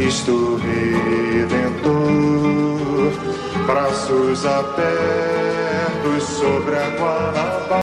Cristo Redentor, braços abertos sobre a Guanabara.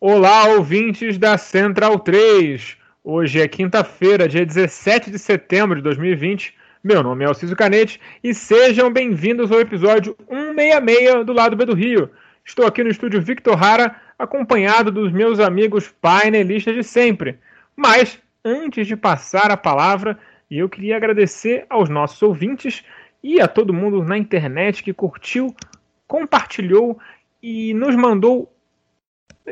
Olá, ouvintes da Central 3. Hoje é quinta-feira, dia 17 de setembro de 2020. Meu nome é Alciso Canete e sejam bem-vindos ao episódio 166 do Lado B do Rio. Estou aqui no estúdio Victor Hara, acompanhado dos meus amigos painelistas de sempre. Mas, antes de passar a palavra, eu queria agradecer aos nossos ouvintes e a todo mundo na internet que curtiu, compartilhou e nos mandou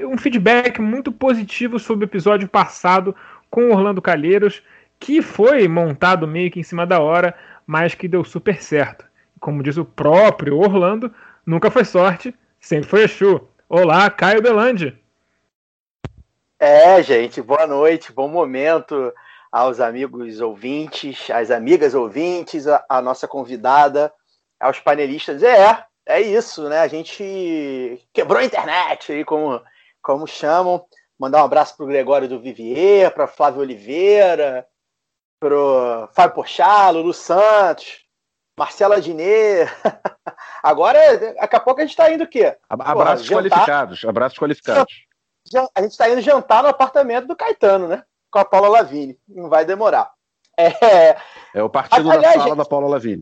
um feedback muito positivo sobre o episódio passado com Orlando Calheiros, que foi montado meio que em cima da hora, mas que deu super certo. Como diz o próprio Orlando, nunca foi sorte, sempre foi Exu. Olá, Caio Belandi. É, gente, boa noite, bom momento aos amigos ouvintes, às amigas ouvintes, a, nossa convidada, aos panelistas. É, é isso, né? A gente quebrou a internet aí, como, como chamam. Mandar um abraço pro Gregório do Vivier, para Flávio Oliveira, pro Fábio Porchat, Lulu Santos, Marcela Diné. Agora, daqui a pouco a gente está indo o quê? Abraços qualificados, abraços qualificados. A gente está indo jantar no apartamento do Caetano, né? Com a Paula Lavigne. Não vai demorar. É, É o partido Aliás, da sala gente- da Paula Lavigne.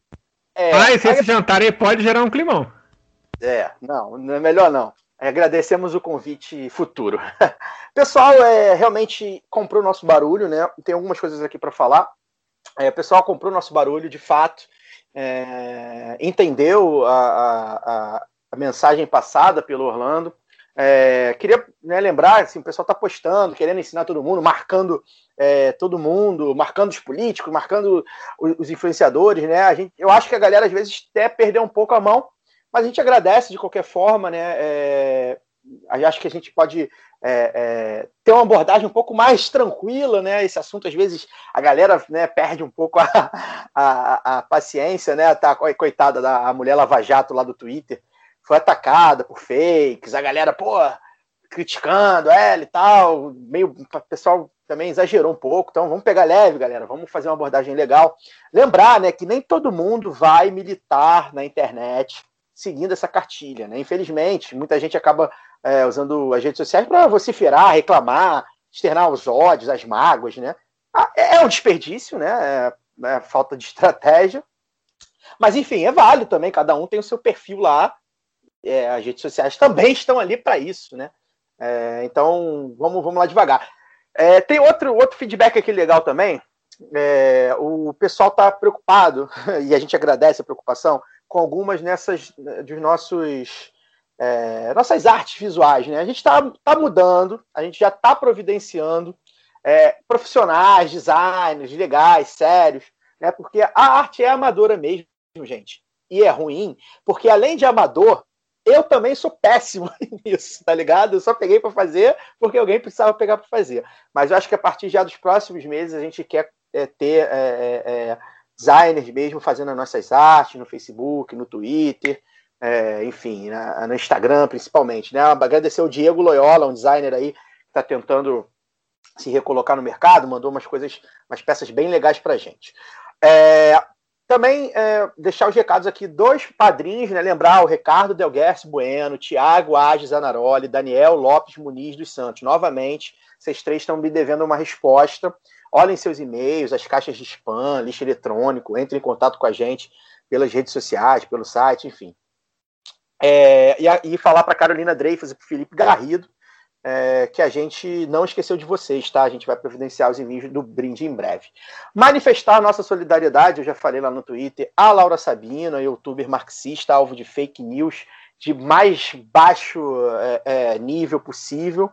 é, Ah, e se esse jantar aí pode gerar um climão. É, não, não é melhor não. Agradecemos o convite futuro. Pessoal, é, realmente comprou o nosso barulho, né? Tem algumas coisas aqui para falar. É, o pessoal comprou nosso barulho, de fato, é, entendeu a, a- a- a mensagem passada pelo Orlando. É, queria né, lembrar, assim, o pessoal está postando, querendo ensinar todo mundo, marcando é, todo mundo, marcando os políticos, marcando os, os influenciadores, né? A gente, eu acho que a galera às vezes até perdeu um pouco a mão, mas a gente agradece de qualquer forma, né? É, acho que a gente pode é, é, ter uma abordagem um pouco mais tranquila, né? Esse assunto, às vezes, a galera né, perde um pouco a, a, a paciência, né? Tá, coitada da mulher Lava Jato lá do Twitter, foi atacada por fakes, a galera, pô, criticando ela e tal, meio o pessoal também exagerou um pouco, então vamos pegar leve, galera, vamos fazer uma abordagem legal. Lembrar, né, que nem todo mundo vai militar na internet seguindo essa cartilha, né? Infelizmente, muita gente acaba é, usando as redes sociais para vociferar, reclamar, externar os ódios, as mágoas, né? Ah, É um desperdício, né? É, é falta de estratégia. Mas, enfim, é válido também, cada um tem o seu perfil lá. É, as redes sociais também estão ali para isso, né? É, então, vamos, vamos lá devagar. É, tem outro, outro feedback aqui legal também. É, o pessoal está preocupado, e a gente agradece a preocupação, com algumas nessas dos nossos é, nossas artes visuais, né? A gente está tá mudando, a gente já está providenciando é, profissionais, designers legais, sérios, né? Porque a arte é amadora mesmo, gente, e é ruim, porque além de amador, eu também sou péssimo nisso, tá ligado? Eu só peguei para fazer porque alguém precisava pegar para fazer. Mas eu acho que a partir já dos próximos meses a gente quer é, ter é, é, designers mesmo fazendo as nossas artes no Facebook, no Twitter, é, enfim, na- no Instagram principalmente. Né? Agradecer ao Diego Loyola, um designer aí que está tentando se recolocar no mercado, mandou umas coisas, umas peças bem legais para gente. É, também é, deixar os recados aqui, dois padrinhos, né? Lembrar o Ricardo Delguerce Bueno, Tiago Ages Zanaroli, Daniel Lopes Muniz dos Santos. Novamente, vocês três estão me devendo uma resposta. Olhem seus e-mails, as caixas de spam, lixo eletrônico, entrem em contato com a gente pelas redes sociais, pelo site, enfim. É, e, a- e falar para Carolina Dreyfus e para Felipe Garrido é, que a gente não esqueceu de vocês, tá? A gente vai providenciar os envios do brinde em breve. Manifestar nossa solidariedade, eu já falei lá no Twitter, a Laura Sabino, a youtuber marxista, alvo de fake news de mais baixo é, é, nível possível.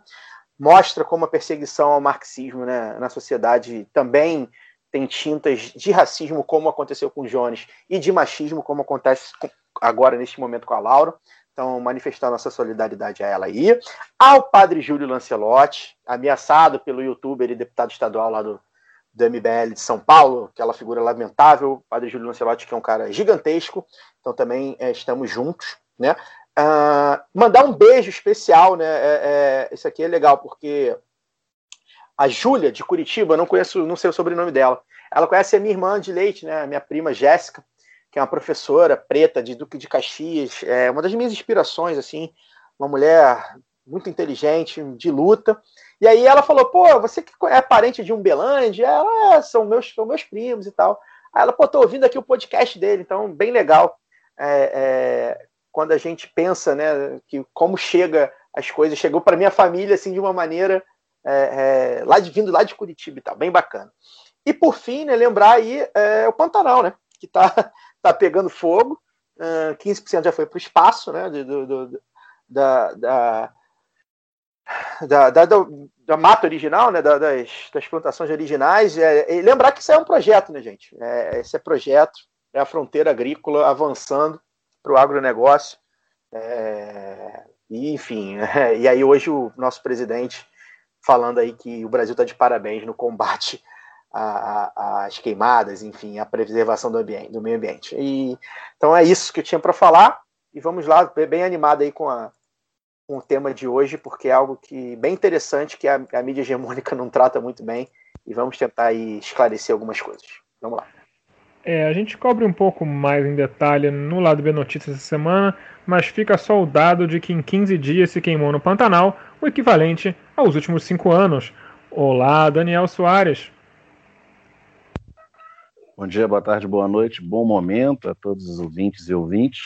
Mostra como a perseguição ao marxismo né, na sociedade também tem tintas de racismo, como aconteceu com o Jones, e de machismo, como acontece agora neste momento com a Laura. Então, manifestar nossa solidariedade a ela aí. Ao padre Júlio Lancelotti, ameaçado pelo youtuber e deputado estadual lá do, do MBL de São Paulo, aquela figura lamentável. Padre Júlio Lancelotti, que é um cara gigantesco. Então, também é, estamos juntos. Né? Uh, mandar um beijo especial, né? É, é, isso aqui é legal, porque a Júlia, de Curitiba, não conheço, não sei o sobrenome dela. Ela conhece a minha irmã de leite, né? Minha prima Jéssica que é uma professora preta de Duque de Caxias, é uma das minhas inspirações, assim, uma mulher muito inteligente, de luta. E aí ela falou, pô, você que é parente de Umbelândia? Ela, é, são meus, são meus primos e tal. Aí ela, pô, tô ouvindo aqui o podcast dele, então, bem legal. É, é, quando a gente pensa, né, que como chega as coisas, chegou para minha família, assim, de uma maneira, é, é, lá de, vindo lá de Curitiba e tal, bem bacana. E por fim, né, lembrar aí é, o Pantanal, né, que tá está pegando fogo, uh, 15% já foi para o espaço, né? Do, do, da, da, da, da, da, mata original, né? das, das plantações originais. É, lembrar que isso é um projeto, né, gente? É, esse é projeto, é a fronteira agrícola avançando para o agronegócio. É, e, enfim, e aí hoje o nosso presidente falando aí que o Brasil está de parabéns no combate as queimadas, enfim, a preservação do, ambiente, do meio ambiente. E, então é isso que eu tinha para falar e vamos lá, bem animado aí com, a, com o tema de hoje, porque é algo que bem interessante que a, a mídia hegemônica não trata muito bem e vamos tentar aí esclarecer algumas coisas. Vamos lá. É, a gente cobre um pouco mais em detalhe no lado B Notícias essa semana, mas fica só o dado de que em 15 dias se queimou no Pantanal o equivalente aos últimos cinco anos. Olá, Daniel Soares. Bom dia, boa tarde, boa noite, bom momento a todos os ouvintes e ouvintes.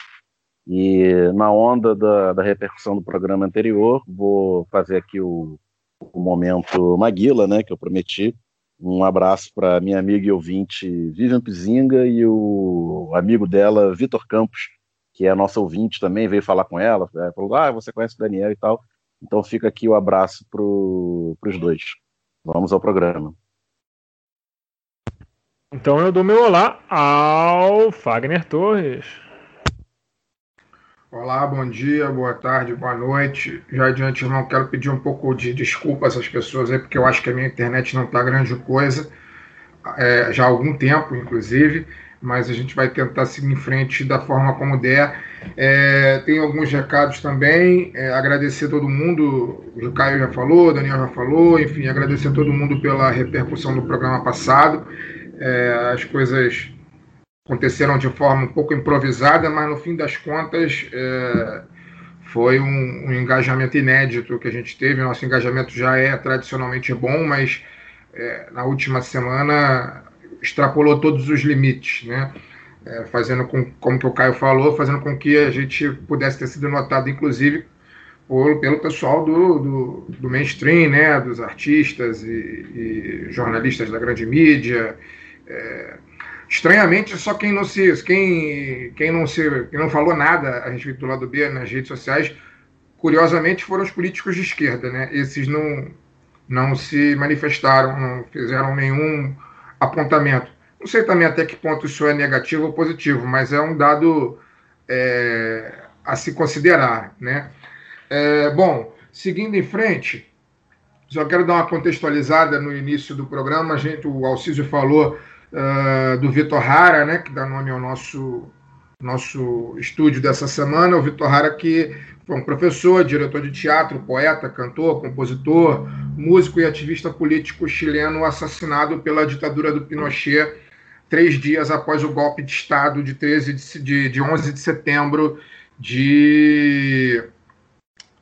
E na onda da, da repercussão do programa anterior, vou fazer aqui o, o momento Maguila, né, que eu prometi. Um abraço para minha amiga e ouvinte Vivian Pizinga e o amigo dela, Vitor Campos, que é nosso ouvinte também, veio falar com ela, é, falou, ah, você conhece o Daniel e tal. Então fica aqui o abraço para os dois. Vamos ao programa. Então eu dou meu olá ao Fagner Torres. Olá, bom dia, boa tarde, boa noite. Já de antemão quero pedir um pouco de desculpa a essas pessoas aí, porque eu acho que a minha internet não está grande coisa, é, já há algum tempo, inclusive, mas a gente vai tentar seguir em frente da forma como der. É, tem alguns recados também, é, agradecer todo mundo, o Caio já falou, o Daniel já falou, enfim, agradecer todo mundo pela repercussão do programa passado. É, as coisas aconteceram de forma um pouco improvisada, mas no fim das contas é, foi um, um, engajamento inédito que a gente teve. Nosso engajamento já é tradicionalmente bom, mas é, na última semana extrapolou todos os limites, né? É, fazendo com, como que o Caio falou, fazendo com que a gente pudesse ter sido notado, inclusive, pelo pessoal do, do, do, mainstream, né? Dos artistas e, e jornalistas da grande mídia, é, estranhamente, só quem não se, quem, quem não se, quem não falou nada a respeito do lado B nas redes sociais, curiosamente foram os políticos de esquerda, né? Esses não, não se manifestaram, não fizeram nenhum apontamento. Não sei também até que ponto isso é negativo ou positivo, mas é um dado é, a se considerar, né? É, bom, seguindo em frente, só quero dar uma contextualizada no início do programa. A gente, o Alcísio falou uh, do Vitor Hara, né, que dá nome ao nosso, nosso estúdio dessa semana. O Vitor Hara, que foi um professor, diretor de teatro, poeta, cantor, compositor, músico e ativista político chileno assassinado pela ditadura do Pinochet três dias após o golpe de Estado de, 13 de, de, de 11 de setembro de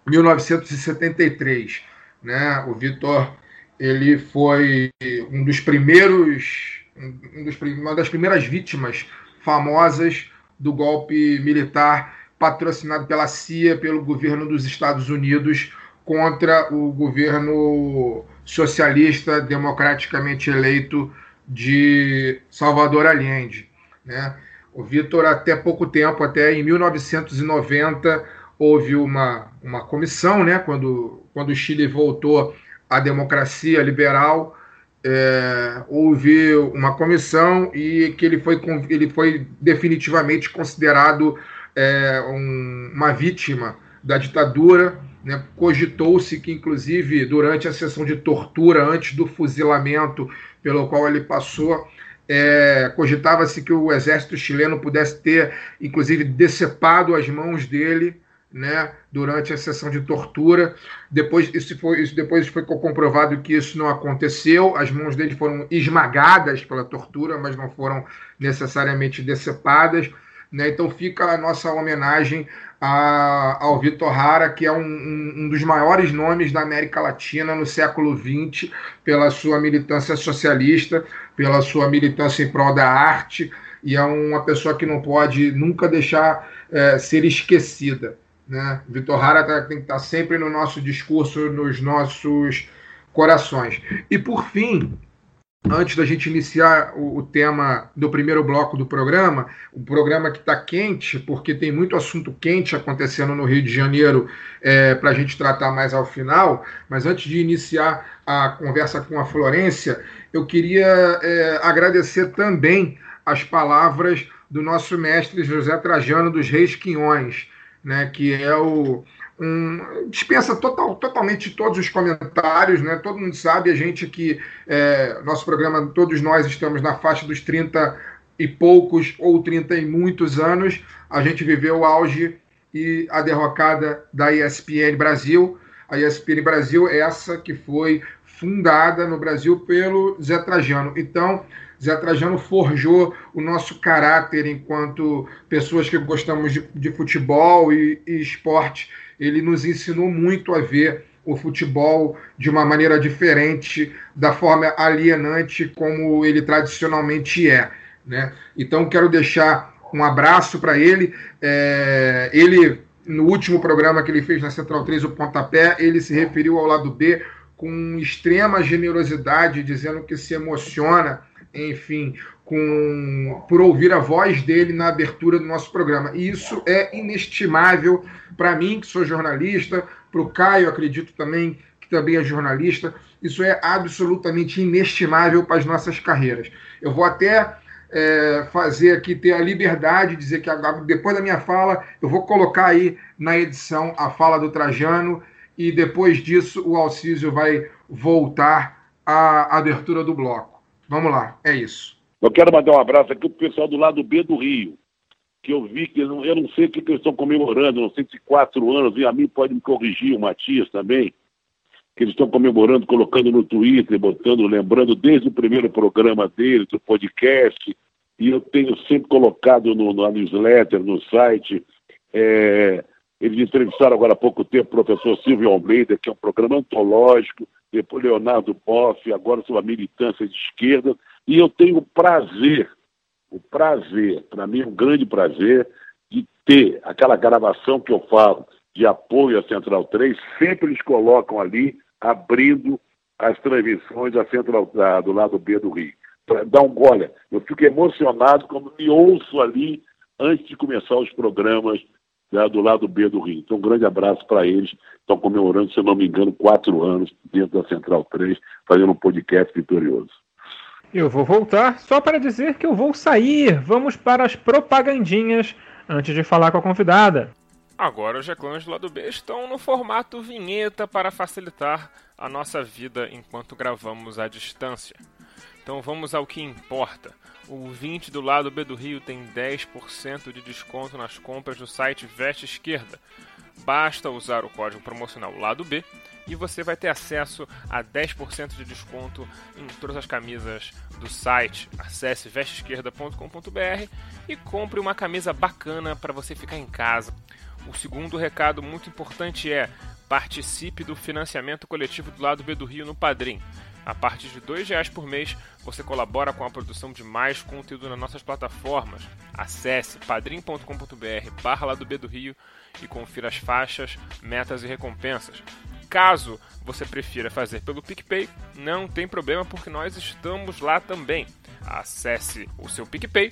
1973. Né? O Vitor ele foi um dos primeiros uma das primeiras vítimas famosas do golpe militar patrocinado pela CIA, pelo governo dos Estados Unidos contra o governo socialista democraticamente eleito de Salvador Allende. Né? O Vitor, até pouco tempo, até em 1990, houve uma, uma comissão, né? quando, quando o Chile voltou à democracia liberal, é, houve uma comissão e que ele foi, ele foi definitivamente considerado é, um, uma vítima da ditadura. Né? Cogitou-se que, inclusive, durante a sessão de tortura, antes do fuzilamento pelo qual ele passou, é, cogitava-se que o exército chileno pudesse ter, inclusive, decepado as mãos dele né, durante a sessão de tortura. Depois isso foi, isso depois foi comprovado que isso não aconteceu. As mãos dele foram esmagadas pela tortura, mas não foram necessariamente decepadas. Né? Então fica a nossa homenagem a, ao Vitor Hara, que é um, um, um, dos maiores nomes da América Latina no século XX, pela sua militância socialista, pela sua militância em prol da arte, e é uma pessoa que não pode nunca deixar é, ser esquecida. Né? Vitor Hara tá, tem que estar sempre no nosso discurso, nos nossos corações. E por fim, antes da gente iniciar o, o tema do primeiro bloco do programa, o programa que está quente, porque tem muito assunto quente acontecendo no Rio de Janeiro é, para a gente tratar mais ao final, mas antes de iniciar a conversa com a Florência, eu queria é, agradecer também as palavras do nosso mestre José Trajano dos Reis Quinhões né, que é o um, dispensa total, totalmente todos os comentários, né? Todo mundo sabe, a gente que é, nosso programa, todos nós estamos na faixa dos 30 e poucos ou 30 e muitos anos. A gente viveu o auge e a derrocada da ESPN Brasil. A ESPN Brasil é essa que foi fundada no Brasil pelo Zé Trajano. Então, Zé Trajano forjou o nosso caráter enquanto pessoas que gostamos de, de futebol e, e esporte. Ele nos ensinou muito a ver o futebol de uma maneira diferente, da forma alienante como ele tradicionalmente é. Né? Então, quero deixar um abraço para ele. É, ele, no último programa que ele fez na Central 3, o Pontapé, ele se referiu ao lado B com extrema generosidade, dizendo que se emociona enfim, com, por ouvir a voz dele na abertura do nosso programa. E isso é inestimável para mim, que sou jornalista, para o Caio, acredito também, que também é jornalista. Isso é absolutamente inestimável para as nossas carreiras. Eu vou até é, fazer aqui, ter a liberdade de dizer que depois da minha fala, eu vou colocar aí na edição a fala do Trajano e depois disso o Alcísio vai voltar à abertura do bloco. Vamos lá, é isso. Eu quero mandar um abraço aqui pro pessoal do lado B do Rio, que eu vi que eu não, sei o que, que eles estão comemorando, não sei se quatro anos, e a mim pode me corrigir, o Matias também, que eles estão comemorando, colocando no Twitter, botando, lembrando desde o primeiro programa deles, do podcast, e eu tenho sempre colocado no, na newsletter, no site. É, eles entrevistaram agora há pouco tempo o professor Silvio Almeida, que é um programa antológico, depois Leonardo Boff, agora sou militância de esquerda, e eu tenho o prazer, o prazer, para mim é um grande prazer, de ter aquela gravação que eu falo de apoio à Central 3, sempre eles colocam ali, abrindo as transmissões da Central, da, do lado B do Rio. Dar um olha, eu fico emocionado quando me ouço ali antes de começar os programas né, do lado B do Rio. Então, um grande abraço para eles. Estão comemorando, se eu não me engano, quatro anos dentro da Central 3, fazendo um podcast vitorioso. Eu vou voltar só para dizer que eu vou sair. Vamos para as propagandinhas antes de falar com a convidada. Agora os reclames do lado B estão no formato vinheta para facilitar a nossa vida enquanto gravamos à distância. Então vamos ao que importa. O 20 do lado B do Rio tem 10% de desconto nas compras do site Veste Esquerda. Basta usar o código promocional lado B e você vai ter acesso a 10% de desconto em todas as camisas do site. Acesse vesteesquerda.com.br e compre uma camisa bacana para você ficar em casa. O segundo recado muito importante é participe do financiamento coletivo do lado B do Rio no Padrim. A partir de R$ reais por mês, você colabora com a produção de mais conteúdo nas nossas plataformas. Acesse padrim.com.br barra lá do B do Rio e confira as faixas, metas e recompensas. Caso você prefira fazer pelo PicPay, não tem problema porque nós estamos lá também. Acesse o seu PicPay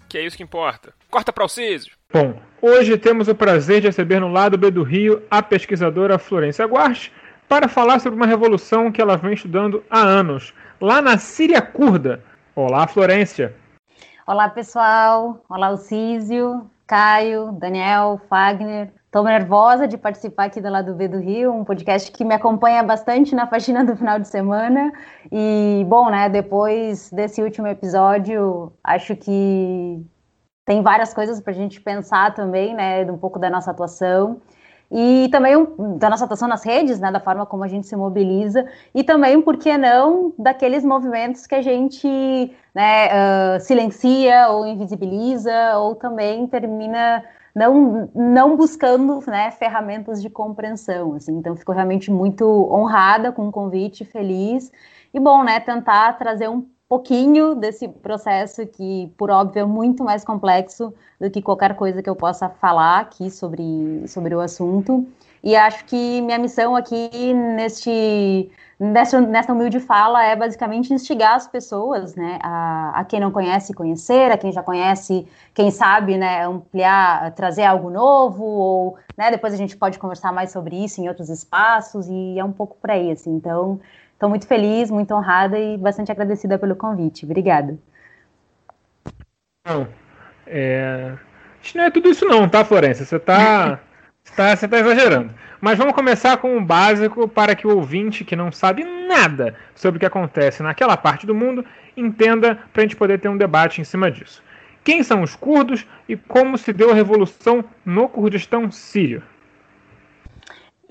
que é isso que importa. Corta para o Císio! Bom, hoje temos o prazer de receber no lado B do Rio a pesquisadora Florência Guarte para falar sobre uma revolução que ela vem estudando há anos, lá na Síria Curda. Olá, Florência! Olá, pessoal! Olá, Alcísio, Caio, Daniel, Fagner. Estou nervosa de participar aqui do Lado B do Rio, um podcast que me acompanha bastante na faxina do final de semana. E, bom, né, depois desse último episódio, acho que tem várias coisas para a gente pensar também, né, um pouco da nossa atuação e também um, da nossa atuação nas redes, né, da forma como a gente se mobiliza, e também, por que não, daqueles movimentos que a gente né, uh, silencia ou invisibiliza, ou também termina não, não buscando né, ferramentas de compreensão. Assim. Então, fico realmente muito honrada com o convite, feliz, e bom, né, tentar trazer um pouquinho desse processo que, por óbvio, é muito mais complexo do que qualquer coisa que eu possa falar aqui sobre, sobre o assunto. E acho que minha missão aqui neste, nessa, nessa humilde fala é basicamente instigar as pessoas, né, a, a quem não conhece, conhecer, a quem já conhece, quem sabe, né, ampliar, trazer algo novo, ou, né, depois a gente pode conversar mais sobre isso em outros espaços, e é um pouco por aí, assim, então Estou muito feliz, muito honrada e bastante agradecida pelo convite. Obrigada. Não, é... não é tudo isso não, tá, Florência? Você está tá, você tá exagerando. Mas vamos começar com o básico para que o ouvinte que não sabe nada sobre o que acontece naquela parte do mundo entenda para a gente poder ter um debate em cima disso. Quem são os curdos e como se deu a revolução no Kurdistão sírio?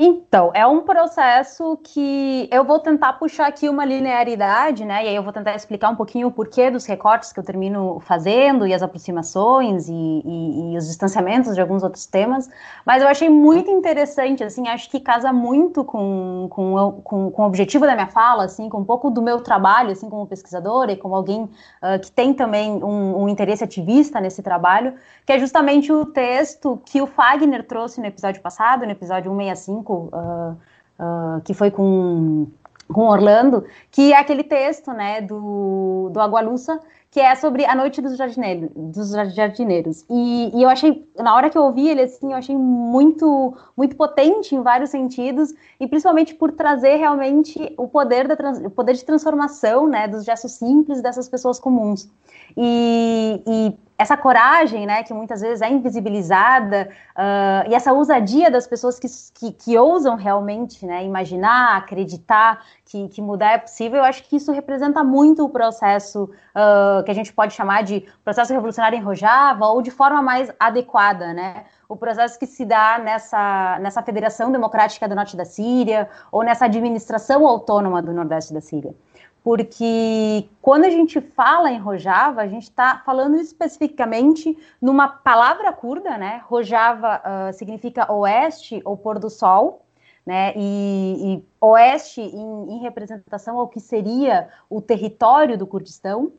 Então, é um processo que eu vou tentar puxar aqui uma linearidade, né? E aí eu vou tentar explicar um pouquinho o porquê dos recortes que eu termino fazendo e as aproximações e, e, e os distanciamentos de alguns outros temas. Mas eu achei muito interessante, assim, acho que casa muito com, com, com, com o objetivo da minha fala, assim, com um pouco do meu trabalho, assim, como pesquisadora e como alguém uh, que tem também um, um interesse ativista nesse trabalho, que é justamente o texto que o Fagner trouxe no episódio passado, no episódio 165 uh, uh, que foi com, com Orlando, que é aquele texto, né, do, do Agualusa, que é sobre a noite dos jardineiros, dos jardineiros. E, e, eu achei, na hora que eu ouvi ele, assim, eu achei muito, muito potente em vários sentidos, e principalmente por trazer realmente o poder, da, o poder de transformação, né, dos gestos simples dessas pessoas comuns. E, e essa coragem, né, que muitas vezes é invisibilizada, uh, e essa ousadia das pessoas que, que, que, ousam realmente né, imaginar, acreditar que, que mudar é possível, eu acho que isso representa muito o processo uh, que a gente pode chamar de processo revolucionário em Rojava, ou de forma mais adequada, né? O processo que se dá nessa, nessa Federação Democrática do Norte da Síria, ou nessa administração autônoma do Nordeste da Síria porque quando a gente fala em Rojava, a gente está falando especificamente numa palavra curda, né? Rojava uh, significa oeste ou pôr do sol, né? E, e oeste em, em, representação ao que seria o território do Kurdistão.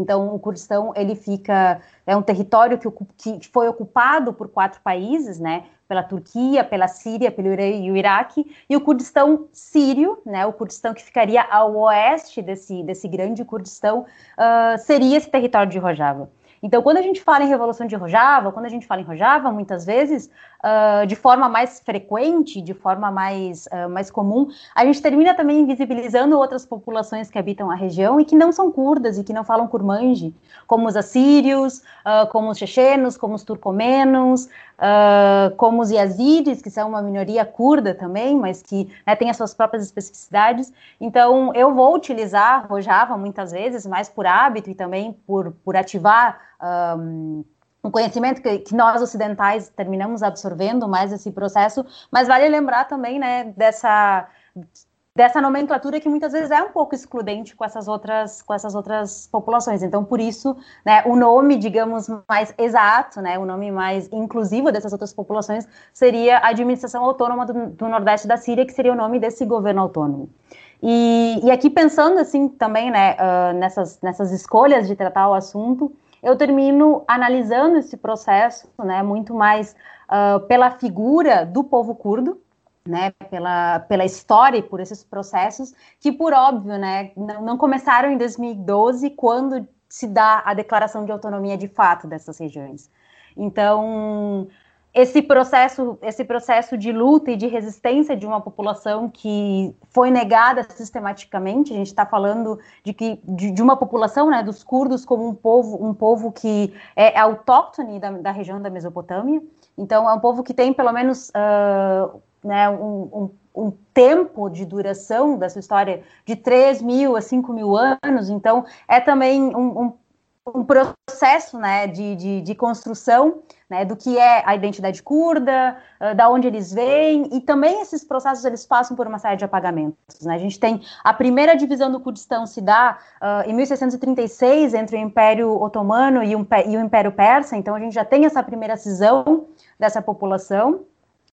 Então, o Kurdistão ele fica é um território que, que foi ocupado por quatro países, né? pela Turquia, pela Síria, pelo Iraque, e o Kurdistão sírio, né, o Kurdistão que ficaria ao oeste desse, desse grande Kurdistão, uh, seria esse território de Rojava. Então, quando a gente fala em Revolução de Rojava, quando a gente fala em Rojava, muitas vezes, uh, de forma mais frequente, de forma mais, uh, mais comum, a gente termina também invisibilizando outras populações que habitam a região e que não são curdas e que não falam kurmanji, como os assírios, uh, como os chechenos, como os turcomenos, como os yazidis, que são uma minoria curda também, mas que né, têm as suas próprias especificidades. Então, eu vou utilizar Rojava muitas vezes, mais por hábito e também por, por ativar um, um conhecimento que, que, nós ocidentais terminamos absorvendo mais esse processo, mas vale lembrar também, né, dessa dessa nomenclatura que muitas vezes é um pouco excludente com essas outras, com essas outras populações. Então, por isso, né, o nome, digamos, mais exato, né, o nome mais inclusivo dessas outras populações seria a Administração Autônoma do, do Nordeste da Síria, que seria o nome desse governo autônomo. E, e aqui pensando assim também, né, uh, nessas, nessas escolhas de tratar o assunto, eu termino analisando esse processo, né, muito mais uh, pela figura do povo curdo, né, pela, pela história e por esses processos, que por óbvio, né, não, não começaram em 2012, quando se dá a declaração de autonomia de fato dessas regiões. Então, esse processo, esse processo de luta e de resistência de uma população que foi negada sistematicamente, a gente está falando de que de, de, uma população, né, dos curdos como um povo, um povo que é, é autóctone da, da, região da Mesopotâmia. Então é um povo que tem pelo menos uh, né, um, um, um, tempo de duração da sua história de 3 mil a 5 mil anos. Então é também um, um processo né, de, de, de construção né, do que é a identidade curda, uh, da onde eles vêm, e também esses processos eles passam por uma série de apagamentos. Né? A gente tem a primeira divisão do Kurdistão se dá uh, em 1636 entre o Império Otomano e o, e o Império Persa, então a gente já tem essa primeira cisão dessa população.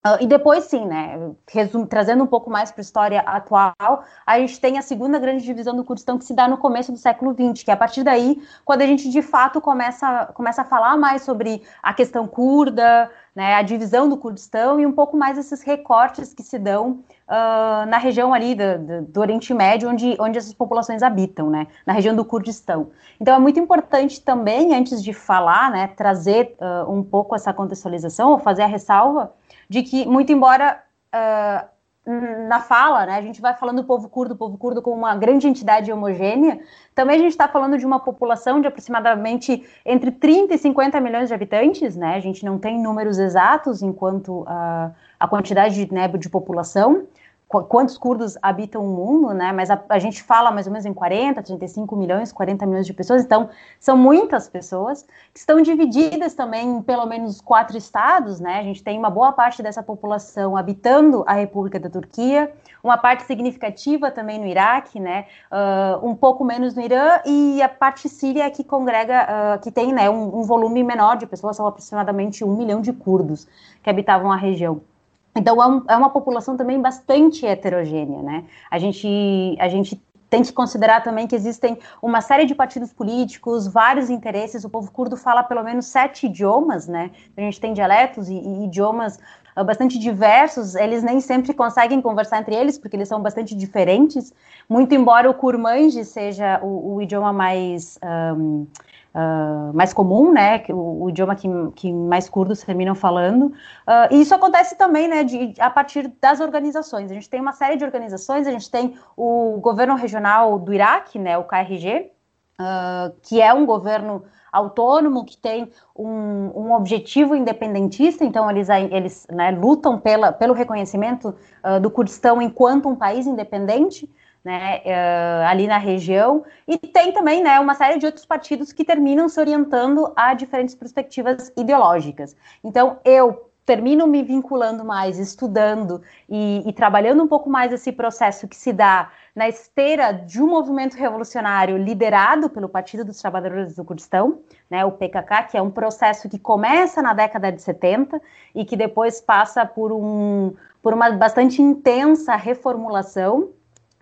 Uh, e depois, sim, né, resum, trazendo um pouco mais para a história atual, a gente tem a segunda grande divisão do Kurdistão que se dá no começo do século XX, que é a partir daí, quando a gente de fato começa, começa a falar mais sobre a questão curda, né, a divisão do Kurdistão e um pouco mais esses recortes que se dão uh, na região ali do, do, Oriente Médio, onde, onde essas populações habitam, né, na região do Kurdistão. Então é muito importante também, antes de falar, né, trazer uh, um pouco essa contextualização, ou fazer a ressalva, de que, muito embora uh, na fala, né, a gente vai falando do povo curdo, povo curdo como uma grande entidade homogênea, também a gente está falando de uma população de aproximadamente entre 30 e 50 milhões de habitantes, né, a gente não tem números exatos enquanto uh, a quantidade né, de população, quantos curdos habitam o mundo, né? Mas a, a, gente fala mais ou menos em 40, 35 milhões, 40 milhões de pessoas, então são muitas pessoas que estão divididas também em pelo menos quatro estados, né? A gente tem uma boa parte dessa população habitando a República da Turquia, uma parte significativa também no Iraque, né? Uh, um pouco menos no Irã e a parte síria que congrega, uh, que tem, né, um, um volume menor de pessoas, são aproximadamente um milhão de curdos que habitavam a região. Então é, é, uma população também bastante heterogênea, né? A gente, a gente tem que considerar também que existem uma série de partidos políticos, vários interesses. O povo curdo fala pelo menos sete idiomas, né? A gente tem dialetos e, e idiomas uh, bastante diversos. Eles nem sempre conseguem conversar entre eles porque eles são bastante diferentes. Muito embora o kurmanji seja o, o idioma mais um, uh, mais comum, né, que o, o, idioma que, que mais curdos terminam falando. Uh, e isso acontece também, né, de, a partir das organizações. A gente tem uma série de organizações, a gente tem o governo regional do Iraque, né, o KRG, uh, que é um governo autônomo que tem um, um objetivo independentista, então eles, eles né, lutam pela, pelo reconhecimento do Kurdistão enquanto um país independente né, uh, ali na região, e tem também né, uma série de outros partidos que terminam se orientando a diferentes perspectivas ideológicas. Então, eu termino me vinculando mais, estudando e, e, trabalhando um pouco mais esse processo que se dá na esteira de um movimento revolucionário liderado pelo Partido dos Trabalhadores do Kurdistão, né, o PKK, que é um processo que começa na década de 70 e que depois passa por, um, por uma bastante intensa reformulação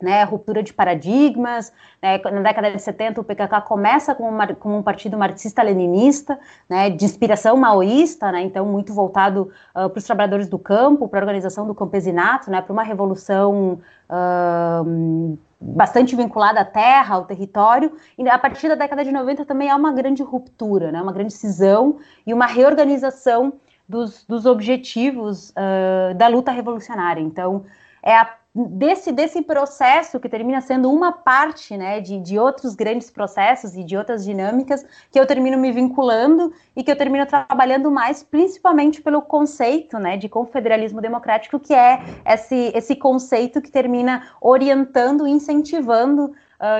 né, ruptura de paradigmas. Né, na década de 70, o PKK começa como, uma, como um partido marxista-leninista, né, de inspiração maoísta, né, então muito voltado uh, para os trabalhadores do campo, para a organização do campesinato, né, para uma revolução uh, bastante vinculada à terra, ao território. E a partir da década de 90 também há uma grande ruptura, né, uma grande cisão e uma reorganização dos, dos objetivos uh, da luta revolucionária. Então, é a desse, desse processo que termina sendo uma parte né, de, de outros grandes processos e de outras dinâmicas que eu termino me vinculando e que eu termino trabalhando mais, principalmente pelo conceito né, de confederalismo democrático, que é esse, esse conceito que termina orientando, incentivando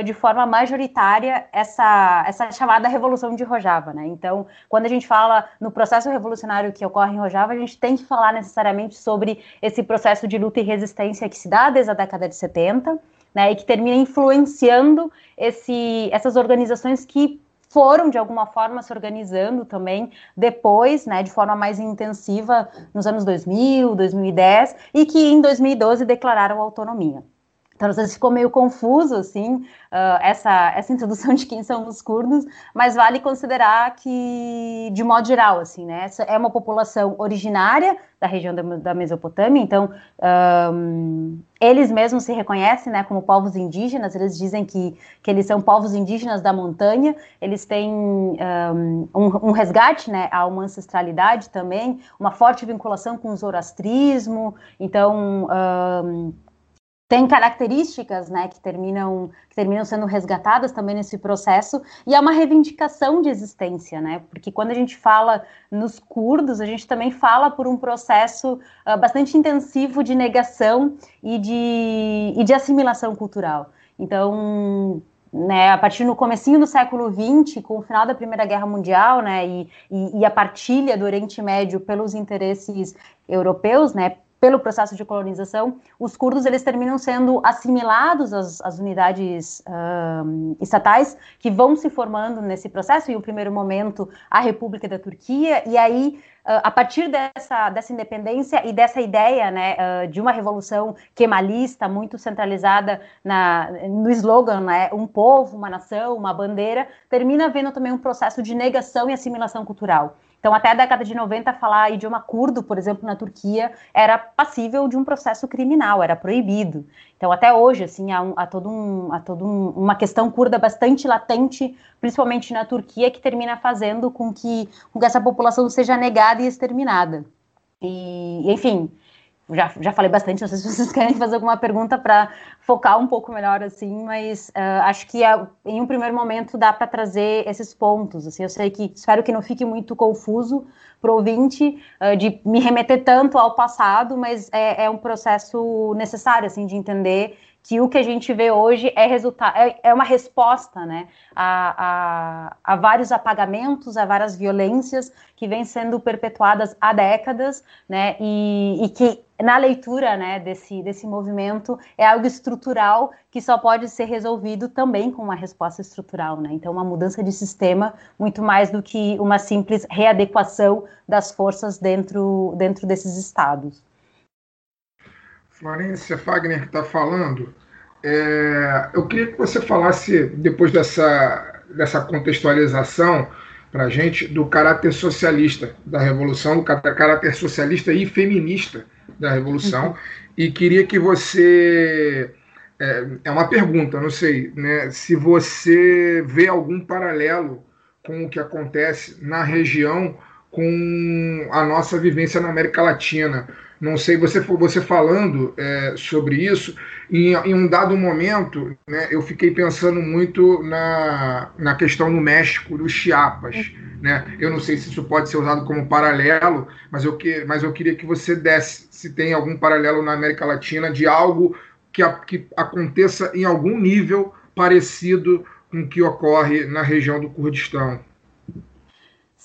de forma majoritária essa, essa chamada Revolução de Rojava. Né? Então, quando a gente fala no processo revolucionário que ocorre em Rojava, a gente tem que falar necessariamente sobre esse processo de luta e resistência que se dá desde a década de 70, né, e que termina influenciando esse, essas organizações que foram de alguma forma se organizando também depois, né, de forma mais intensiva nos anos 2000, 2010 e que em 2012 declararam autonomia. Então, às vezes ficou meio confuso, assim, uh, essa, essa introdução de quem são os curdos, mas vale considerar que, de modo geral, assim, né, essa é uma população originária da região da, da Mesopotâmia, então, um, eles mesmos se reconhecem, né, como povos indígenas, eles dizem que, que eles são povos indígenas da montanha, eles têm um, um, resgate, né, a uma ancestralidade também, uma forte vinculação com o zoroastrismo, então... Um, tem características né, que, terminam, que terminam sendo resgatadas também nesse processo, e é uma reivindicação de existência, né? Porque quando a gente fala nos curdos, a gente também fala por um processo uh, bastante intensivo de negação e de, e de assimilação cultural. Então, né, a partir do comecinho do século XX, com o final da Primeira Guerra Mundial, né, e, e, e a partilha do Oriente Médio pelos interesses europeus, né, pelo processo de colonização, os curdos eles terminam sendo assimilados às, às unidades estatais que vão se formando nesse processo. E o primeiro momento a República da Turquia e aí uh, a partir dessa, dessa independência e dessa ideia né, uh, de uma revolução kemalista muito centralizada na, no slogan né, um povo, uma nação, uma bandeira, termina havendo também um processo de negação e assimilação cultural. Então, até a década de 90, falar idioma curdo, por exemplo, na Turquia, era passível de um processo criminal, era proibido. Então, até hoje, assim, há, um, há todo, um, todo um, uma questão curda bastante latente, principalmente na Turquia, que termina fazendo com que, com que essa população seja negada e exterminada. E, enfim, já, já falei bastante, não sei se vocês querem fazer alguma pergunta para focar um pouco melhor, assim, mas uh, acho que uh, em um primeiro momento dá para trazer esses pontos, assim, eu sei que, espero que não fique muito confuso para o ouvinte uh, de me remeter tanto ao passado, mas é, é um processo necessário, assim, de entender que o que a gente vê hoje é, resultado, é, é uma resposta né, a, a, a, vários apagamentos, a várias violências que vêm sendo perpetuadas há décadas, né, e, e que na leitura né, desse, desse movimento é algo estrutural que só pode ser resolvido também com uma resposta estrutural. Né? Então, uma mudança de sistema muito mais do que uma simples readequação das forças dentro, dentro desses estados. Florência Fagner está falando, é, eu queria que você falasse, depois dessa, dessa contextualização para a gente, do caráter socialista da Revolução, do caráter socialista e feminista da Revolução, uhum. e queria que você. É, é uma pergunta, não sei, né, se você vê algum paralelo com o que acontece na região com a nossa vivência na América Latina não sei, você, você falando é, sobre isso, em, em, um dado momento, né, eu fiquei pensando muito na, na questão no México, dos Chiapas. Né? Eu não sei se isso pode ser usado como paralelo, mas eu, que, mas eu queria que você desse se tem algum paralelo na América Latina de algo que, a, que aconteça em algum nível parecido com o que ocorre na região do Kurdistão.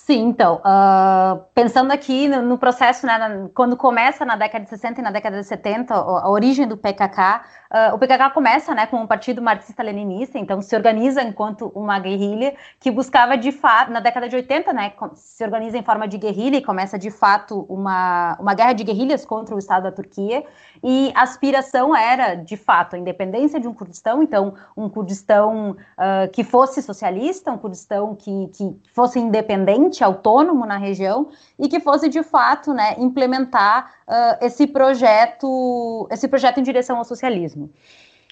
Sim, então, uh, pensando aqui no, no processo, né, na, quando começa na década de 60 e na década de 70, a, a origem do PKK, uh, ah, o PKK começa né, com um partido marxista-leninista, então se organiza enquanto uma guerrilha que buscava de fato, na década de 80, né, se organiza em forma de guerrilha e começa de fato uma, uma guerra de guerrilhas contra o Estado da Turquia, e a aspiração era, de fato, a independência de um Kurdistão, então um Kurdistão uh, que fosse socialista, um Kurdistão que, que fosse independente, autônomo na região, e que fosse, de fato, né, implementar uh, esse projeto, esse projeto em direção ao socialismo.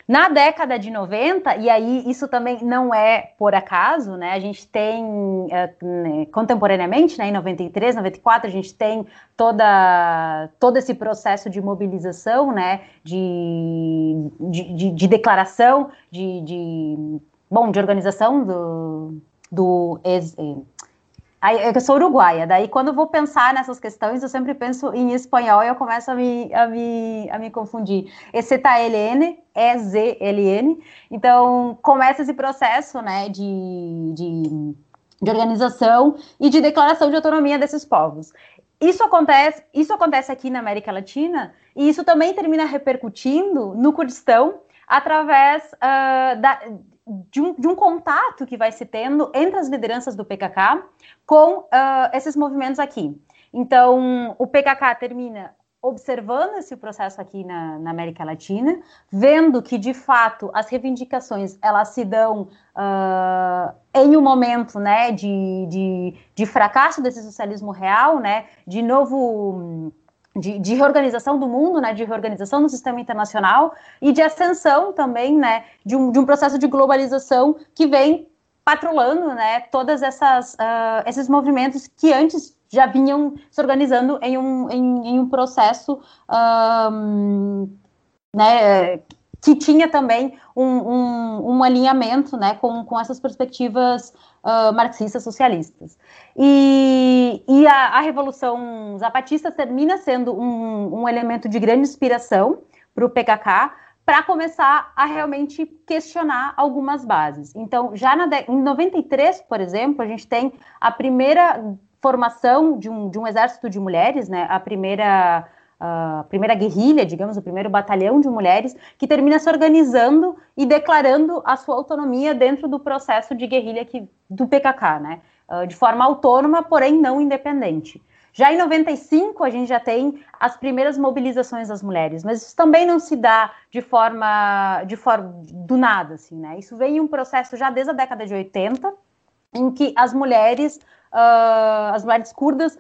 Na década de 90, e aí isso também não é por acaso, né? A gente tem uh, contemporaneamente, né, em 93, 94, a gente tem toda, todo esse processo de mobilização, né? De, de, de, de declaração, de, de, bom, de organização do, do Aí, eu sou uruguaia, daí quando eu vou pensar nessas questões, eu sempre penso em espanhol e eu começo a me, a me, a me confundir. EZLN, E-Z-L-N. Então, começa esse processo né, de, de, de organização e de declaração de autonomia desses povos. Isso acontece, isso acontece aqui na América Latina e isso também termina repercutindo no Kurdistão através uh, da, de um, de um, contato que vai se tendo entre as lideranças do PKK com uh, esses movimentos aqui. Então, o PKK termina observando esse processo aqui na, na, América Latina, vendo que de fato as reivindicações elas se dão uh, em um momento né, de, de, de fracasso desse socialismo real, né, de novo de, de, reorganização do mundo, né, de reorganização do sistema internacional e de ascensão também, né, de um, de um processo de globalização que vem patrulhando, né, todas essas uh, esses movimentos que antes já vinham se organizando em um, em, em um processo um, né, que tinha também um, um, um, alinhamento né, com, com essas perspectivas uh, marxistas socialistas. E, e a, a, Revolução Zapatista termina sendo um, um elemento de grande inspiração para o PKK, para começar a realmente questionar algumas bases. Então, já na em 93, por exemplo, a gente tem a primeira formação de um, de um exército de mulheres, né, a primeira a primeira guerrilha, digamos, o primeiro batalhão de mulheres, que termina se organizando e declarando a sua autonomia dentro do processo de guerrilha que, do PKK, né? Uh, de forma autônoma, porém não independente. Já em 95, a gente já tem as primeiras mobilizações das mulheres, mas isso também não se dá de forma, de forma do nada, assim, né? Isso vem em um processo já desde a década de 80, em que as mulheres, uh, as mulheres curdas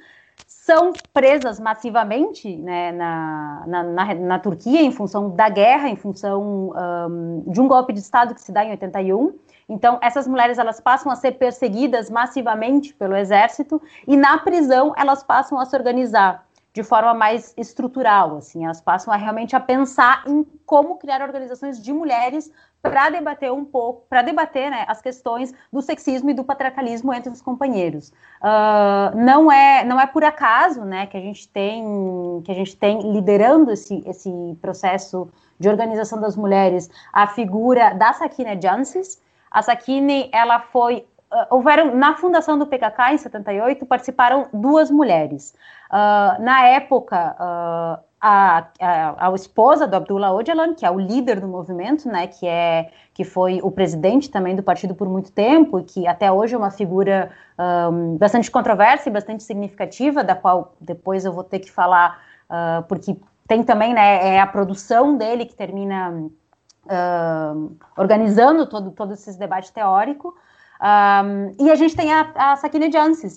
são presas massivamente né, na, na, na, na, Turquia em função da guerra, em função um, de um golpe de Estado que se dá em 81. Então, essas mulheres elas passam a ser perseguidas massivamente pelo exército e na prisão elas passam a se organizar de forma mais estrutural, assim, elas passam a realmente a pensar em como criar organizações de mulheres para debater um pouco, para debater né, as questões do sexismo e do patriarcalismo entre os companheiros. Uh, não é não é por acaso, né, que a gente tem que a gente tem liderando esse esse processo de organização das mulheres a figura da Sakine Jansis. A Sakine ela foi uh, houveram na fundação do PKK em 78 participaram duas mulheres. Uh, na época a, a, a, esposa do Abdullah Öcalan, que é o líder do movimento, né, que é que foi o presidente também do partido por muito tempo e que até hoje é uma figura um, bastante controversa e bastante significativa, da qual depois eu vou ter que falar, uh, porque tem também, né, é a produção dele que termina uh, organizando todo, todo esse debate teórico. Um, e a gente tem a, a Sakine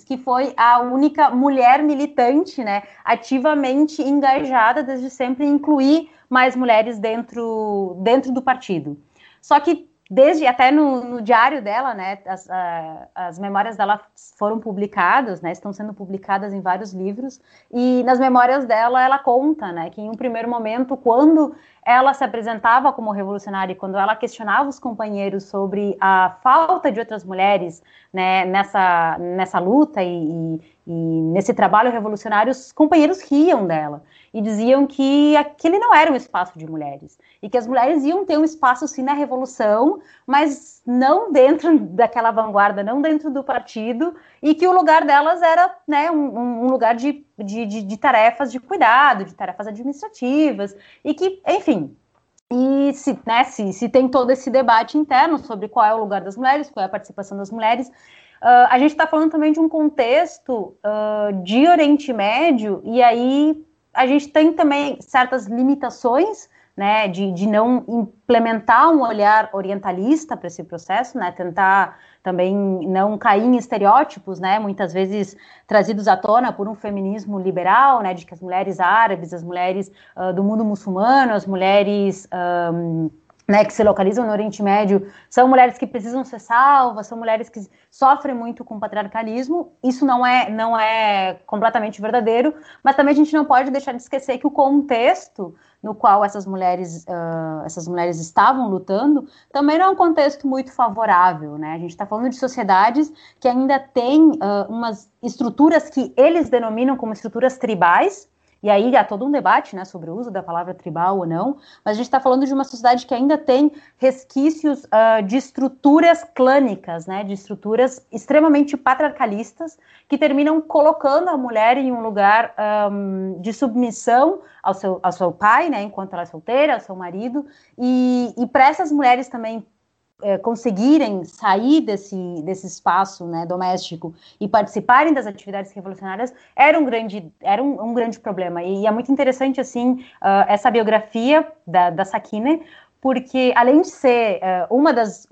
que foi a única mulher militante, né, ativamente engajada desde sempre em incluir mais mulheres dentro, dentro do partido. Só que desde até no, no diário dela, né, as, a, as memórias dela foram publicadas, né, estão sendo publicadas em vários livros, e nas memórias dela ela conta, né, que em um primeiro momento, quando ela se apresentava como revolucionária e quando ela questionava os companheiros sobre a falta de outras mulheres né, nessa, nessa luta e, e, e, nesse trabalho revolucionário, os companheiros riam dela e diziam que aquele não era um espaço de mulheres. E que as mulheres iam ter um espaço sim na revolução, mas não dentro daquela vanguarda, não dentro do partido e que o lugar delas era né, um, um lugar de, de, de, de tarefas de cuidado, de tarefas administrativas e que, enfim, e se, né, se, se tem todo esse debate interno sobre qual é o lugar das mulheres, qual é a participação das mulheres, uh, a gente está falando também de um contexto uh, de Oriente Médio, e aí a gente tem também certas limitações né, de, de não implementar um olhar orientalista para esse processo, né, tentar também não cair em estereótipos, né, muitas vezes trazidos à tona por um feminismo liberal, né, de que as mulheres árabes, as mulheres uh, do mundo muçulmano, as mulheres um, né, que se localizam no Oriente Médio, são mulheres que precisam ser salvas, são mulheres que sofrem muito com o patriarcalismo. Isso não é, não é completamente verdadeiro, mas também a gente não pode deixar de esquecer que o contexto no qual essas mulheres, uh, essas mulheres estavam lutando, também não é um contexto muito favorável, né? A gente está falando de sociedades que ainda têm uh, umas estruturas que eles denominam como estruturas tribais, e aí há todo um debate né, sobre o uso da palavra tribal ou não, mas a gente está falando de uma sociedade que ainda tem resquícios uh, de estruturas clânicas, né, de estruturas extremamente patriarcalistas, que terminam colocando a mulher em um lugar um, de submissão ao seu, ao seu pai, né, enquanto ela é solteira, ao seu marido, e, e para essas mulheres também é, conseguirem sair desse, desse espaço né, doméstico e participarem das atividades revolucionárias era um grande, era um, um grande problema. E, e, é muito interessante assim uh, essa biografia da, da Sakine, porque além de ser uh, uma das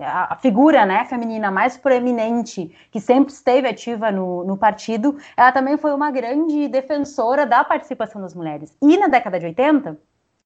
a, figura né, feminina mais proeminente que sempre esteve ativa no, no partido, ela também foi uma grande defensora da participação das mulheres. E na década de 80,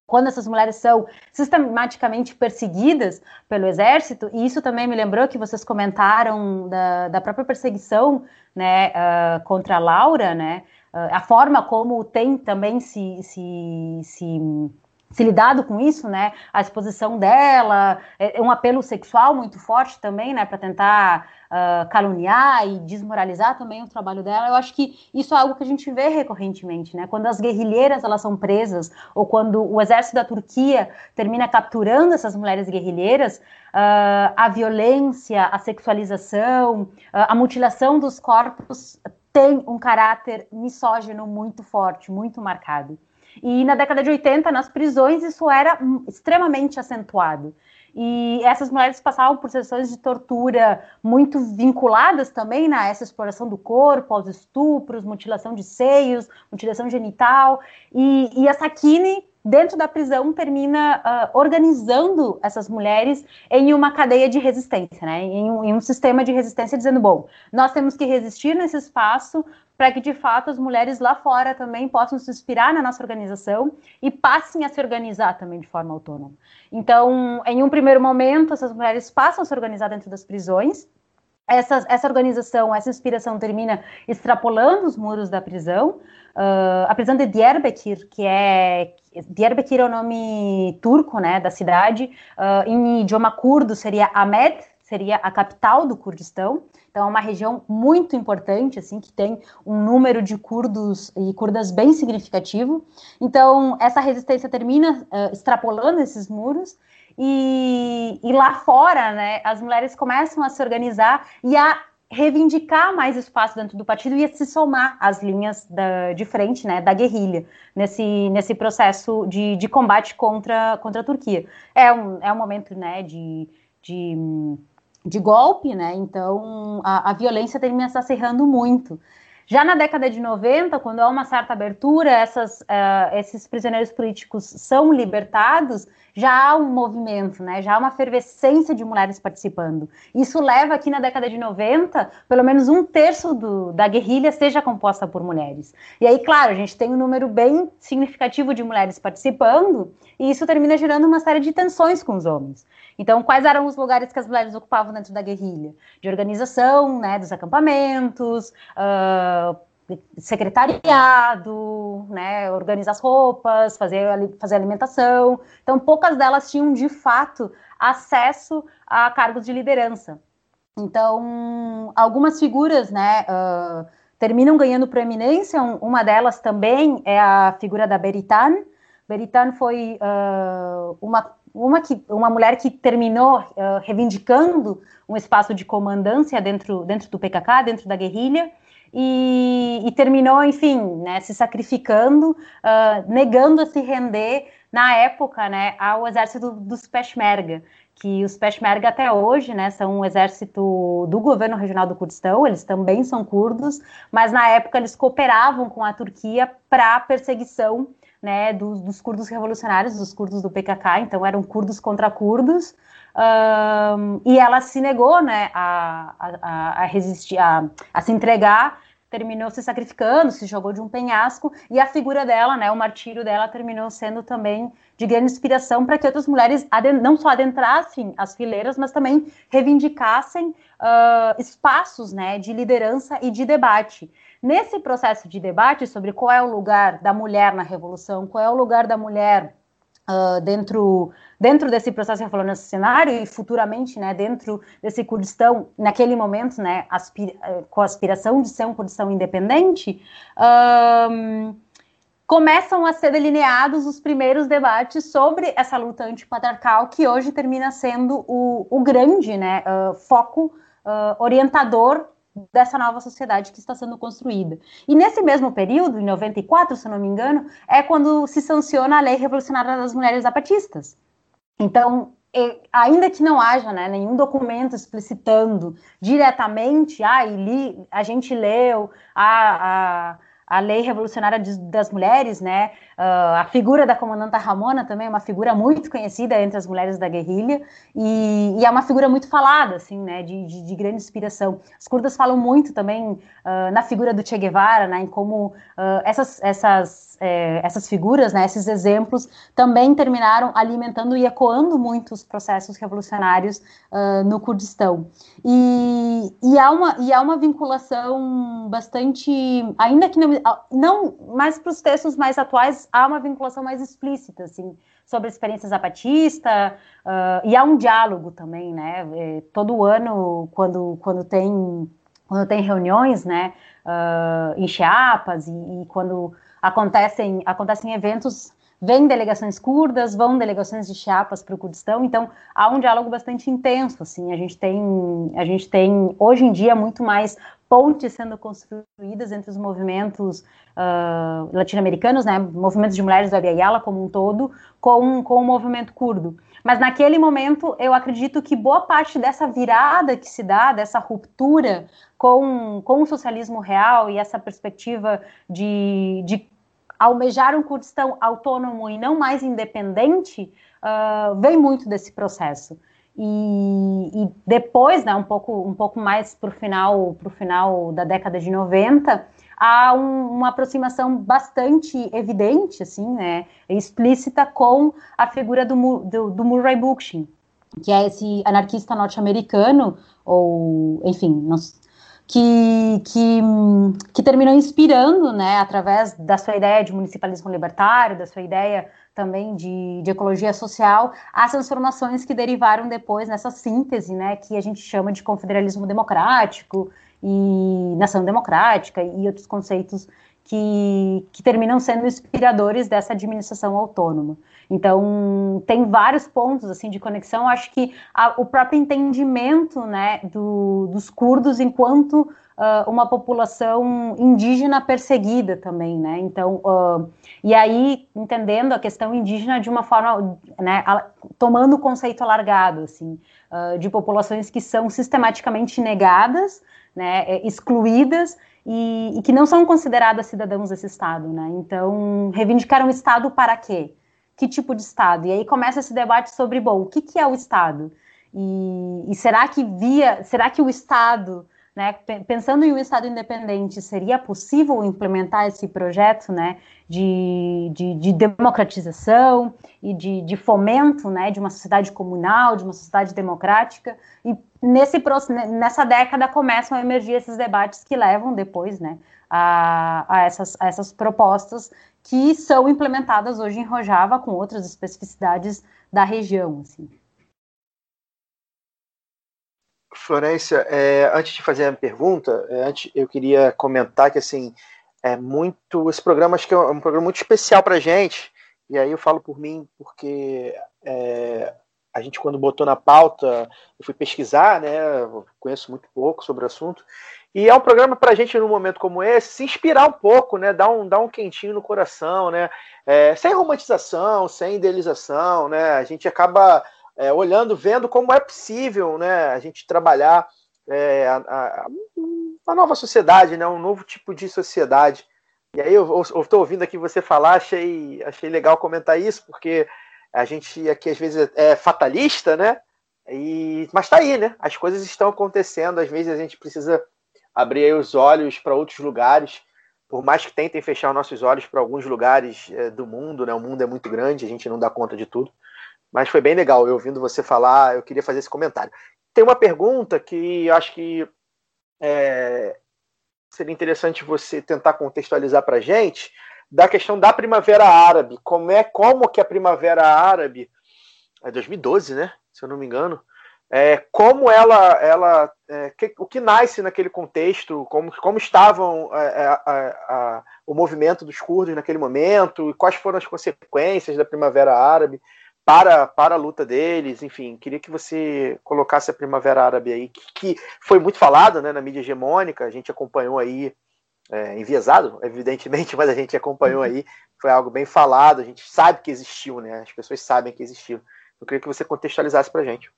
quando essas mulheres são sistematicamente perseguidas pelo exército, e isso também me lembrou que vocês comentaram da, da própria perseguição né, uh, contra a Laura, né, uh, a forma como tem também se, se, se se lidado com isso, né? A exposição dela, é, é um apelo sexual muito forte também, né? Para tentar uh, caluniar e desmoralizar também o trabalho dela. Eu acho que isso é algo que a gente vê recorrentemente, né? Quando as guerrilheiras elas são presas ou quando o exército da Turquia termina capturando essas mulheres guerrilheiras, uh, a violência, a sexualização, uh, a mutilação dos corpos tem um caráter misógino muito forte, muito marcado. E na década de 80, nas prisões, isso era extremamente acentuado. E essas mulheres passavam por sessões de tortura muito vinculadas também né, a essa exploração do corpo, aos estupros, mutilação de seios, mutilação genital. E, e a Sakine, dentro da prisão, termina uh, organizando essas mulheres em uma cadeia de resistência, né, em um, em um sistema de resistência, dizendo: bom, nós temos que resistir nesse espaço para que de fato as mulheres lá fora também possam se inspirar na nossa organização e passem a se organizar também de forma autônoma. Então, em um primeiro momento, essas mulheres passam a se organizar dentro das prisões. Essa, essa organização, essa inspiração termina extrapolando os muros da prisão. Uh, a prisão de Diyarbakir, que é Diyarbakir é o nome turco, né, da cidade. Uh, em idioma curdo seria Ahmed, seria a capital do Kurdistão. Então, é uma região muito importante, assim, que tem um número de curdos e curdas bem significativo. Então, essa resistência termina uh, extrapolando esses muros. E, e lá fora, né, as mulheres começam a se organizar e a reivindicar mais espaço dentro do partido e se somar às linhas da, de frente né, da guerrilha nesse, nesse processo de, de combate contra, contra a Turquia. É um, é um momento né, de, de de golpe, né? Então a, a violência termina se acerrando muito. Já na década de 90, quando há uma certa abertura, essas, uh, esses prisioneiros políticos são libertados, já há um movimento, né? já há uma efervescência de mulheres participando. Isso leva aqui na década de 90, pelo menos um terço do, da guerrilha seja composta por mulheres. E aí, claro, a gente tem um número bem significativo de mulheres participando, e isso termina gerando uma série de tensões com os homens. Então, quais eram os lugares que as mulheres ocupavam dentro da guerrilha? De organização, né, dos acampamentos, uh, secretariado, né, organizar as roupas, fazer, fazer alimentação. Então, poucas delas tinham, de fato, acesso a cargos de liderança. Então, algumas figuras, né, uh, terminam ganhando proeminência. Uma delas também é a figura da Beritan. Beritan foi uh, uma uma, que, uma mulher que terminou uh, reivindicando um espaço de comandância dentro, dentro do PKK, dentro da guerrilha, e, e terminou, enfim, né, se sacrificando, uh, negando a se render, na época, né, ao exército dos Peshmerga, que os Peshmerga até hoje, né, são um exército do governo regional do Kurdistão, eles também são curdos, mas na época eles cooperavam com a Turquia para perseguição né, dos, dos, curdos revolucionários, dos curdos do PKK, então eram curdos contra curdos, um, e ela se negou né, a, a, a resistir, a, a, se entregar terminou se sacrificando, se jogou de um penhasco, e a figura dela, né, o martírio dela, terminou sendo também de grande inspiração para que outras mulheres não só adentrassem as fileiras, mas também reivindicassem uh, espaços né, de liderança e de debate. Nesse processo de debate sobre qual é o lugar da mulher na revolução, qual é o lugar da mulher uh, dentro, dentro desse processo nesse cenário e futuramente, né, dentro desse Kurdistão, naquele momento, né, aspira, uh, com a aspiração de ser um Kurdistão independente, uh, começam a ser delineados os primeiros debates sobre essa luta antipatriarcal que hoje termina sendo o, o grande né, foco orientador dessa nova sociedade que está sendo construída. E nesse mesmo período, em 94, se não me engano, é quando se sanciona a Lei Revolucionária das Mulheres Zapatistas. Então, ainda que não haja né, nenhum documento explicitando diretamente, ah, li, a gente leu a, a a lei revolucionária de, das mulheres, né? Uh, a figura da comandanta Ramona também é uma figura muito conhecida entre as mulheres da guerrilha e, e é uma figura muito falada, assim, né? De, de, de grande inspiração. As curdas falam muito também uh, na figura do Che Guevara, né? Em como uh, essas, essas é, essas figuras, né, esses exemplos, também terminaram alimentando e ecoando muito os processos revolucionários uh, no Kurdistão. E, e, há uma, e há uma vinculação bastante, ainda que não, não mais para os textos mais atuais, há uma vinculação mais explícita, assim, sobre a experiência zapatista, uh, e há um diálogo também, né, é, todo ano, quando, quando tem quando tem reuniões, né, uh, em Chiapas e, e quando acontecem, acontecem eventos, vêm delegações curdas, vão delegações de Chiapas para o Kurdistão, então há um diálogo bastante intenso, assim, a gente tem, a gente tem hoje em dia muito mais pontes sendo construídas entre os movimentos uh, latino-americanos, né, movimentos de mulheres da Abiyala como um todo, com, com o movimento curdo. Mas naquele momento, eu acredito que boa parte dessa virada que se dá, dessa ruptura com, com o socialismo real e essa perspectiva de, de almejar um Kurdistão autônomo e não mais independente, uh, vem muito desse processo. E, e, depois, né, um pouco, um pouco mais para o final, final da década de 90, há um, uma aproximação bastante evidente, assim, né, explícita com a figura do, do, do Murray Bookchin, que é esse anarquista norte-americano, ou, enfim, não, que, que, que terminou inspirando, né, através da sua ideia de municipalismo libertário, da sua ideia também de, de ecologia social, as transformações que derivaram depois nessa síntese, né, que a gente chama de confederalismo democrático e nação democrática e outros conceitos que, que terminam sendo inspiradores dessa administração autônoma. Então, tem vários pontos assim de conexão. Acho que a, o próprio entendimento né, do, dos curdos enquanto uh, uma população indígena perseguida também, né? Então, uh, e aí entendendo a questão indígena de uma forma, né, a, tomando o conceito alargado, assim, uh, de populações que são sistematicamente negadas, né, é, excluídas e, e, que não são consideradas cidadãos desse Estado, né? Então, reivindicar um Estado para quê? que tipo de Estado? E aí começa esse debate sobre, bom, o que, que é o Estado? E, e será que via, será que o Estado, né, pensando em um Estado independente, seria possível implementar esse projeto, né, de, de, de democratização e de, de, fomento, né, de uma sociedade comunal, de uma sociedade democrática? E nesse nessa década começam a emergir esses debates que levam depois, né, a, a, essas, a essas propostas que são implementadas hoje em Rojava com outras especificidades da região. Assim. Florência, é, antes de fazer a pergunta, é, antes eu queria comentar que assim é muito esse programa acho que é um programa muito especial para gente e aí eu falo por mim porque é, a gente quando botou na pauta eu fui pesquisar, né? conheço muito pouco sobre o assunto e é um programa para a gente, num momento como esse, se inspirar um pouco, né? Dar um, dar um quentinho no coração, né? É, sem romantização, sem idealização, né? A gente acaba é, olhando, vendo como é possível, né? A gente trabalhar é, a, a, uma nova sociedade, né? Um novo tipo de sociedade. E aí eu estou ouvindo aqui você falar, achei, achei legal comentar isso, porque a gente aqui às vezes é fatalista, né? E, mas está aí, né? As coisas estão acontecendo, às vezes a gente precisa abrir os olhos para outros lugares, por mais que tentem fechar nossos olhos para alguns lugares é, do mundo, né? O mundo é muito grande, a gente não dá conta de tudo. Mas foi bem legal, eu ouvindo você falar, eu queria fazer esse comentário. Tem uma pergunta que eu acho que é, seria interessante você tentar contextualizar para a gente da questão da Primavera Árabe. Como é como que a Primavera Árabe é 2012, né? Se eu não me engano. É, como ela, ela é, que, o que nasce naquele contexto, como, como estavam é, é, a, a, o movimento dos curdos naquele momento, e quais foram as consequências da Primavera Árabe para, para a luta deles, enfim, queria que você colocasse a Primavera Árabe aí, que, que foi muito falado né, na mídia hegemônica, a gente acompanhou aí, é, enviesado, evidentemente, mas a gente acompanhou aí, foi algo bem falado, a gente sabe que existiu, né, as pessoas sabem que existiu. Eu queria que você contextualizasse para a gente.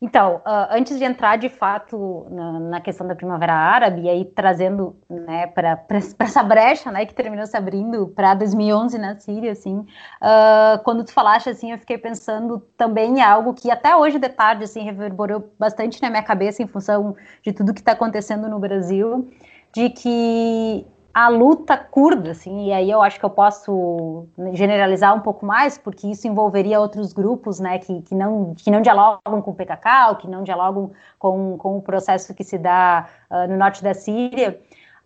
Então, uh, antes de entrar de fato na, na, questão da Primavera Árabe, e aí trazendo né, para essa brecha né, que terminou se abrindo para 2011 na Síria, assim, uh, quando tu falaste assim, eu fiquei pensando também em algo que até hoje de tarde assim, reverberou bastante na minha cabeça em função de tudo que está acontecendo no Brasil, de que a luta curda, assim, e aí eu acho que eu posso generalizar um pouco mais, porque isso envolveria outros grupos, né, que, que, não, que não dialogam com o PKK, ou que não dialogam com, com o processo que se dá uh, no norte da Síria.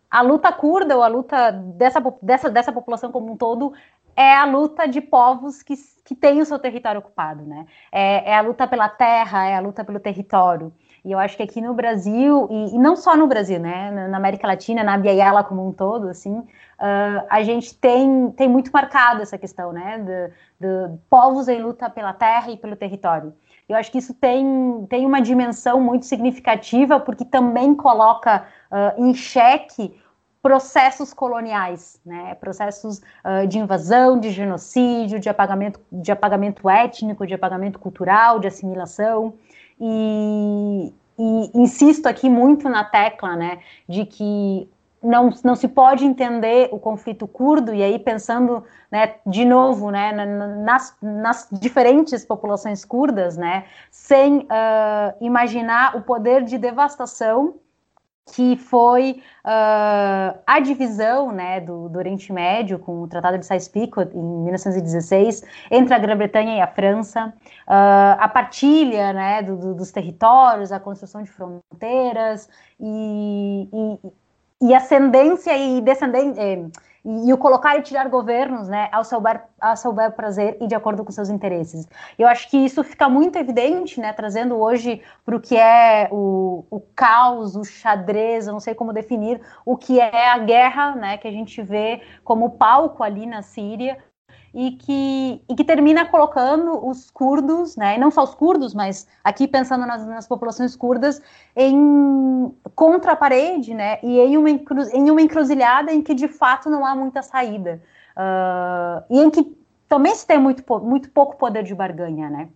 A luta curda, ou a luta dessa, dessa, dessa população como um todo, é a luta de povos que, que têm o seu território ocupado, né? É, é a luta pela terra, é a luta pelo território. E eu acho que aqui no Brasil, e, e não só no Brasil, né, na, América Latina, na Biaiala como um todo, assim, uh, a gente tem, tem muito marcado essa questão, né, de, de povos em luta pela terra e pelo território. Eu acho que isso tem, tem uma dimensão muito significativa, porque também coloca uh, em xeque processos coloniais, né? processos uh, de invasão, de genocídio, de apagamento, de apagamento étnico, de apagamento cultural, de assimilação. E, e insisto aqui muito na tecla, né, de que não, não se pode entender o conflito curdo, e aí pensando, né, de novo, né, nas, nas diferentes populações curdas, né, sem uh, imaginar o poder de devastação que foi uh, a divisão né, do, do, Oriente Médio com o Tratado de Sykes-Picot em 1916 entre a Grã-Bretanha e a França, uh, a partilha né, do, do, dos territórios, a construção de fronteiras e, e, e ascendência e descendência eh, e, o colocar e tirar governos, né, ao seu, bar, ao seu bel prazer e de acordo com seus interesses. Eu acho que isso fica muito evidente, né, trazendo hoje para o que é o, o caos, o xadrez, eu não sei como definir, o que é a guerra, né, que a gente vê como palco ali na Síria, e que, e que termina colocando os curdos, né, não só os curdos, mas aqui pensando nas, nas populações curdas, em contra a parede, né, e em uma, em uma encruzilhada em que de fato não há muita saída, uh, e em que também se tem muito, muito pouco poder de barganha, né.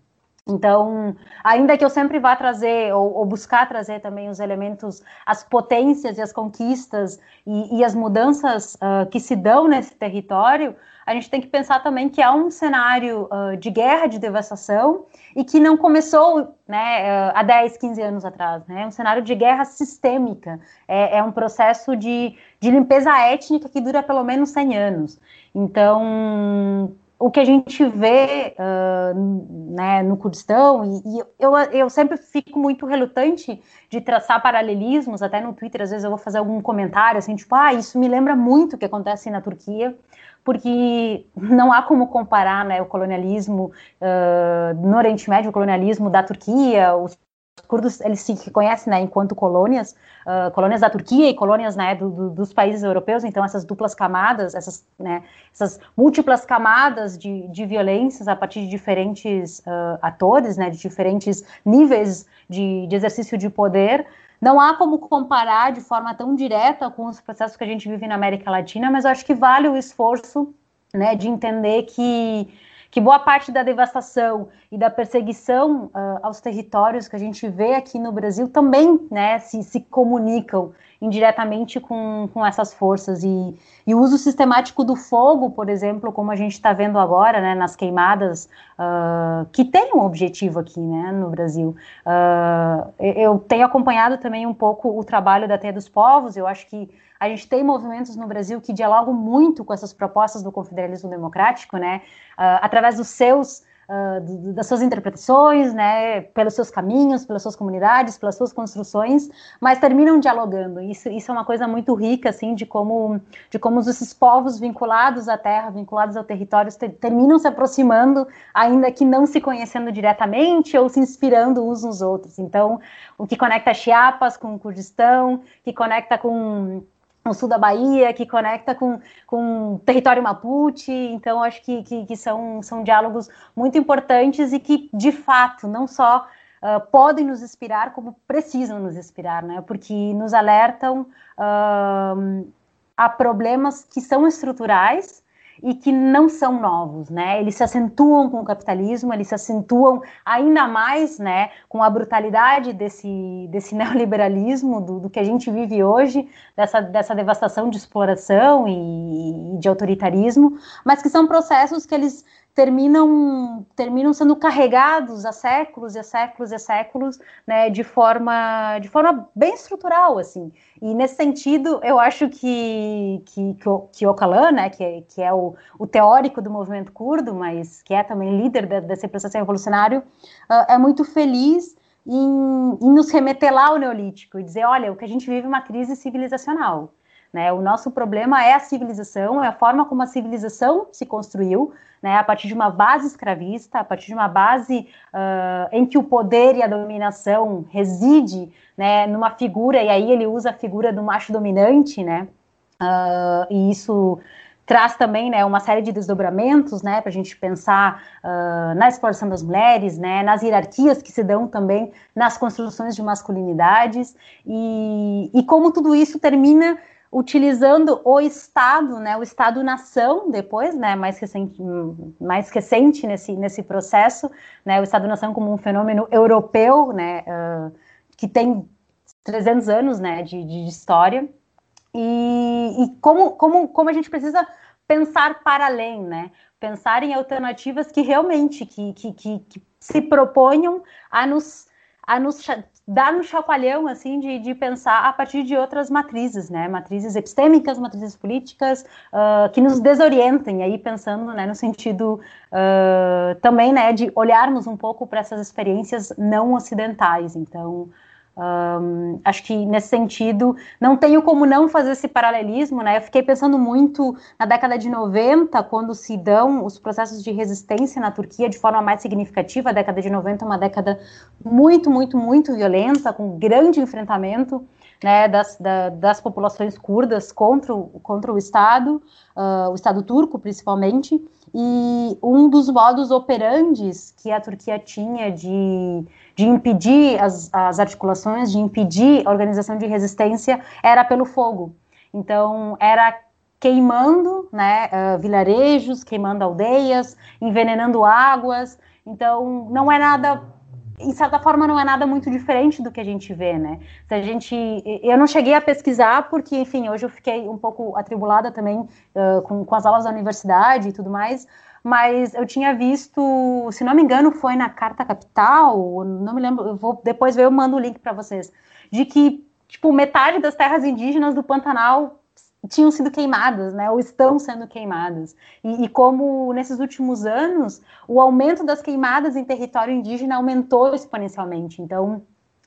Então, ainda que eu sempre vá trazer, ou, ou, buscar trazer também os elementos, as potências e as conquistas e, e as mudanças uh, que se dão nesse território, a gente tem que pensar também que há um cenário uh, de guerra, de devastação, e que não começou né, uh, há 10, 15 anos atrás. Né? É um cenário de guerra sistêmica, é, é, um processo de, de limpeza étnica que dura pelo menos 100 anos. Então, o que a gente vê uh, né, no Kurdistão, e, e, eu, eu sempre fico muito relutante de traçar paralelismos, até no Twitter, às vezes eu vou fazer algum comentário assim, tipo, ah, isso me lembra muito o que acontece na Turquia, porque não há como comparar né, o colonialismo uh, no Oriente Médio, o colonialismo da Turquia, os curdos eles se reconhecem né, enquanto colônias, uh, colônias da Turquia e colônias né, do, do, dos países europeus, então essas duplas camadas, essas, né, essas múltiplas camadas de, de violências a partir de diferentes uh, atores, né, de diferentes níveis de, de exercício de poder, não há como comparar de forma tão direta com os processos que a gente vive na América Latina, mas eu acho que vale o esforço né, de entender que, que boa parte da devastação e da perseguição uh, aos territórios que a gente vê aqui no Brasil também né, se, se comunicam indiretamente com, com essas forças. E, e o uso sistemático do fogo, por exemplo, como a gente está vendo agora, né, nas queimadas, uh, que tem um objetivo aqui, né, no Brasil. Uh, eu tenho acompanhado também um pouco o trabalho da Teia dos Povos, eu acho que a gente tem movimentos no Brasil que dialogam muito com essas propostas do confederalismo democrático, né, uh, através dos seus uh, das suas interpretações, né, pelos seus caminhos, pelas suas comunidades, pelas suas construções, mas terminam dialogando. Isso, isso é uma coisa muito rica, assim, de como, de como esses povos vinculados à terra, vinculados ao território, ter, terminam se aproximando, ainda que não se conhecendo diretamente ou se inspirando uns nos outros. Então, o que conecta Chiapas com o Kurdistão, que conecta com no sul da Bahia, que conecta com, com o território Mapuche. Então, acho que, que, que, são, são diálogos muito importantes e que, de fato, não só uh, podem nos inspirar, como precisam nos inspirar, né? Porque nos alertam uh, a problemas que são estruturais e que não são novos, né? Eles se acentuam com o capitalismo, eles se acentuam ainda mais, né, com a brutalidade desse, desse neoliberalismo, do, do que a gente vive hoje, dessa, dessa devastação de exploração e, e de autoritarismo, mas que são processos que eles terminam, terminam sendo carregados há séculos e séculos e séculos, né, de forma, de forma bem estrutural, assim. E nesse sentido, eu acho que, que, que Ocalan, né, que, que é o, o teórico do movimento curdo, mas que é também líder de, desse processo revolucionário, uh, é muito feliz em, em nos remeter lá ao Neolítico e dizer, olha, o que a gente vive é uma crise civilizacional. Né? O nosso problema é a civilização, é a forma como a civilização se construiu, né, a partir de uma base escravista, a partir de uma base uh, em que o poder e a dominação reside né, numa figura, e aí ele usa a figura do macho dominante, né, uh, e isso traz também né, uma série de desdobramentos né, para a gente pensar uh, na exploração das mulheres, né, nas hierarquias que se dão também nas construções de masculinidades, e, e como tudo isso termina utilizando o Estado, né, o Estado-nação, depois, né, mais recente, mais recente nesse, nesse processo, né, o Estado-nação como um fenômeno europeu, né, uh, que tem 300 anos, né, de, de história, e, e, como, como, como a gente precisa pensar para além, né, pensar em alternativas que realmente, que, que, que, que se proponham a nos, a nos dar um chacoalhão assim de, de pensar a partir de outras matrizes, né? Matrizes epistêmicas, matrizes políticas uh, que nos desorientem aí pensando, né, no sentido uh, também, né, de olharmos um pouco para essas experiências não ocidentais. Então, um, acho que nesse sentido, não tenho como não fazer esse paralelismo, né? Eu fiquei pensando muito na década de 90, quando se dão os processos de resistência na Turquia de forma mais significativa. A década de 90 é uma década muito, muito, muito violenta, com grande enfrentamento né, das, da, das populações curdas contra o, contra o Estado, uh, o Estado turco principalmente. E um dos modos operandes que a Turquia tinha de de impedir as, as articulações, de impedir a organização de resistência, era pelo fogo. Então, era queimando né, uh, vilarejos, queimando aldeias, envenenando águas. Então, não é nada, em certa forma, não é nada muito diferente do que a gente vê, né? Se a gente, eu não cheguei a pesquisar porque, enfim, hoje eu fiquei um pouco atribulada também uh, com, com as aulas da universidade e tudo mais, mas eu tinha visto, se não me engano, foi na Carta Capital, não me lembro, eu vou depois eu mando o link para vocês, de que tipo metade das terras indígenas do Pantanal tinham sido queimadas, né, ou estão sendo queimadas. E, e, como nesses últimos anos o aumento das queimadas em território indígena aumentou exponencialmente. Então,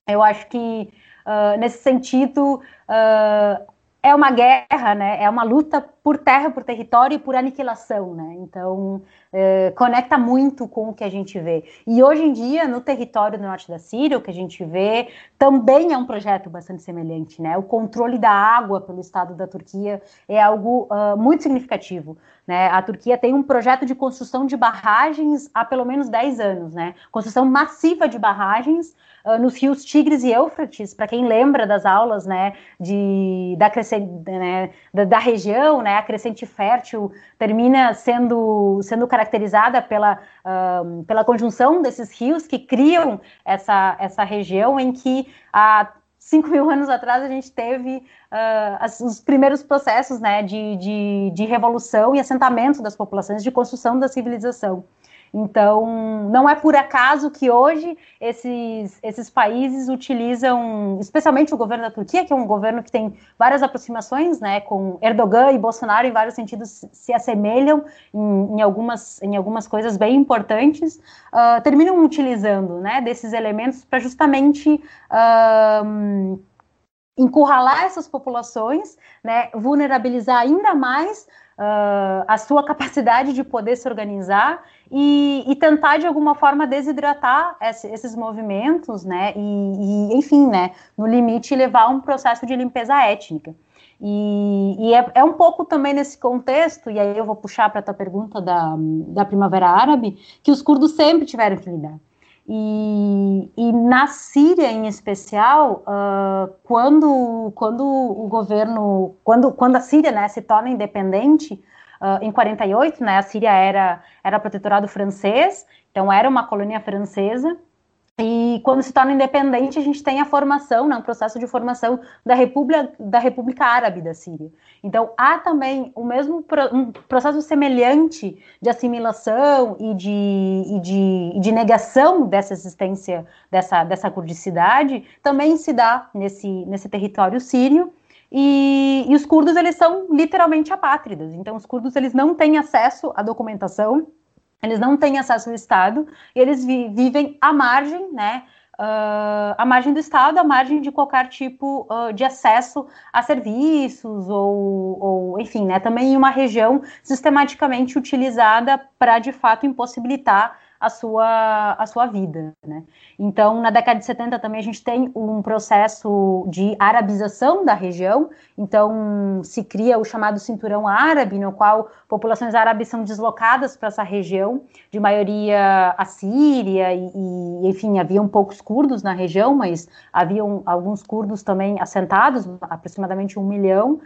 eu acho que uh, nesse sentido uh, é uma guerra, né? É uma luta por terra, por território e por aniquilação, né? Então é, conecta muito com o que a gente vê. E hoje em dia, no território do norte da Síria, o que a gente vê também é um projeto bastante semelhante, né? O controle da água pelo Estado da Turquia é algo uh, muito significativo. Né? A Turquia tem um projeto de construção de barragens há pelo menos 10 anos, né? Construção massiva de barragens uh, nos rios Tigres e Eufrates, para quem lembra das aulas, né, de, da, né, da, da, região, né, a crescente fértil termina sendo, sendo caracterizada pela, uh, pela conjunção desses rios que criam essa, essa região em que a 5 mil anos atrás a gente teve uh, as, os primeiros processos né, de, de, de revolução e assentamento das populações, de construção da civilização. Então, não é por acaso que hoje esses, esses países utilizam, especialmente o governo da Turquia, que é um governo que tem várias aproximações, né, com Erdogan e Bolsonaro, em vários sentidos se assemelham em, em algumas, em algumas coisas bem importantes, uh, terminam utilizando né, desses elementos para justamente. Uh, encurralar essas populações, né, vulnerabilizar ainda mais uh, a sua capacidade de poder se organizar e, e tentar de alguma forma desidratar esse, esses movimentos, né? E, e, enfim, né? No limite levar um processo de limpeza étnica. E, e é, é, um pouco também nesse contexto, e aí eu vou puxar para a tua pergunta da, da Primavera Árabe, que os curdos sempre tiveram que lidar. E, e, na Síria, em especial, uh, quando, quando o governo, quando, quando a Síria né, se torna independente, uh, em 48, né, a Síria era, era protetorado francês, então era uma colônia francesa, e quando se torna independente, a gente tem a formação, né, um processo de formação da República, da República Árabe da Síria. Então, há também o mesmo um processo semelhante de assimilação e de, e de, e de negação dessa existência, dessa, dessa kurdicidade, também se dá nesse, nesse território sírio. E, e os curdos, eles são literalmente apátridas. Então, os curdos, eles não têm acesso à documentação, eles não têm acesso ao Estado e eles vi vivem à margem, né? Uh, à margem do Estado, à margem de qualquer tipo uh, de acesso a serviços ou, ou, enfim, né? Também em uma região sistematicamente utilizada para de fato impossibilitar a sua, a sua vida, né? Então, na década de 70 também a gente tem um processo de arabização da região, então se cria o chamado cinturão árabe, no qual populações árabes são deslocadas para essa região, de maioria assíria e, e, enfim, haviam poucos curdos na região, mas haviam alguns curdos também assentados, aproximadamente um milhão,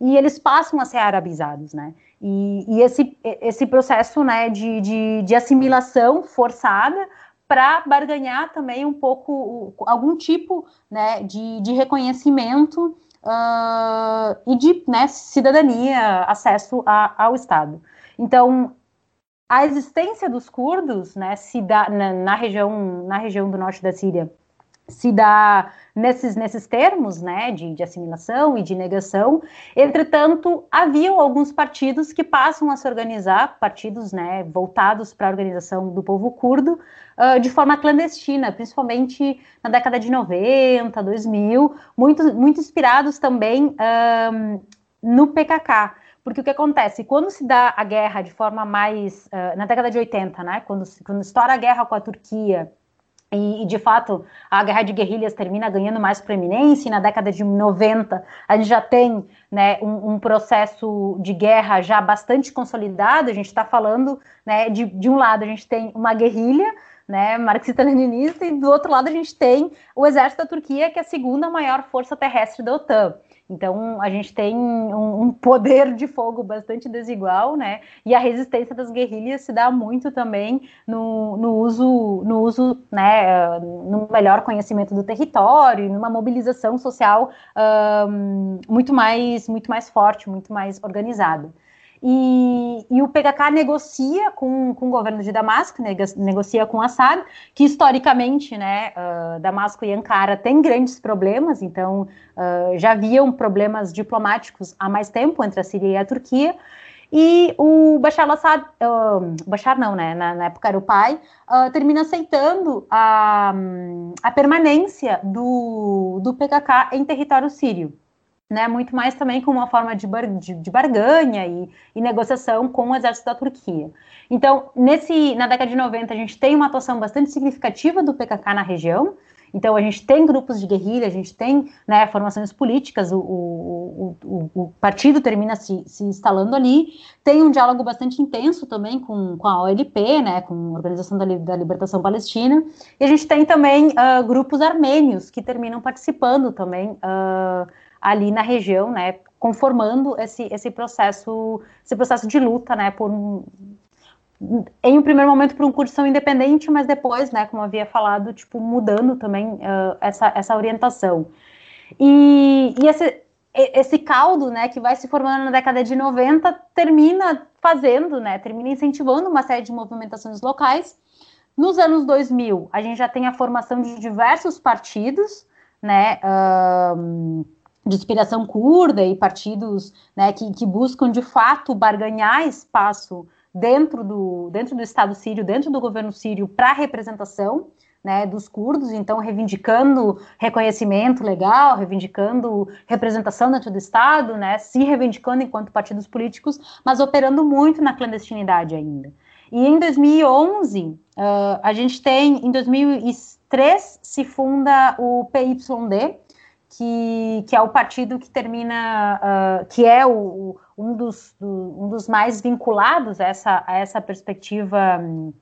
e eles passam a ser arabizados, né? E, e esse, esse processo né, de, de, de assimilação forçada para barganhar também um pouco algum tipo né, de, de reconhecimento uh, e de né, cidadania, acesso a, ao Estado. Então, a existência dos curdos né, se dá na, na, região, na região do norte da Síria se dá nesses, nesses termos né, de, de, assimilação e de negação. Entretanto, haviam alguns partidos que passam a se organizar, partidos né, voltados para a organização do povo curdo, uh, de forma clandestina, principalmente na década de 90, 2000, muito, muito inspirados também um, no PKK. Porque o que acontece? Quando se dá a guerra de forma mais. Uh, na década de 80, né, quando, quando estoura a guerra com a Turquia e, de fato, a guerra de guerrilhas termina ganhando mais proeminência, e na década de 90 a gente já tem né, um, um processo de guerra já bastante consolidado, a gente está falando, né, de, de um lado a gente tem uma guerrilha, né, marxista-leninista, e do outro lado a gente tem o exército da Turquia, que é a segunda maior força terrestre da OTAN. Então, a gente tem um, um, poder de fogo bastante desigual, né? E a resistência das guerrilhas se dá muito também no, no uso, no uso, né, no melhor conhecimento do território, numa mobilização social um, muito mais, muito mais forte, muito mais organizada. E, e, o PKK negocia com, com o governo de Damasco, negocia com Assad, que historicamente, né, uh, Damasco e Ankara têm grandes problemas, então uh, já haviam problemas diplomáticos há mais tempo entre a Síria e a Turquia, e o Bashar al-Assad, uh, Bashar não, né, na, na, época era o pai, termina aceitando a, a permanência do, do PKK em território sírio né, muito mais também como uma forma de, bar, de, de barganha e, e, negociação com o exército da Turquia. Então, nesse, na década de 90, a gente tem uma atuação bastante significativa do PKK na região, então a gente tem grupos de guerrilha, a gente tem né, formações políticas, o, o, o, o partido termina se, se, instalando ali, tem um diálogo bastante intenso também com, com a OLP, né, com a Organização da, da Libertação Palestina, e a gente tem também uh, grupos armênios que terminam participando também uh, ali na região, né, conformando esse, esse processo, esse processo de luta, né, por em um primeiro momento por um Kurdistão independente, mas depois, né, como havia falado, tipo mudando também uh, essa, essa orientação. E, e esse, esse caldo, né, que vai se formando na década de 90, termina fazendo, né, termina incentivando uma série de movimentações locais. Nos anos 2000, a gente já tem a formação de diversos partidos, né, um, de inspiração curda e partidos né, que, que, buscam de fato barganhar espaço dentro do, dentro do Estado sírio, dentro do governo sírio, para representação né, dos curdos, então reivindicando reconhecimento legal, reivindicando representação dentro do Estado, né, se reivindicando enquanto partidos políticos, mas operando muito na clandestinidade ainda. E em 2011, uh, a gente tem, em 2003, se funda o PYD, que, que é o partido que termina, uh, que é o, um, dos, do, um dos mais vinculados a essa, a essa perspectiva, um,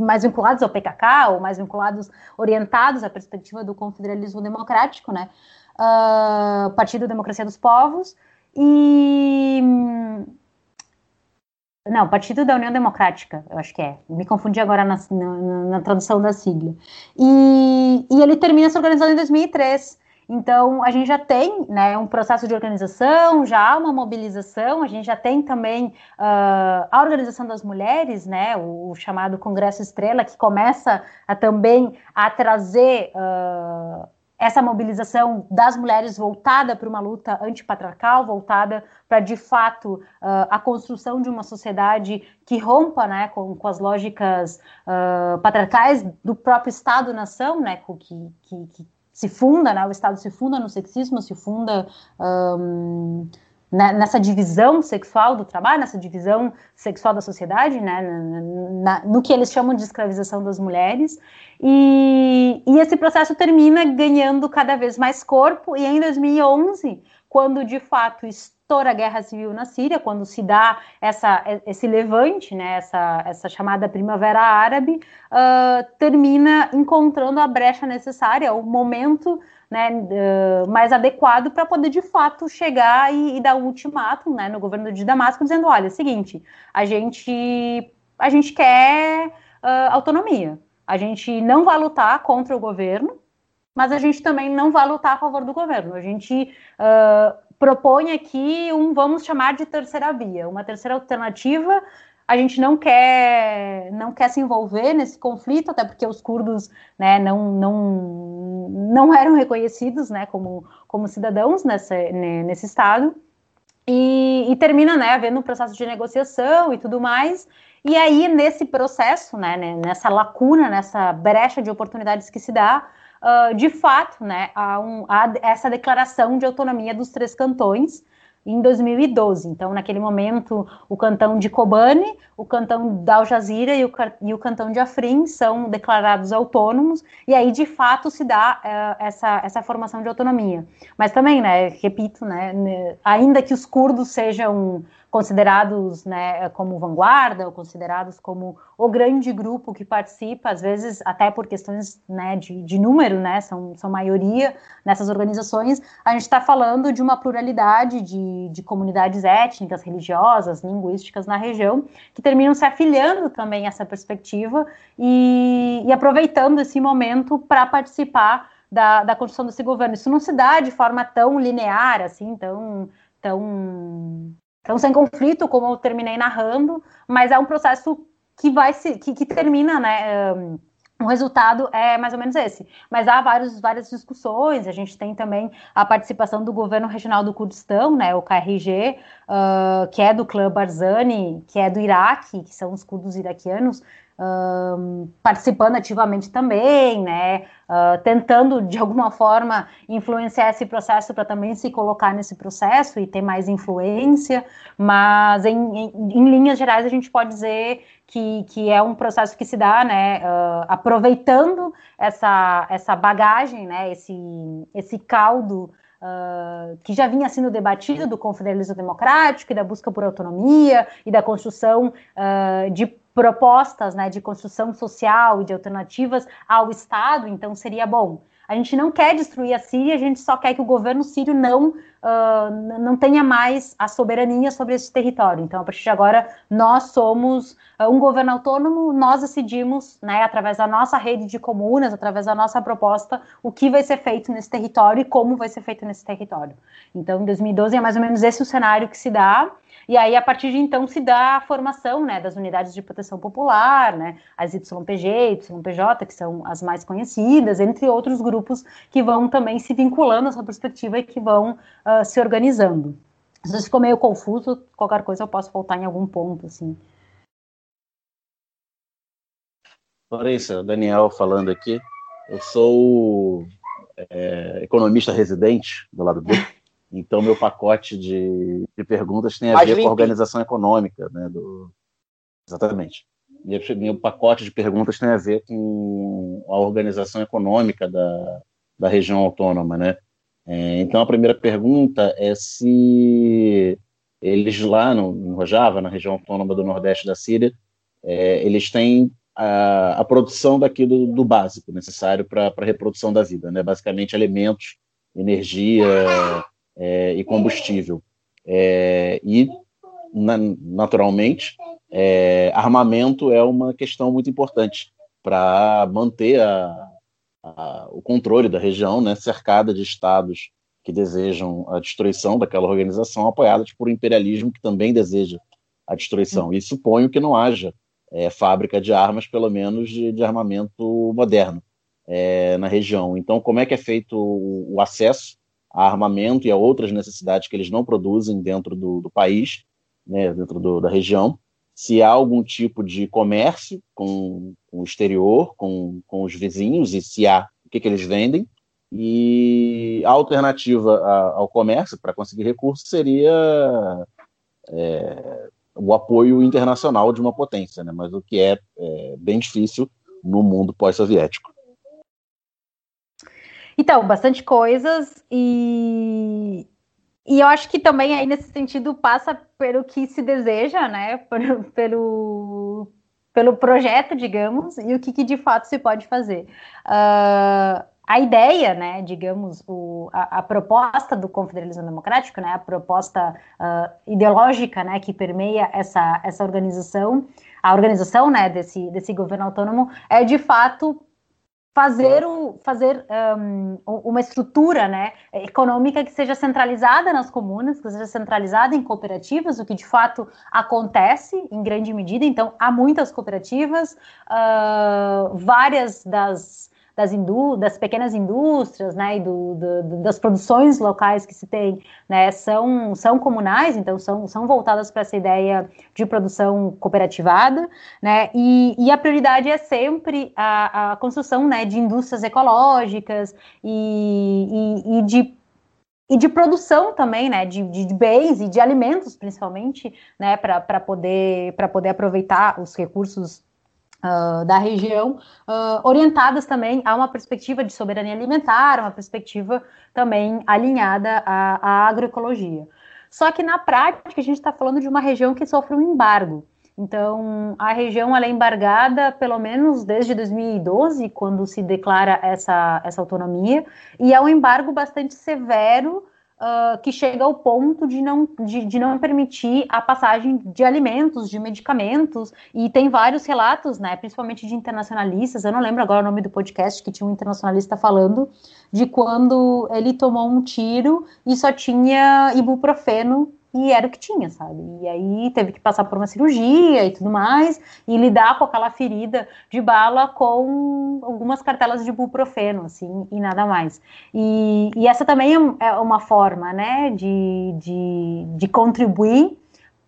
mais vinculados ao PKK, ou mais vinculados, orientados à perspectiva do confederalismo democrático, né? Uh, Partido Democracia dos Povos, e. Não, Partido da União Democrática, eu acho que é. Me confundi agora na, na, na tradução da sigla. E, e, ele termina se organizando em 2003. Então, a gente já tem né, um processo de organização, já há uma mobilização, a gente já tem também uh, a organização das mulheres, né, o, o, chamado Congresso Estrela, que começa a, também a trazer uh, essa mobilização das mulheres voltada para uma luta antipatriarcal, voltada para, de fato, uh, a construção de uma sociedade que rompa né, com, com as lógicas patriarcais do próprio Estado-nação, né, que, que, que se funda, né, o Estado se funda no sexismo, se funda um, né, nessa divisão sexual do trabalho, nessa divisão sexual da sociedade, né, na, na, no que eles chamam de escravização das mulheres, e, e esse processo termina ganhando cada vez mais corpo, e em 2011, quando de fato estoura a guerra civil na Síria, quando se dá essa, esse levante, né, essa, essa chamada Primavera Árabe, uh, termina encontrando a brecha necessária, o momento né, uh, mais adequado para poder de fato chegar e, e dar um ultimato né, no governo de Damasco, dizendo: olha, é o seguinte, a gente, a gente quer uh, autonomia, a gente não vai lutar contra o governo, mas a gente também não vai lutar a favor do governo. A gente uh, propõe aqui um, vamos chamar de terceira via, uma terceira alternativa. A gente não quer, não quer se envolver nesse conflito, até porque os curdos né, não, não, não eram reconhecidos né, como, como cidadãos nessa, nesse estado. E, e, termina né, havendo um processo de negociação e tudo mais. E aí, nesse processo, né, nessa lacuna, nessa brecha de oportunidades que se dá, uh, de fato, né, a, um, a essa declaração de autonomia dos três cantões em 2012. Então, naquele momento, o cantão de Kobane, o cantão da Al Jazeera e o, e o cantão de Afrin são declarados autônomos, e aí, de fato, se dá uh, essa, essa formação de autonomia. Mas também, né, repito, né, ainda que os curdos sejam considerados né, como vanguarda, ou considerados como o grande grupo que participa, às vezes até por questões né, de, de número, né, são, são maioria nessas organizações, a gente está falando de uma pluralidade de, de comunidades étnicas, religiosas, linguísticas na região, que terminam se afiliando também a essa perspectiva e, e aproveitando esse momento para participar da, da construção desse governo. Isso não se dá de forma tão linear, assim, tão, tão então, sem conflito, como eu terminei narrando, mas é um processo que vai se, que, que termina, né? Um, o resultado é mais ou menos esse. Mas há vários, várias discussões, a gente tem também a participação do governo regional do Kurdistão, né, o KRG, uh, que é do clã Barzani, que é do Iraque, que são os curdos iraquianos, participando ativamente também, né, uh, tentando de alguma forma influenciar esse processo para também se colocar nesse processo e ter mais influência, mas em, em, em linhas gerais a gente pode dizer que, que é um processo que se dá, né, uh, aproveitando essa, essa bagagem, né, esse, esse caldo Uh, que já vinha sendo debatido do confederalismo democrático e da busca por autonomia e da construção uh, de propostas né, de construção social e de alternativas ao Estado, então seria bom. a gente não quer destruir a Síria, a gente só quer que o governo sírio não uh, não tenha mais a soberania sobre esse território. Então, a partir de agora, nós somos um governo autônomo, nós decidimos, né, através da nossa rede de comunas, através da nossa proposta, o que vai ser feito nesse território e como vai ser feito nesse território. Então, em 2012 é mais ou menos esse o cenário que se dá. E aí, a partir de então, se dá a formação né, das unidades de proteção popular, né, as YPG, YPJ, que são as mais conhecidas, entre outros grupos que vão também se vinculando a essa perspectiva e que vão uh, se organizando. Às vezes ficou meio confuso, qualquer coisa eu posso voltar em algum ponto, assim. Larissa, Daniel falando aqui. Eu sou é, economista residente do lado B. Então, meu pacote de, de perguntas tem a Mais ver com a organização econômica. Né, do... Exatamente. Meu, meu pacote de perguntas tem a ver com a organização econômica da, da região autônoma. Né? É, então, a primeira pergunta é se eles lá no, no Rojava, na região autônoma do Nordeste da Síria, é, eles têm a, a, produção daquilo do básico necessário para a reprodução da vida, né? basicamente alimentos, energia, é, e combustível. É, e, na, naturalmente, é, armamento é uma questão muito importante para manter a, a, o controle da região, né, cercada de estados que desejam a destruição daquela organização, apoiadas por um imperialismo que também deseja a destruição. E suponho que não haja é, fábrica de armas, pelo menos de, de armamento moderno, é, na região. Então, como é que é feito o, o acesso a armamento e a outras necessidades que eles não produzem dentro do, do país, né, dentro do, da região, se há algum tipo de comércio com, com o exterior, com, com os vizinhos, e se há, o que, que eles vendem, e a alternativa a, ao comércio para conseguir recursos seria é, o apoio internacional de uma potência, né? mas o que é, é bem difícil no mundo pós-soviético. Então, bastante coisas e e eu acho que também aí nesse sentido passa pelo que se deseja, né? Pelo, pelo, pelo projeto, digamos, e o que, que, de fato se pode fazer. Uh, a ideia, né, digamos, o, a, a, proposta do confederalismo democrático, né, a proposta uh, ideológica, né, que permeia essa, essa organização, a organização, né, desse, desse governo autônomo, é de fato fazer, o, fazer um, uma estrutura né, econômica que seja centralizada nas comunas, que seja centralizada em cooperativas, o que de fato acontece em grande medida. Então, há muitas cooperativas, uh, várias das das, indú das pequenas indústrias, né, e do, do, das produções locais que se tem, né, são, são comunais, então são, são voltadas para essa ideia de produção cooperativada, né, e, e a prioridade é sempre a, a construção, né, de indústrias ecológicas e, e, e de e de produção também, né, de, de, bens e de alimentos, principalmente, né, para poder, poder aproveitar os recursos Uh, da região, uh, orientadas também a uma perspectiva de soberania alimentar, uma perspectiva também alinhada à, à agroecologia. Só que na prática a gente está falando de uma região que sofre um embargo. Então, a região é embargada pelo menos desde 2012, quando se declara essa, essa autonomia, e é um embargo bastante severo uh, que chega ao ponto de não, de, de, não permitir a passagem de alimentos, de medicamentos, e tem vários relatos, né, principalmente de internacionalistas, eu não lembro agora o nome do podcast, que tinha um internacionalista falando de quando ele tomou um tiro e só tinha ibuprofeno e era o que tinha, sabe? E aí teve que passar por uma cirurgia e tudo mais, e lidar com aquela ferida de bala com algumas cartelas de buprofeno, assim, e nada mais. E, e essa também é, é uma forma, né, de, de, de contribuir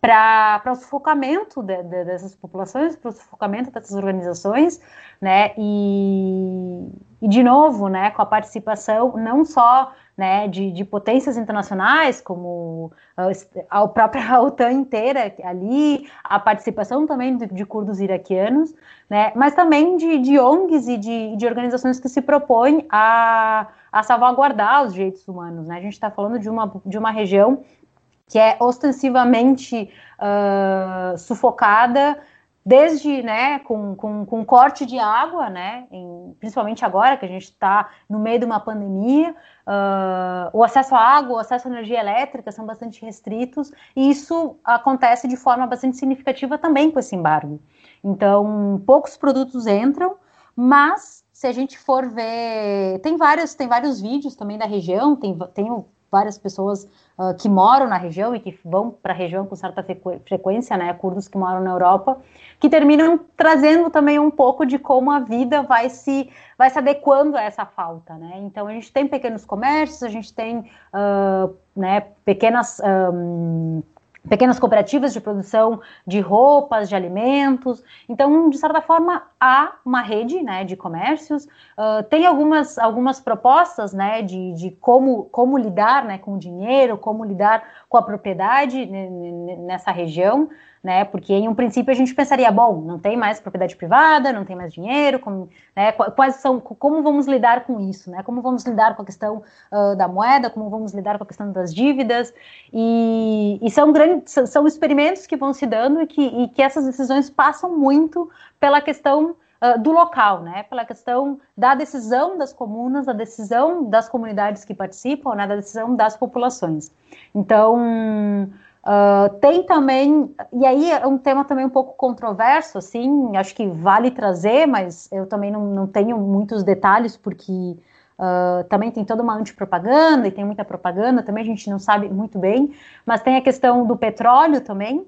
para o sufocamento de, de, dessas populações, para o sufocamento dessas organizações, né, e, e de novo, né, com a participação não só né, de, de potências internacionais, como a, a própria OTAN inteira ali, a participação também de, de curdos iraquianos, né, mas também de, de ONGs e de, de organizações que se propõem a, a salvaguardar os direitos humanos. Né? A gente está falando de uma, de uma região que é ostensivamente uh, sufocada desde, né, com, com, com corte de água, né, em, principalmente agora que a gente está no meio de uma pandemia, uh, o acesso à água, o acesso à energia elétrica são bastante restritos, e isso acontece de forma bastante significativa também com esse embargo. Então, poucos produtos entram, mas se a gente for ver, tem vários, tem vários vídeos também da região, tem, tem várias pessoas uh, que moram na região e que vão para a região com certa frequência, né, curdos que moram na Europa, que terminam trazendo também um pouco de como a vida vai se vai se adequando a essa falta, né? Então a gente tem pequenos comércios, a gente tem uh, né, pequenas um, pequenas cooperativas de produção de roupas, de alimentos. Então, de certa forma, há uma rede né, de comércios. Uh, tem algumas, algumas propostas né, de, de como, como lidar né, com o dinheiro, como lidar com a propriedade nessa região né? Porque em um princípio a gente pensaria, bom, não tem mais propriedade privada, não tem mais dinheiro, como, né? Quais são, como vamos lidar com isso, né? Como vamos lidar com a questão uh, da moeda, como vamos lidar com a questão das dívidas e, e são grandes, são experimentos que vão se dando e que, e que essas decisões passam muito pela questão do local, né? Pela questão da decisão das comunas, da decisão das comunidades que participam, né? Da decisão das populações. Então, Uh, tem também, e aí é um tema também um pouco controverso, assim, acho que vale trazer, mas eu também não, não tenho muitos detalhes, porque uh, também tem toda uma antipropaganda e tem muita propaganda, também a gente não sabe muito bem, mas tem a questão do petróleo também,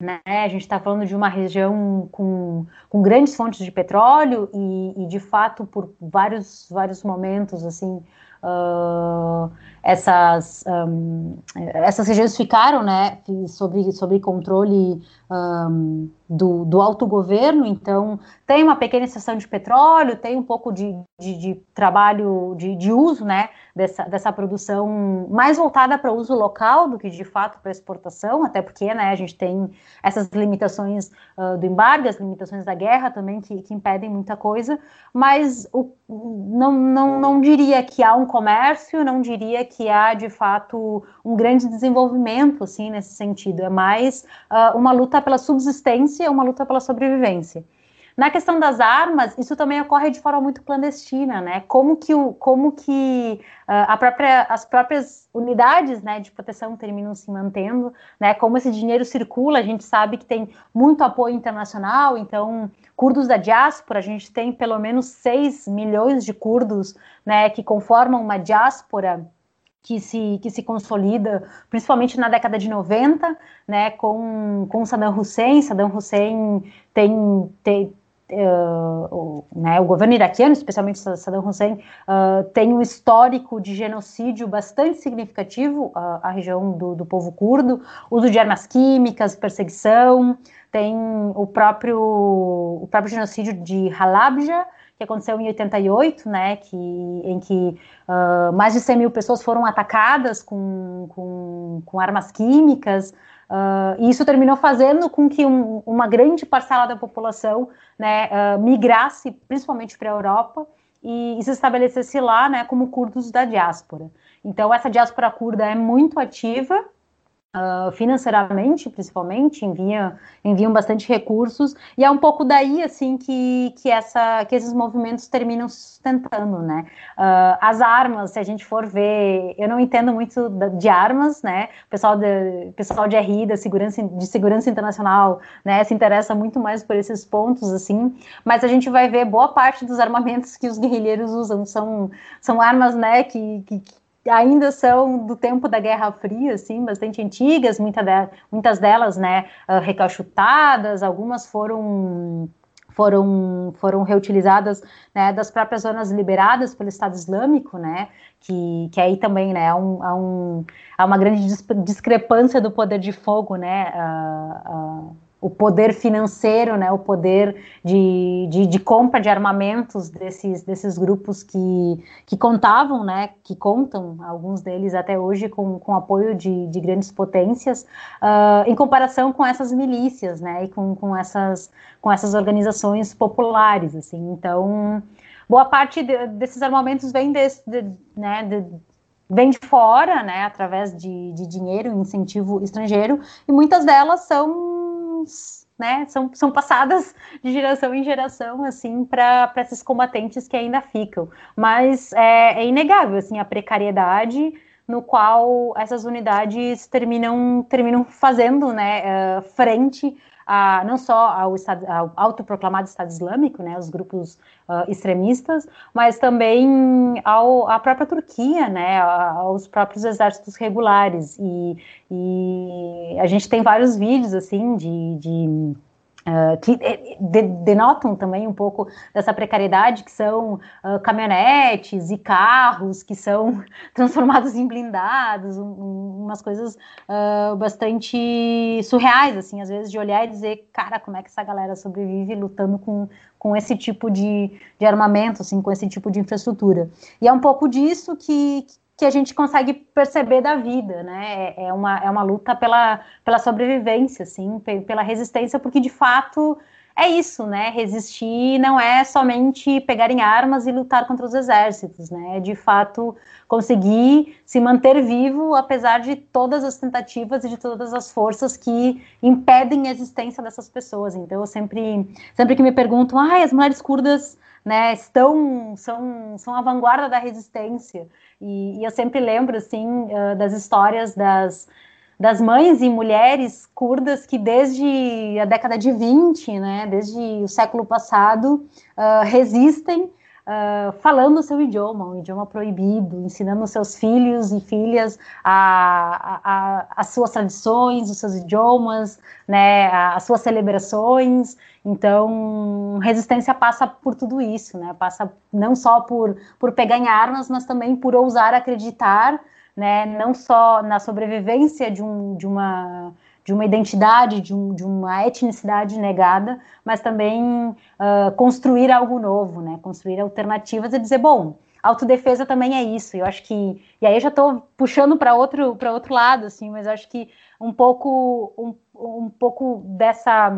né? A gente está falando de uma região com, com grandes fontes de petróleo e, e de fato, por vários, vários momentos, assim, Uh, essas, um, essas regiões ficaram né, sob, sob controle um, do, do autogoverno, então tem uma pequena exceção de petróleo, tem um pouco de, de, de trabalho, de, de, uso né, dessa, dessa produção mais voltada para uso local do que de fato para exportação, até porque né, a gente tem essas limitações uh, do embargo, as limitações da guerra também que, que impedem muita coisa, mas o, não, não, não diria que há um comércio, não diria que há de fato um grande desenvolvimento assim nesse sentido, é mais uh, uma luta pela subsistência, uma luta pela sobrevivência. Na questão das armas, isso também ocorre de forma muito clandestina, né? Como que, o, como que uh, própria, as próprias unidades né, de proteção terminam se mantendo, né? Como esse dinheiro circula, a gente sabe que tem muito apoio internacional, então, curdos da diáspora, a gente tem pelo menos 6 milhões de curdos, né, que conformam uma diáspora que se, que se consolida, principalmente na década de 90, né, com, com Saddam Hussein. Saddam Hussein tem, tem uh, o, né, o, governo iraquiano, especialmente Saddam Hussein, uh, tem um histórico de genocídio bastante significativo à, à região do, do, povo curdo, uso de armas químicas, perseguição, tem o próprio, o próprio genocídio de Halabja, que aconteceu em 88, né, que, em que uh, mais de 100 mil pessoas foram atacadas com, com, com armas químicas, uh, e isso terminou fazendo com que um, uma grande parcela da população né, uh, migrasse, principalmente para a Europa, e, e, se estabelecesse lá né, como curdos da diáspora. Então, essa diáspora curda é muito ativa, Uh, financeiramente, principalmente, envia, enviam bastante recursos, e é um pouco daí, assim, que, que, essa, que esses movimentos terminam sustentando, né? Uh, as armas, se a gente for ver, eu não entendo muito de armas, né? O pessoal de, pessoal de RI, da segurança, de segurança internacional, né, se interessa muito mais por esses pontos, assim, mas a gente vai ver boa parte dos armamentos que os guerrilheiros usam são, são armas, né, que, que ainda são do tempo da Guerra Fria, assim, bastante antigas, muita de, muitas delas, né, uh, recalchutadas, algumas foram foram, foram reutilizadas né, das próprias zonas liberadas pelo Estado Islâmico, né, que, que aí também né, há, um, há, um, há uma grande discrepância do poder de fogo, né, uh, uh, o poder financeiro, né, o poder de, de, de, compra de armamentos desses, desses grupos que, que contavam, né, que contam, alguns deles até hoje, com, com apoio de, de grandes potências, uh, em comparação com essas milícias, né, e com, com, essas, com essas organizações populares, assim, então, boa parte de, desses armamentos vem desse, de, né, de, vem de fora, né, através de, de dinheiro, incentivo estrangeiro, e muitas delas são né, são, são passadas de geração em geração, assim, para esses combatentes que ainda ficam. Mas é, é inegável, assim, a precariedade no qual essas unidades terminam, terminam fazendo, né, uh, frente a, não só ao, estado, ao autoproclamado Estado Islâmico, né, os grupos uh, extremistas, mas também ao, à própria Turquia, né, aos próprios exércitos regulares. E, e a gente tem vários vídeos, assim, de, de Uh, que eh, de, denotam também um pouco dessa precariedade, que são uh, caminhonetes e carros que são transformados em blindados, um, umas coisas uh, bastante surreais, assim, às vezes de olhar e dizer, cara, como é que essa galera sobrevive lutando com, com esse tipo de, de armamento, assim, com esse tipo de infraestrutura. E é um pouco disso que, que a gente consegue perceber da vida, né? É, é uma, é uma luta pela, pela sobrevivência, assim, pela resistência, porque de fato é isso, né? Resistir não é somente pegar em armas e lutar contra os exércitos, né? É de fato conseguir se manter vivo apesar de todas as tentativas e de todas as forças que impedem a existência dessas pessoas. Então eu sempre, sempre que me perguntam, ah, as mulheres curdas né, estão, são, são a vanguarda da resistência. E, e eu sempre lembro, assim, uh, das histórias das, das mães e mulheres curdas que desde a década de 20, né, desde o século passado, uh, resistem Uh, falando o seu idioma, um idioma proibido, ensinando seus filhos e filhas a, a, a, as suas tradições, os seus idiomas, né, as suas celebrações. Então, resistência passa por tudo isso, né? Passa não só por, por pegar em armas, mas também por ousar acreditar, né? Não só na sobrevivência de, um, de uma de uma identidade, de, um, de uma etnicidade negada, mas também uh, construir algo novo, né? Construir alternativas e dizer, bom, autodefesa também é isso. Eu acho que e aí eu já estou puxando para outro para outro lado, assim, mas acho que um pouco um, um pouco dessa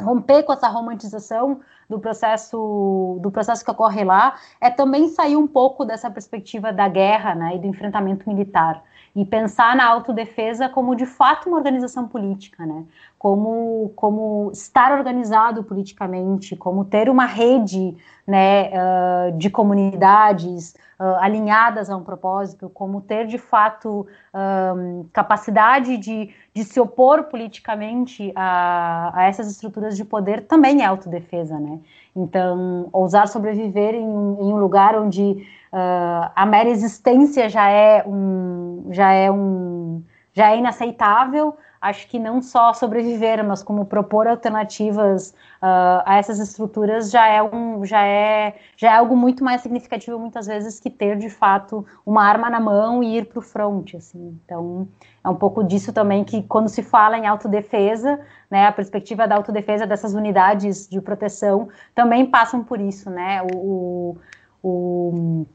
romper com essa romantização do processo do processo que ocorre lá é também sair um pouco dessa perspectiva da guerra né, e do enfrentamento militar e pensar na autodefesa como de fato uma organização política, né? Como, como estar organizado politicamente, como ter uma rede né, uh, de comunidades uh, alinhadas a um propósito, como ter de fato um, capacidade de, de se opor politicamente a, a essas estruturas de poder também é autodefesa, né? Então, ousar sobreviver em, em um lugar onde uh, a mera existência já é um, já é um, já é inaceitável. Acho que não só sobreviver, mas como propor alternativas uh, a essas estruturas já é um, já é, já é algo muito mais significativo muitas vezes que ter de fato uma arma na mão e ir para o front, assim. Então é um pouco disso também que quando se fala em autodefesa, né, a perspectiva da autodefesa dessas unidades de proteção também passam por isso, né? o, o o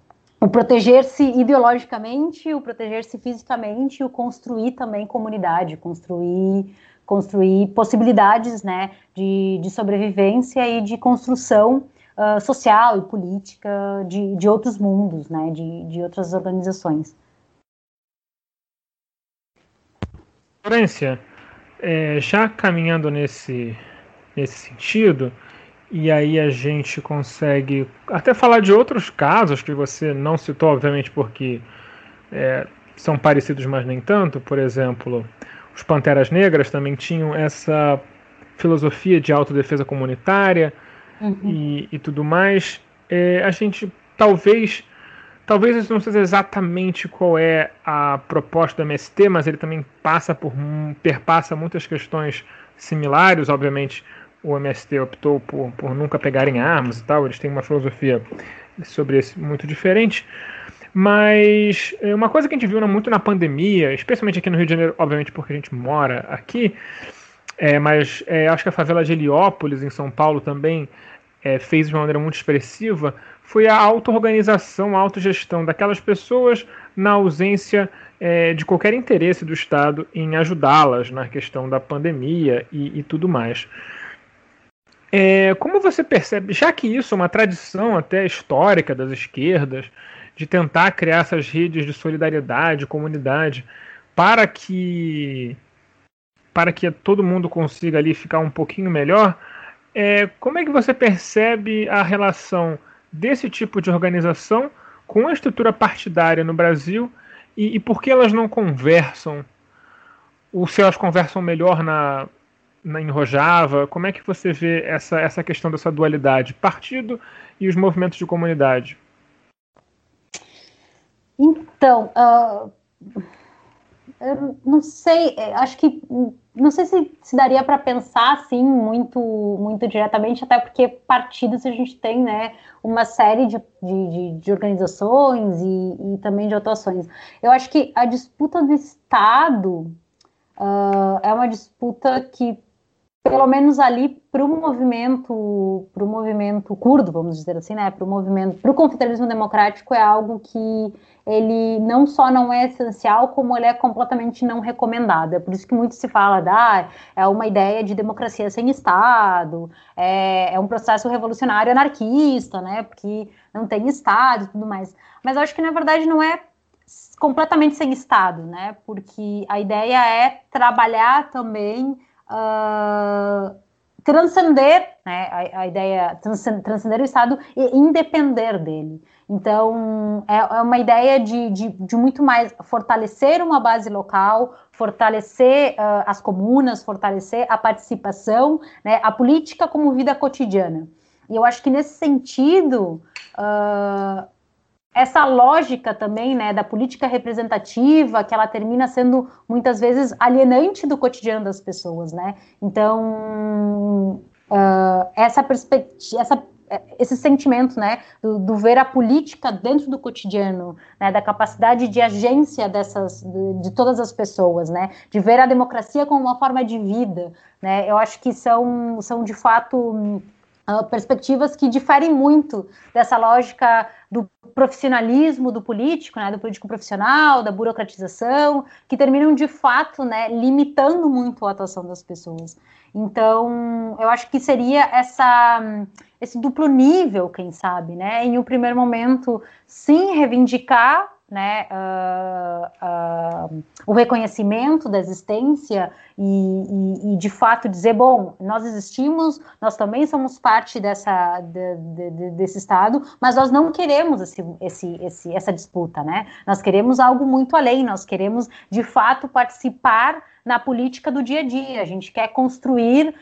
proteger-se ideologicamente, o proteger-se fisicamente, o construir também comunidade, construir, construir possibilidades né, de, de sobrevivência e de construção uh, social e política de, de outros mundos, né, de, de outras organizações. Florência, é, já caminhando nesse, nesse sentido, e aí a gente consegue até falar de outros casos que você não citou, obviamente, porque é, são parecidos, mas nem tanto. Por exemplo, os Panteras Negras também tinham essa filosofia de autodefesa comunitária uhum. e, e, tudo mais. É, a gente talvez talvez não seja exatamente qual é a proposta do MST, mas ele também passa por perpassa muitas questões similares, obviamente o MST optou por, por nunca pegarem armas e tal, eles têm uma filosofia sobre isso muito diferente. Mas é, uma coisa que a gente viu muito na pandemia, especialmente aqui no Rio de Janeiro, obviamente porque a gente mora aqui, é, mas é, acho que a favela de Heliópolis, em São Paulo, também é, fez de uma maneira muito expressiva, foi a auto-organização, a autogestão daquelas pessoas na ausência é, de qualquer interesse do Estado em ajudá-las na questão da pandemia e, e tudo mais. É, como você percebe, já que isso é uma tradição até histórica das esquerdas, de tentar criar essas redes de solidariedade, comunidade, para que para que todo mundo consiga ali ficar um pouquinho melhor, é, como é que você percebe a relação desse tipo de organização com a estrutura partidária no Brasil e, e por que elas não conversam? Ou se elas conversam melhor na, na, em Rojava? Como é que você vê essa, essa questão dessa dualidade, partido e os movimentos de comunidade? Então, uh, eu não sei, é, acho que não sei se, se daria para pensar assim muito muito diretamente, até porque partidos a gente tem né, uma série de, de, de organizações e, e, também de atuações. Eu acho que a disputa do Estado uh, é uma disputa que pelo menos ali para o movimento, para o movimento curdo, vamos dizer assim, né, para o movimento, para o confederalismo democrático é algo que ele não só não é essencial, como ele é completamente não recomendado. É por isso que muito se fala da ah, é uma ideia de democracia sem Estado, é, é um processo revolucionário anarquista, né, porque não tem Estado e tudo mais. Mas eu acho que na verdade não é completamente sem Estado, né, porque a ideia é trabalhar também uh, transcender, né, a, a ideia transcender o Estado e independer dele. Então, é, é uma ideia de, de, de, muito mais fortalecer uma base local, fortalecer uh, as comunas, fortalecer a participação, né, a política como vida cotidiana. E eu acho que nesse sentido, uh, essa lógica também, né, da política representativa, que ela termina sendo muitas vezes alienante do cotidiano das pessoas, né? Então, uh, essa perspectiva, essa esse sentimento, né, do, do, ver a política dentro do cotidiano, né, da capacidade de agência dessas, de, de, todas as pessoas, né, de ver a democracia como uma forma de vida, né, eu acho que são, são de fato uh, perspectivas que diferem muito dessa lógica do profissionalismo do político, né, do político profissional, da burocratização, que terminam de fato, né, limitando muito a atuação das pessoas. Então, eu acho que seria essa esse duplo nível, quem sabe, né? Em um primeiro momento, sim, reivindicar né, uh, uh, o reconhecimento da existência e, e, e, de fato dizer, bom, nós existimos, nós também somos parte dessa, de, de, desse Estado, mas nós não queremos esse, esse, esse, essa disputa, né? Nós queremos algo muito além, nós queremos de fato participar na política do dia a dia. A gente quer construir,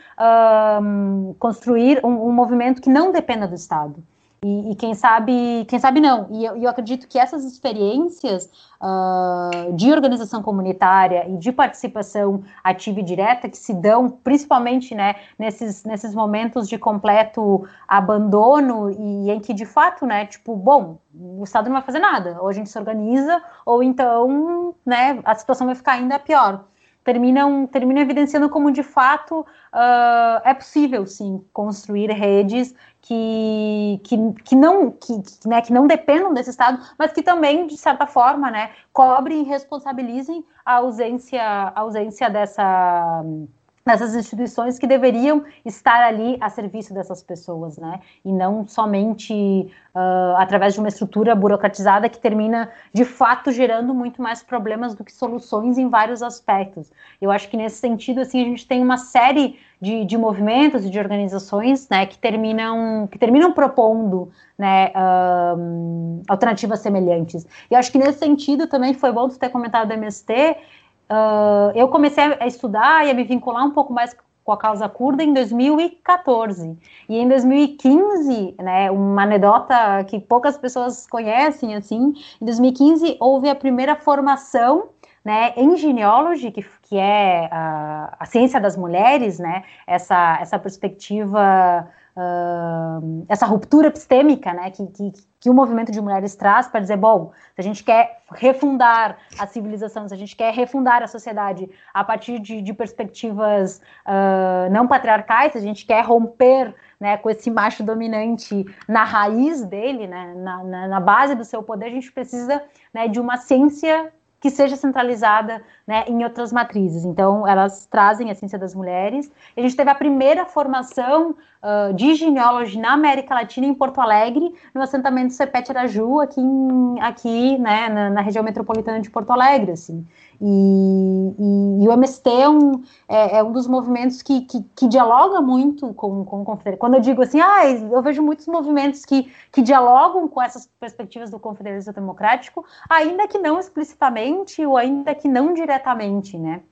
um, construir um, um movimento que não dependa do Estado. E, e, quem sabe, quem sabe não. E eu, eu acredito que essas experiências uh, de organização comunitária e de participação ativa e direta que se dão principalmente né, nesses, nesses momentos de completo abandono e em que de fato, né, tipo, bom, o Estado não vai fazer nada, ou a gente se organiza, ou então né, a situação vai ficar ainda pior terminam, terminam evidenciando como de fato uh, é possível sim construir redes que, que, que não que, né, que não dependam desse Estado, mas que também, de certa forma, né, cobrem e responsabilizem a ausência, a ausência dessa nessas instituições que deveriam estar ali a serviço dessas pessoas, né? E não somente uh, através de uma estrutura burocratizada que termina, de fato, gerando muito mais problemas do que soluções em vários aspectos. Eu acho que nesse sentido, assim, a gente tem uma série de, de movimentos e de organizações, né, que terminam, que terminam propondo, né, uh, alternativas semelhantes. E acho que nesse sentido também foi bom tu ter comentado do MST, Uh, eu comecei a estudar e a me vincular um pouco mais com a causa curda em 2014. E em 2015, né, uma anedota que poucas pessoas conhecem, assim, em 2015 houve a primeira formação né, em genealogy, que, que é a, a ciência das mulheres, né, essa, essa perspectiva uh, essa ruptura epistêmica né, que, que, que, o movimento de mulheres traz para dizer, bom, se a gente quer refundar a civilização, se a gente quer refundar a sociedade a partir de, de perspectivas uh, não patriarcais, se a gente quer romper né, com esse macho dominante na raiz dele, né, na, na, na base do seu poder, a gente precisa né, de uma ciência que seja centralizada né, em outras matrizes. Então, elas trazem a ciência das mulheres. A gente teve a primeira formação uh, de genealogia na América Latina, em Porto Alegre, no assentamento Sepete Araju, aqui, em, aqui né, na, na, região metropolitana de Porto Alegre. Assim. E, e, o MST é um, é, é um dos movimentos que, que, que, dialoga muito com, com. Quando eu digo assim, ah, eu vejo muitos movimentos que, que dialogam com essas perspectivas do confederalismo democrático, ainda que não explicitamente ou ainda que não diretamente, né?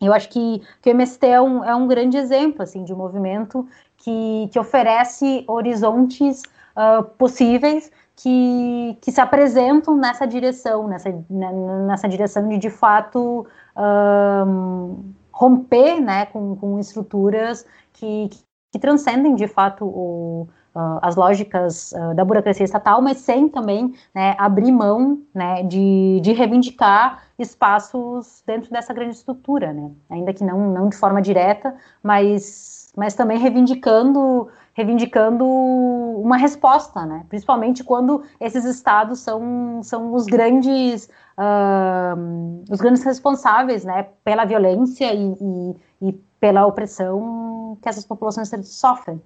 Eu acho que, que o MST é um, é um grande exemplo assim, de um movimento que, que oferece horizontes uh, possíveis que, que se apresentam nessa direção, nessa, nessa direção de de fato um, romper né, com, com estruturas que, que transcendem de fato o, uh, as lógicas uh, da burocracia estatal, mas sem também né, abrir mão né, de, de reivindicar espaços dentro dessa grande estrutura, né? ainda que não, não de forma direta, mas, mas também reivindicando reivindicando uma resposta, né? principalmente quando esses estados são, são os grandes uh, os grandes responsáveis né? pela violência e, e, e pela opressão que essas populações sofrem.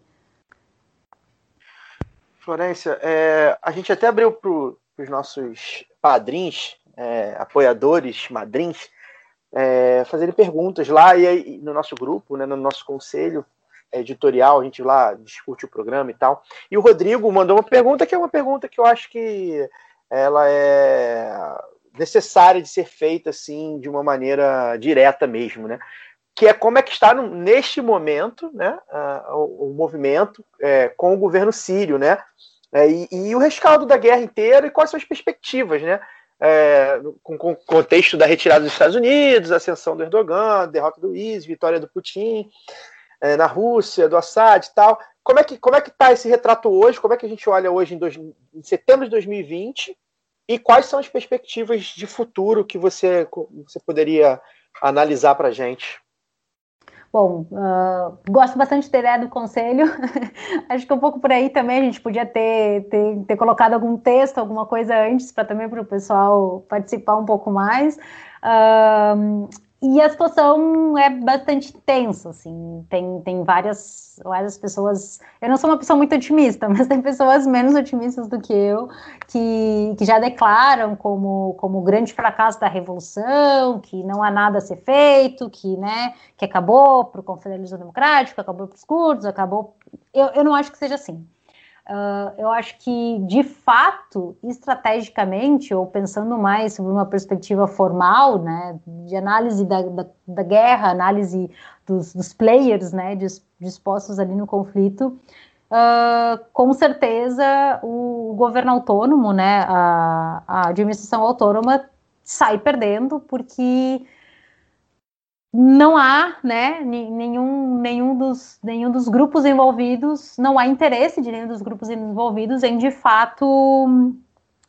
Florência, é, a gente até abriu para os nossos padrinhos, é, apoiadores, madrinhos, é, fazerem perguntas lá e aí, no nosso grupo, né, no nosso conselho editorial, a gente lá discute o programa e tal. E o Rodrigo mandou uma pergunta que é uma pergunta que eu acho que ela é necessária de ser feita assim de uma maneira direta mesmo, né? que é como é que está no, neste momento né, uh, o, o, movimento é, com o governo sírio, né, é, e, e, o rescaldo da guerra inteira e quais são as perspectivas, né, é, com, o contexto da retirada dos Estados Unidos, ascensão do Erdogan, derrota do IS, vitória do Putin é, na Rússia, do Assad e tal. Como é que como é que está esse retrato hoje? Como é que a gente olha hoje em, dois, em setembro de 2020 e quais são as perspectivas de futuro que você, você poderia analisar para a gente? Bom, uh, gosto bastante de ter ideia do conselho. Acho que um pouco por aí também a gente podia ter, ter, ter colocado algum texto, alguma coisa antes, para também para o pessoal participar um pouco mais. Uh, e a situação é bastante tensa, assim, tem, tem várias, várias pessoas, eu não sou uma pessoa muito otimista, mas tem pessoas menos otimistas do que eu, que, que já declaram como, como o grande fracasso da revolução, que não há nada a ser feito, que, né, que acabou para o confederalismo democrático, acabou para os curdos, acabou, eu, eu não acho que seja assim. Uh, eu acho que, de fato, estrategicamente, ou pensando mais sobre uma perspectiva formal, né, de análise da, da, da guerra, análise dos, dos players, né, dispostos ali no conflito, uh, com certeza o governo autônomo, né, a, a administração autônoma sai perdendo, porque não há, né, nenhum, nenhum, dos, nenhum dos grupos envolvidos, não há interesse de nenhum dos grupos envolvidos em, de fato,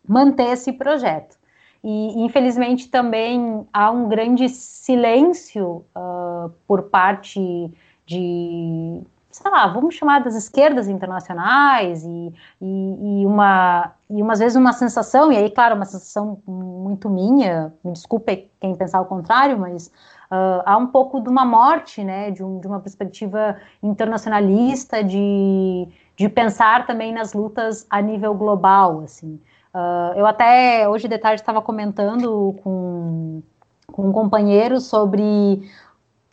manter esse projeto. E, infelizmente, também há um grande silêncio uh, por parte de, sei lá, vamos chamar das esquerdas internacionais e, e, e, uma, e umas vezes uma sensação, e aí, claro, uma sensação muito minha, me desculpe quem pensar o contrário, mas Uh, há um pouco de uma morte, né, de, um, de uma perspectiva internacionalista, de, de pensar também nas lutas a nível global, assim. Uh, eu até, hoje de tarde, estava comentando com, com um companheiro sobre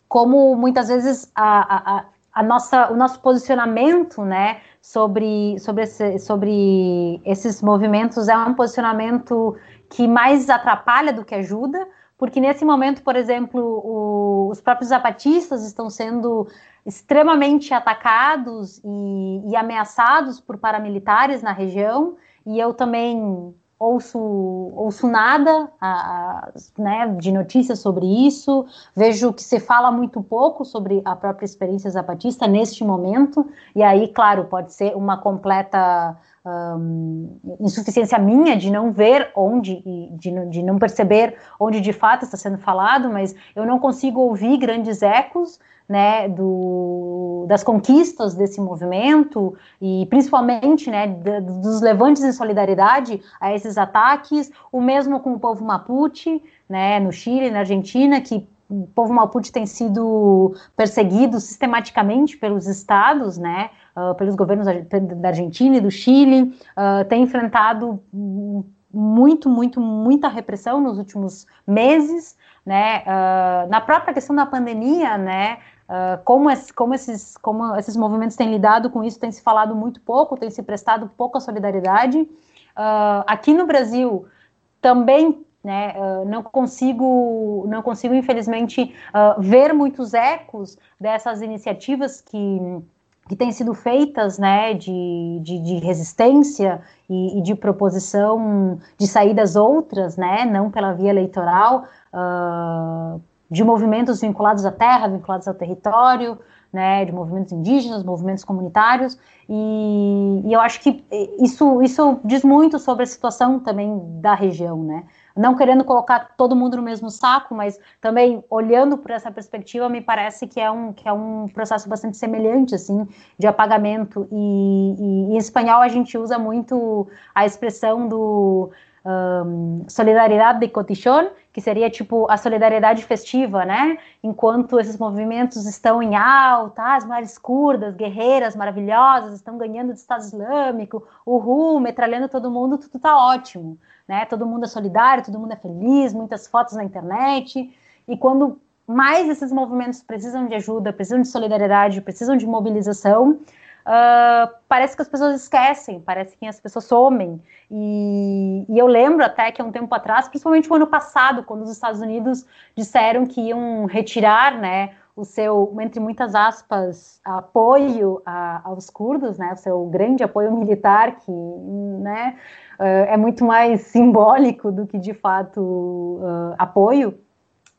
como muitas vezes a, a, a nossa, o nosso posicionamento, né, sobre, sobre, esse, sobre esses movimentos é um posicionamento que mais atrapalha do que ajuda, porque nesse momento, por exemplo, o, os próprios zapatistas estão sendo extremamente atacados e, e, ameaçados por paramilitares na região, e eu também ouço, ouço nada a, a, né, de notícias sobre isso, vejo que se fala muito pouco sobre a própria experiência zapatista neste momento, e aí, claro, pode ser uma completa um, insuficiência minha de não ver onde, de, de não perceber onde de fato está sendo falado, mas eu não consigo ouvir grandes ecos né, do, das conquistas desse movimento e principalmente né, dos levantes em solidariedade a esses ataques, o mesmo com o povo Mapuche, né, no Chile, na Argentina, que o povo Mapuche tem sido perseguido sistematicamente pelos estados, né, uh, pelos governos da Argentina e do Chile, uh, tem enfrentado muito, muito, muita repressão nos últimos meses, né? Uh, na própria questão da pandemia, né? Uh, como, esse, como, esses, como esses movimentos têm lidado com isso, tem se falado muito pouco, tem se prestado pouca solidariedade. Uh, aqui no Brasil também né, não consigo, não consigo infelizmente ver muitos ecos dessas iniciativas que que têm sido feitas né, de, de, de resistência e, e, de proposição de saídas outras, né, não pela via eleitoral, uh, de movimentos vinculados à terra, vinculados ao território, né, de movimentos indígenas, movimentos comunitários, e, e, eu acho que isso, isso diz muito sobre a situação também da região, né, não querendo colocar todo mundo no mesmo saco, mas também olhando por essa perspectiva, me parece que é um, que é um processo bastante semelhante, assim, de apagamento, e, e em espanhol a gente usa muito a expressão do um, solidariedade de cotichón, que seria tipo a solidariedade festiva, né? Enquanto esses movimentos estão em alta, as mulheres curdas, guerreiras maravilhosas, estão ganhando do Estado Islâmico, uhul, metralhando todo mundo, tudo tá ótimo, né? Todo mundo é solidário, todo mundo é feliz, muitas fotos na internet. E quando mais esses movimentos precisam de ajuda, precisam de solidariedade, precisam de mobilização, uh, parece que as pessoas esquecem, parece que as pessoas somem. E, e, eu lembro até que há um tempo atrás, principalmente no ano passado, quando os Estados Unidos disseram que iam retirar, né, o seu, entre muitas aspas, apoio a, aos curdos, né, o seu grande apoio militar, que, né, uh, é muito mais simbólico do que de fato uh, apoio.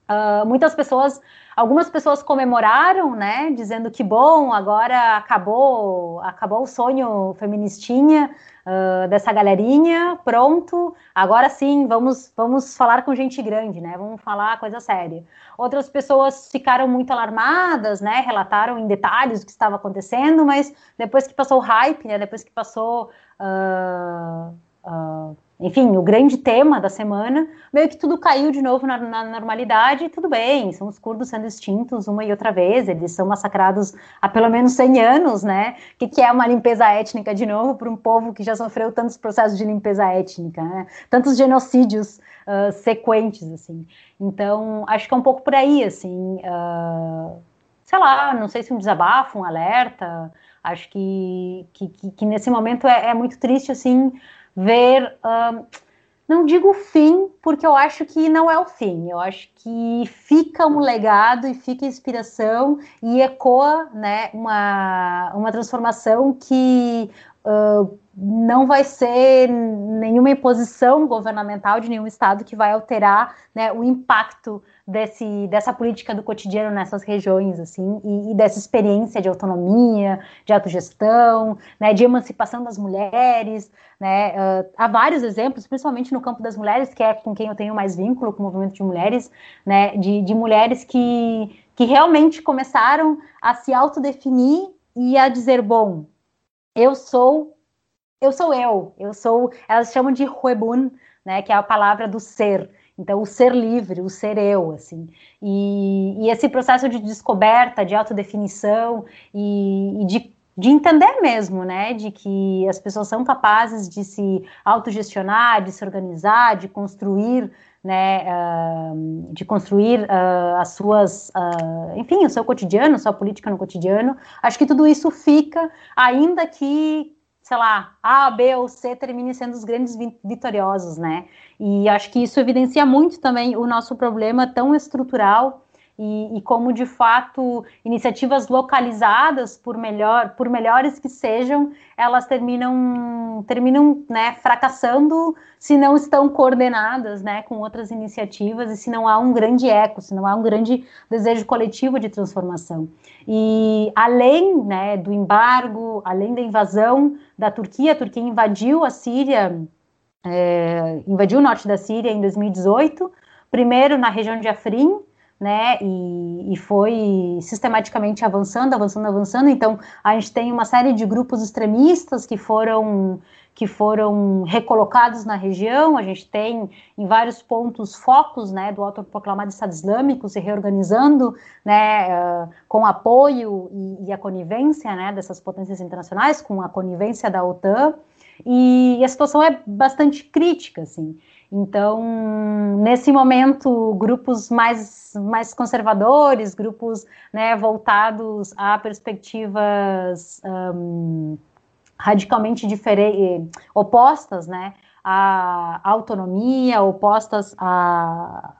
Uh, muitas pessoas Algumas pessoas comemoraram, né, dizendo que bom, agora acabou, acabou o sonho feministinha uh, dessa galerinha, pronto, agora sim, vamos, vamos falar com gente grande, né, vamos falar coisa séria. Outras pessoas ficaram muito alarmadas, né, relataram em detalhes o que estava acontecendo, mas depois que passou o hype, né, depois que passou uh, enfim, o grande tema da semana, meio que tudo caiu de novo na, na, normalidade, e tudo bem, são os curdos sendo extintos uma e outra vez, eles são massacrados há pelo menos 100 anos, né? O que, que é uma limpeza étnica de novo para um povo que já sofreu tantos processos de limpeza étnica, né? Tantos genocídios uh, sequentes, assim. Então, acho que é um pouco por aí, assim, uh, sei lá, não sei se um desabafo, um alerta, acho que, que, que, que nesse momento é, é muito triste, assim, ver. Uh, não digo fim, porque eu acho que não é o fim. Eu acho que fica um legado e fica inspiração e ecoa né, uma, uma transformação que não vai ser nenhuma imposição governamental de nenhum Estado que vai alterar né, o impacto desse, dessa política do cotidiano nessas regiões, assim, e, e dessa experiência de autonomia, de autogestão, né, de emancipação das mulheres, né, uh, há vários exemplos, principalmente no campo das mulheres, que é com quem eu tenho mais vínculo, com o movimento de mulheres, né, de, de mulheres que, que realmente começaram a se autodefinir e a dizer, bom, eu sou, eu sou eu, eu sou, elas chamam de huebun, né, que é a palavra do ser, então, o ser livre, o ser eu, assim. E, e esse processo de descoberta, de autodefinição e, e de, de entender mesmo, né, de que as pessoas são capazes de se autogestionar, de se organizar, de construir né, uh, de construir uh, as suas, uh, enfim, o seu cotidiano, sua política no cotidiano. Acho que tudo isso fica, ainda que sei lá, A, B ou C terminem sendo os grandes vitoriosos, né? E acho que isso evidencia muito também o nosso problema tão estrutural e, e, como de fato iniciativas localizadas, por melhor, por melhores que sejam, elas terminam, terminam né, fracassando se não estão coordenadas né, com outras iniciativas e se não há um grande eco, se não há um grande desejo coletivo de transformação. E além né, do embargo, além da invasão da Turquia, a Turquia invadiu a Síria, é, invadiu o norte da Síria em 2018, primeiro na região de Afrin, né, e, e, foi sistematicamente avançando, avançando, avançando. Então, a gente tem uma série de grupos extremistas que foram que foram recolocados na região. A gente tem em vários pontos focos, né, do autoproclamado Estado Islâmico se reorganizando, né, uh, com apoio e, e, a conivência, né, dessas potências internacionais, com a conivência da OTAN. E, a situação é bastante crítica, assim. Então, nesse momento, grupos mais, mais conservadores, grupos né, voltados a perspectivas um, radicalmente diferentes, opostas né, à autonomia, opostas à,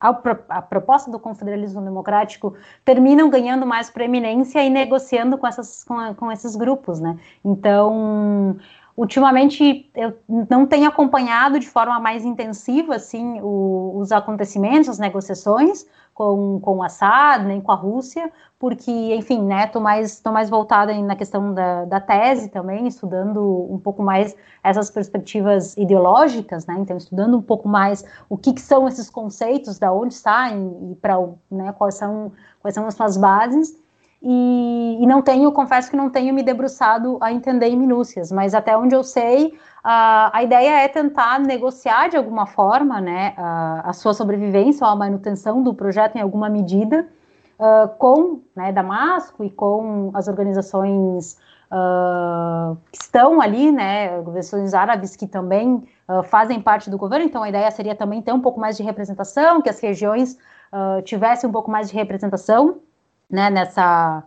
à, proposta do confederalismo democrático, terminam ganhando mais preeminência e negociando com, essas, com, com esses grupos. Né? Então, ultimamente eu não tenho acompanhado de forma mais intensiva assim o, os acontecimentos, as negociações com, com o Assad, nem com a Rússia, porque, enfim, né, mais, tô mais voltada na questão da, da tese também, estudando um pouco mais essas perspectivas ideológicas, né, então estudando um pouco mais o que, que são esses conceitos, da onde saem e para né, quais são quais são as suas bases, e, e, não tenho, confesso que não tenho me debruçado a entender em minúcias, mas até onde eu sei, a, a ideia é tentar negociar de alguma forma né, a, a sua sobrevivência ou a manutenção do projeto em alguma medida uh, com né, Damasco e com as organizações uh, que estão ali, né, organizações árabes que também uh, fazem parte do governo, então a ideia seria também ter um pouco mais de representação, que as regiões tivessem um pouco mais de representação né, nessa,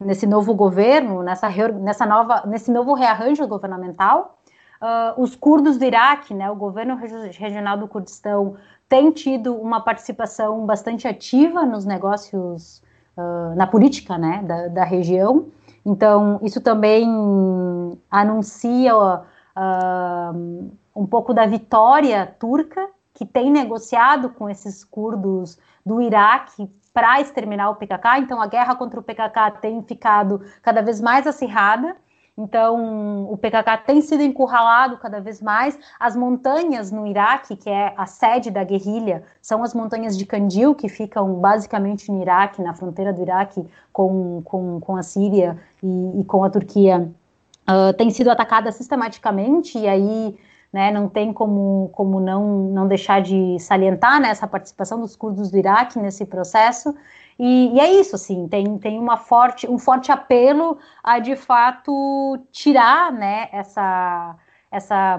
nesse novo governo, nessa, nessa nova, nesse novo rearranjo governamental. Uh, os curdos do Iraque, né, o governo regional do Kurdistão, tem tido uma participação bastante ativa nos negócios, uh, na política né, da, da, região. Então, isso também anuncia uh, um pouco da vitória turca, que tem negociado com esses curdos do Iraque para exterminar o PKK. Então, a guerra contra o PKK tem ficado cada vez mais acirrada. Então, o PKK tem sido encurralado cada vez mais. As montanhas no Iraque, que é a sede da guerrilha, são as montanhas de Kandil, que ficam basicamente no Iraque, na fronteira do Iraque com, com, com a Síria e, e com a Turquia. Uh, tem sido atacada sistematicamente, e aí né, não tem como, como não, não deixar de salientar né, essa participação dos curdos do Iraque nesse processo. E, e, é isso, assim, tem, tem uma forte, um forte apelo a, de fato, tirar né, essa, essa,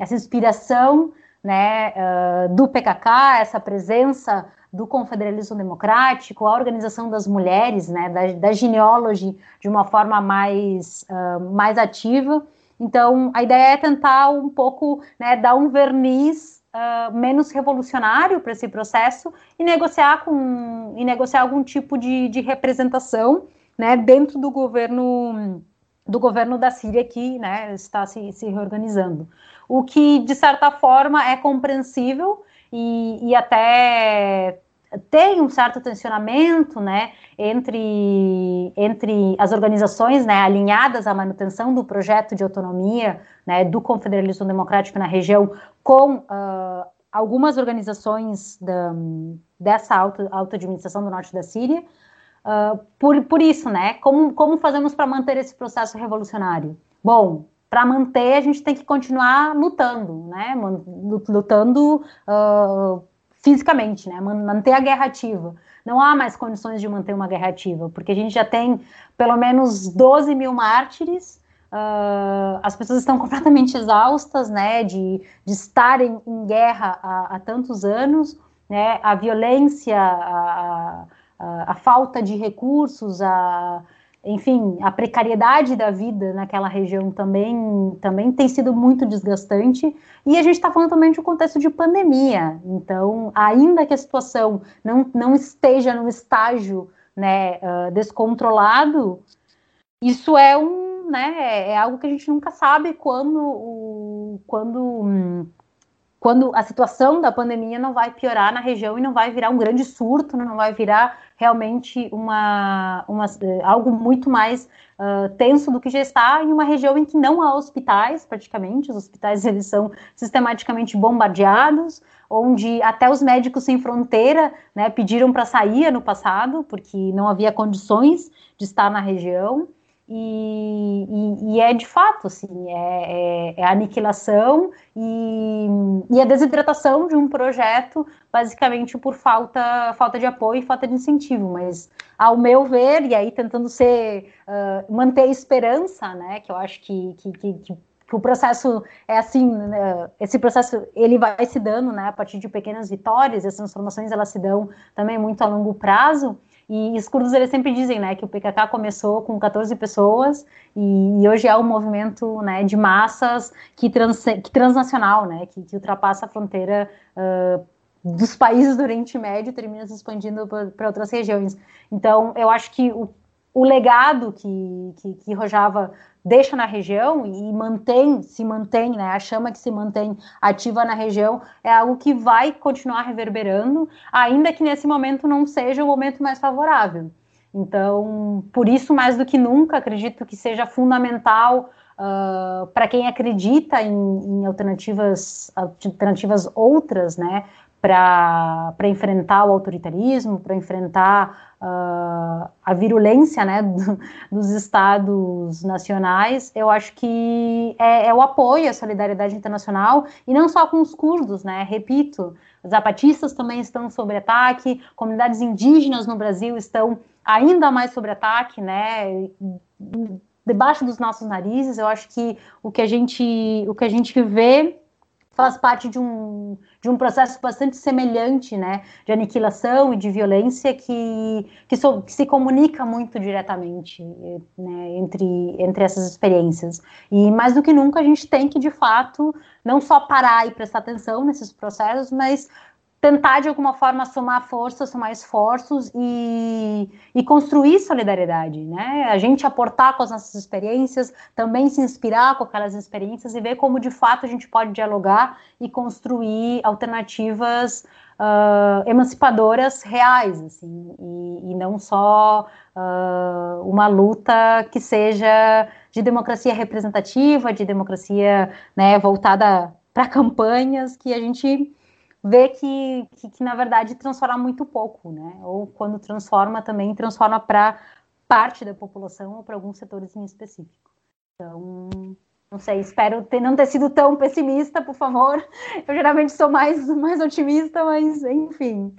essa inspiração né, uh, do PKK, essa presença do confederalismo democrático, a organização das mulheres, né, da, da genealogy de uma forma mais, uh, mais ativa. Então, a ideia é tentar um pouco né, dar um verniz uh, menos revolucionário para esse processo e negociar com e negociar algum tipo de, de representação né, dentro do governo do governo da Síria que né, está se, se reorganizando. O que, de certa forma, é compreensível e, e até tem um certo tensionamento, né, entre, entre as organizações, né, alinhadas à manutenção do projeto de autonomia, né, do confederalismo democrático na região, com uh, algumas organizações da, dessa auto, auto-administração do norte da Síria, uh, por, por isso, né, como, como fazemos para manter esse processo revolucionário? Bom, para manter, a gente tem que continuar lutando, né, lutando uh, fisicamente, né? Manter a guerra ativa. Não há mais condições de manter uma guerra ativa, porque a gente já tem pelo menos 12 mil mártires, uh, as pessoas estão completamente exaustas, né, de, de estarem em guerra há, há tantos anos, né, a violência, a, a, a falta de recursos, a enfim, a precariedade da vida naquela região também, também tem sido muito desgastante. E a gente está falando também de um contexto de pandemia. Então, ainda que a situação não, não esteja num estágio né, uh, descontrolado, isso é um, né, é algo que a gente nunca sabe quando, quando hum, quando a situação da pandemia não vai piorar na região e não vai virar um grande surto, não vai virar realmente uma, uma algo muito mais uh, tenso do que já está em uma região em que não há hospitais, praticamente, os hospitais eles são sistematicamente bombardeados, onde até os médicos sem fronteira né, pediram para sair no passado, porque não havia condições de estar na região. E, e, é de fato, assim, é, é, é a aniquilação e, e, a desidratação de um projeto, basicamente por falta, falta de apoio e falta de incentivo. Mas, ao meu ver, e aí tentando ser, uh, manter a esperança, né, que eu acho que, que, que, que o processo é assim, né, esse processo ele vai se dando, né, a partir de pequenas vitórias, as transformações elas se dão também muito a longo prazo. E os curdos eles sempre dizem, né, que o PKK começou com 14 pessoas e, hoje é um movimento, né, de massas que, trans, que transnacional, né, que, que ultrapassa a fronteira uh, dos países do Oriente Médio e termina se expandindo para outras regiões. Então, eu acho que o, o legado que, que, que Rojava deixa na região e mantém, se mantém, né, a chama que se mantém ativa na região é algo que vai continuar reverberando, ainda que nesse momento não seja o momento mais favorável. Então, por isso, mais do que nunca, acredito que seja fundamental uh, para quem acredita em, em, alternativas, alternativas outras, né, para enfrentar o autoritarismo, para enfrentar uh, a virulência né, do, dos estados nacionais, eu acho que é, é, o apoio à solidariedade internacional, e não só com os curdos, né, repito, os zapatistas também estão sob ataque, comunidades indígenas no Brasil estão ainda mais sob ataque, né, debaixo dos nossos narizes, eu acho que o que a gente, o que a gente vê faz parte de um, de um processo bastante semelhante, né, de aniquilação e de violência que, que, so, que se comunica muito diretamente né, entre, entre essas experiências. E mais do que nunca a gente tem que, de fato, não só parar e prestar atenção nesses processos, mas tentar de alguma forma somar forças, somar esforços e, e, construir solidariedade, né? A gente aportar com as nossas experiências, também se inspirar com aquelas experiências e ver como de fato a gente pode dialogar e construir alternativas uh, emancipadoras reais, assim, e, e não só uh, uma luta que seja de democracia representativa, de democracia né, voltada para campanhas que a gente vê que, que, que, na verdade transforma muito pouco, né? Ou quando transforma também transforma para parte da população ou para alguns setores em específico. Então, não sei, espero ter, não ter sido tão pessimista, por favor. Eu geralmente sou mais, mais otimista, mas enfim.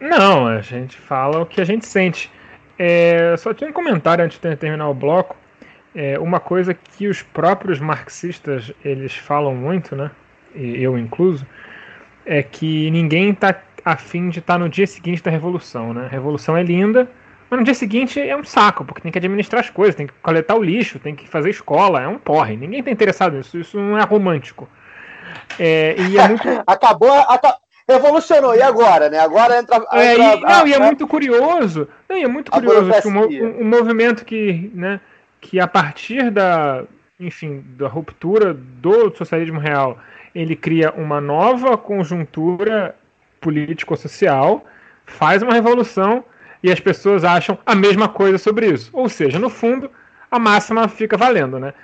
Não, a gente fala o que a gente sente. É, só tinha um comentário antes de terminar o bloco. É, uma coisa que os próprios marxistas eles falam muito, né? Eu incluso, é que ninguém está afim de estar tá no dia seguinte da revolução, né? A revolução é linda, mas no dia seguinte é um saco, porque tem que administrar as coisas, tem que coletar o lixo, tem que fazer escola, é um porre. Ninguém está interessado nisso, isso não é romântico. É, e é muito... Acabou, revolucionou, e agora, né? Agora entra. entra é, e, não, e é muito curioso. Não, e é muito curioso que um, um, um, movimento que, né, que a partir da, enfim, da ruptura do socialismo real ele cria uma nova conjuntura político-social, faz uma revolução e as pessoas acham a mesma coisa sobre isso. Ou seja, no fundo, a máxima fica valendo, né?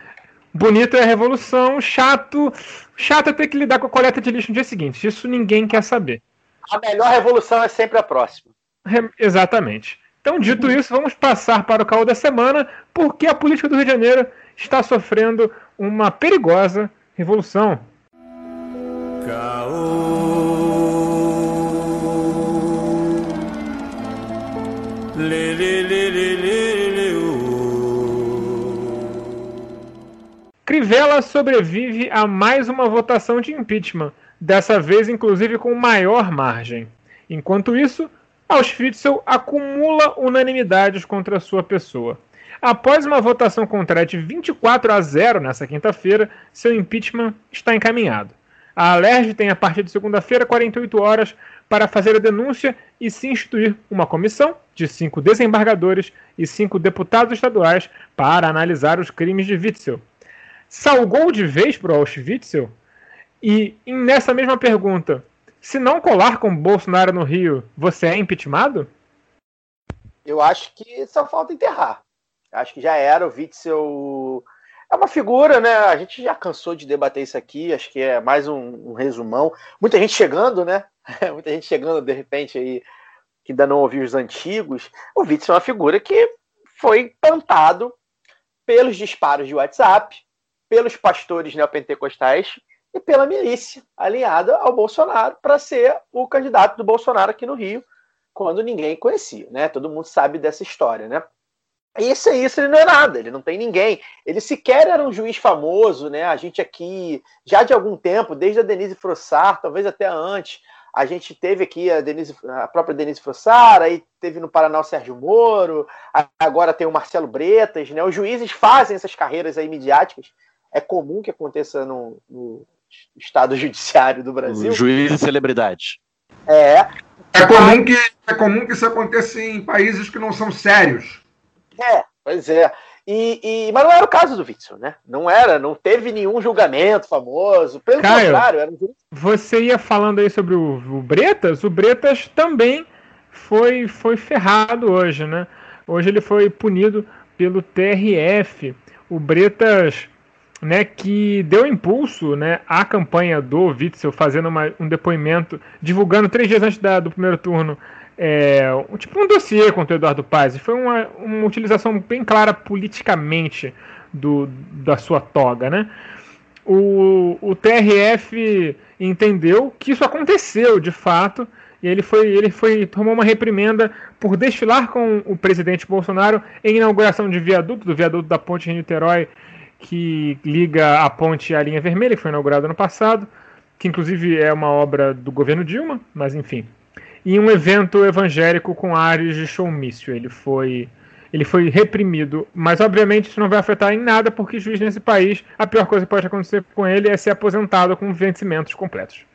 Bonito é a revolução, chato, chato é ter que lidar com a coleta de lixo no dia seguinte. Isso ninguém quer saber. A melhor revolução é sempre a próxima. Re exatamente. Então, dito isso, vamos passar para o caô da semana, porque a política do Rio de Janeiro está sofrendo uma perigosa revolução. Crivella sobrevive a mais uma votação de impeachment, dessa vez inclusive com maior margem. Enquanto isso, Auschwitzel acumula unanimidades contra sua pessoa. Após uma votação contrária de 24 a 0 nessa quinta-feira, seu impeachment está encaminhado. A Alerj tem, a partir de segunda-feira, 48 horas para fazer a denúncia e se instituir uma comissão de cinco desembargadores e cinco deputados estaduais para analisar os crimes de Witzel. Salgou de vez para o Auschwitzel? E nessa mesma pergunta, se não colar com Bolsonaro no Rio, você é impeachmentado? Eu acho que só falta enterrar. Acho que já era o Witzel é uma figura, né? A gente já cansou de debater isso aqui, acho que é mais um, um resumão. Muita gente chegando, né? Muita gente chegando de repente aí que ainda não ouviu os antigos. O Witzel é uma figura que foi plantado pelos disparos de WhatsApp, pelos pastores neopentecostais e pela milícia alinhada ao Bolsonaro para ser o candidato do Bolsonaro aqui no Rio, quando ninguém conhecia, né? Todo mundo sabe dessa história, né? E sem isso ele não é nada, ele não tem ninguém. Ele sequer era um juiz famoso, né? A gente aqui, já de algum tempo, desde a Denise Frossar, talvez até antes, a gente teve aqui a, Denise, a própria Denise Frossar, aí teve no Paraná o Sérgio Moro, agora tem o Marcelo Bretas, né? Os juízes fazem essas carreiras aí midiáticas. É comum que aconteça no, no Estado Judiciário do Brasil. Juiz e celebridade. É. É comum, que, é comum que isso aconteça em países que não são sérios. É, pois é. E, e, mas não era o caso do Witzel, né? Não era, não teve nenhum julgamento famoso. Pelo Caio, contrário, era um Você ia falando aí sobre o, o, Bretas, o Bretas também foi, foi ferrado hoje, né? Hoje ele foi punido pelo TRF. O Bretas, né, que deu impulso né, à campanha do Witzel, fazendo uma, um depoimento, divulgando três dias antes da, do primeiro turno é, tipo um dossiê contra o Eduardo Paz. Foi uma, uma utilização bem clara politicamente do, da sua toga, né? O, o TRF entendeu que isso aconteceu de fato e ele foi ele foi tomou uma reprimenda por desfilar com o presidente Bolsonaro em inauguração de viaduto do viaduto da ponte Rio-Niterói que liga a ponte à linha vermelha que foi inaugurado ano passado que inclusive é uma obra do governo Dilma mas enfim em um evento evangélico com áreas de showmício. Ele foi ele foi reprimido, mas obviamente isso não vai afetar em nada, porque juiz nesse país, a pior coisa que pode acontecer com ele é ser aposentado com vencimentos completos.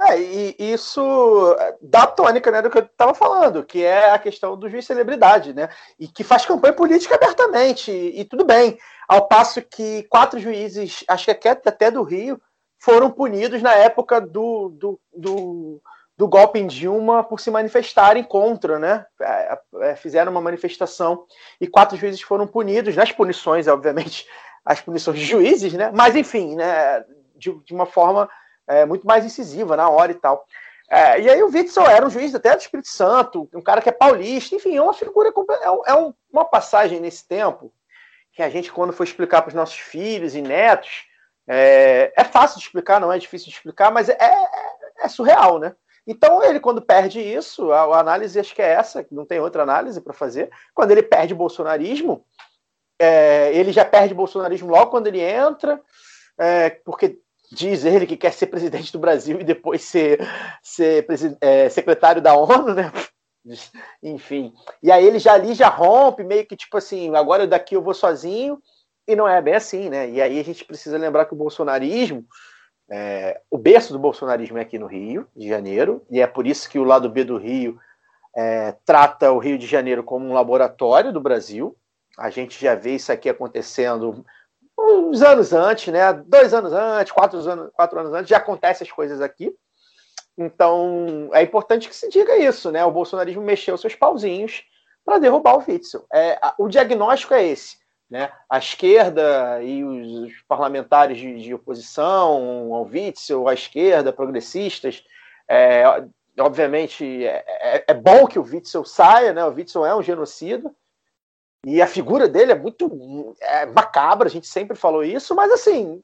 É, e isso dá tônica né, do que eu estava falando, que é a questão do juiz celebridade, né? E que faz campanha política abertamente, e, e tudo bem. Ao passo que quatro juízes, acho que até do Rio, foram punidos na época do, do, do do golpe em Dilma por se manifestarem contra, né? É, é, fizeram uma manifestação e quatro juízes foram punidos, nas punições, obviamente, as punições de juízes, né? Mas enfim, né? De, de uma forma é, muito mais incisiva na hora e tal. É, e aí o Witzel era um juiz até do Espírito Santo, um cara que é paulista, enfim, é uma figura, é, um, uma passagem nesse tempo que a gente, quando for explicar para os nossos filhos e netos, é, é, fácil de explicar, não é difícil de explicar, mas é, é, é surreal, né? Então, ele, quando perde isso, a, a análise acho que é essa, não tem outra análise para fazer. Quando ele perde o bolsonarismo, é, ele já perde o bolsonarismo logo quando ele entra, é, porque diz ele que quer ser presidente do Brasil e depois ser, ser é, secretário da ONU, né? Enfim. E aí ele já ali já rompe, meio que tipo assim, agora daqui eu vou sozinho, e não é bem assim, né? E aí a gente precisa lembrar que o bolsonarismo é, o berço do bolsonarismo é aqui no Rio de Janeiro, e é por isso que o lado B do Rio é, trata o Rio de Janeiro como um laboratório do Brasil. A gente já vê isso aqui acontecendo uns anos antes, né? Dois anos antes, quatro anos, quatro anos antes, já acontecem as coisas aqui. Então é importante que se diga isso, né? O bolsonarismo mexeu seus pauzinhos para derrubar o Witzel. É, o diagnóstico é esse. Né? A esquerda e os, parlamentares de, de, oposição ao Witzel, a esquerda, progressistas, é, obviamente é, é, é, bom que o Witzel saia, né? o Witzel é um genocida, e a figura dele é muito é macabra, a gente sempre falou isso, mas assim,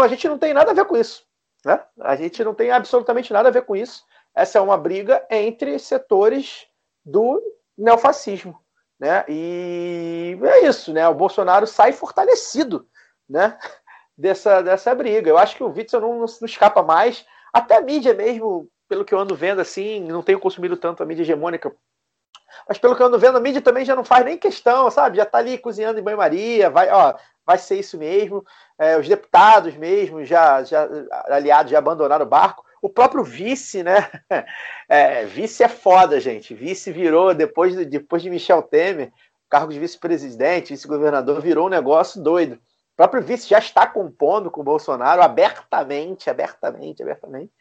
a gente não tem nada a ver com isso. Né? A gente não tem absolutamente nada a ver com isso. Essa é uma briga entre setores do neofascismo. Né? E é isso, né? O Bolsonaro sai fortalecido né? dessa, dessa briga. Eu acho que o Witzel não, não, escapa mais. Até a mídia mesmo, pelo que eu ando vendo, assim, não tenho consumido tanto a mídia hegemônica. Mas pelo que eu ando vendo, a mídia também já não faz nem questão, sabe? Já tá ali cozinhando em banho-maria, vai, ó, vai ser isso mesmo. É, os deputados mesmo, já, já aliados, já abandonaram o barco. O próprio vice, né? É, vice é foda, gente. Vice virou, depois, de, depois de Michel Temer, cargo de vice-presidente, vice-governador, virou um negócio doido. O próprio vice já está compondo com o Bolsonaro abertamente, abertamente, abertamente.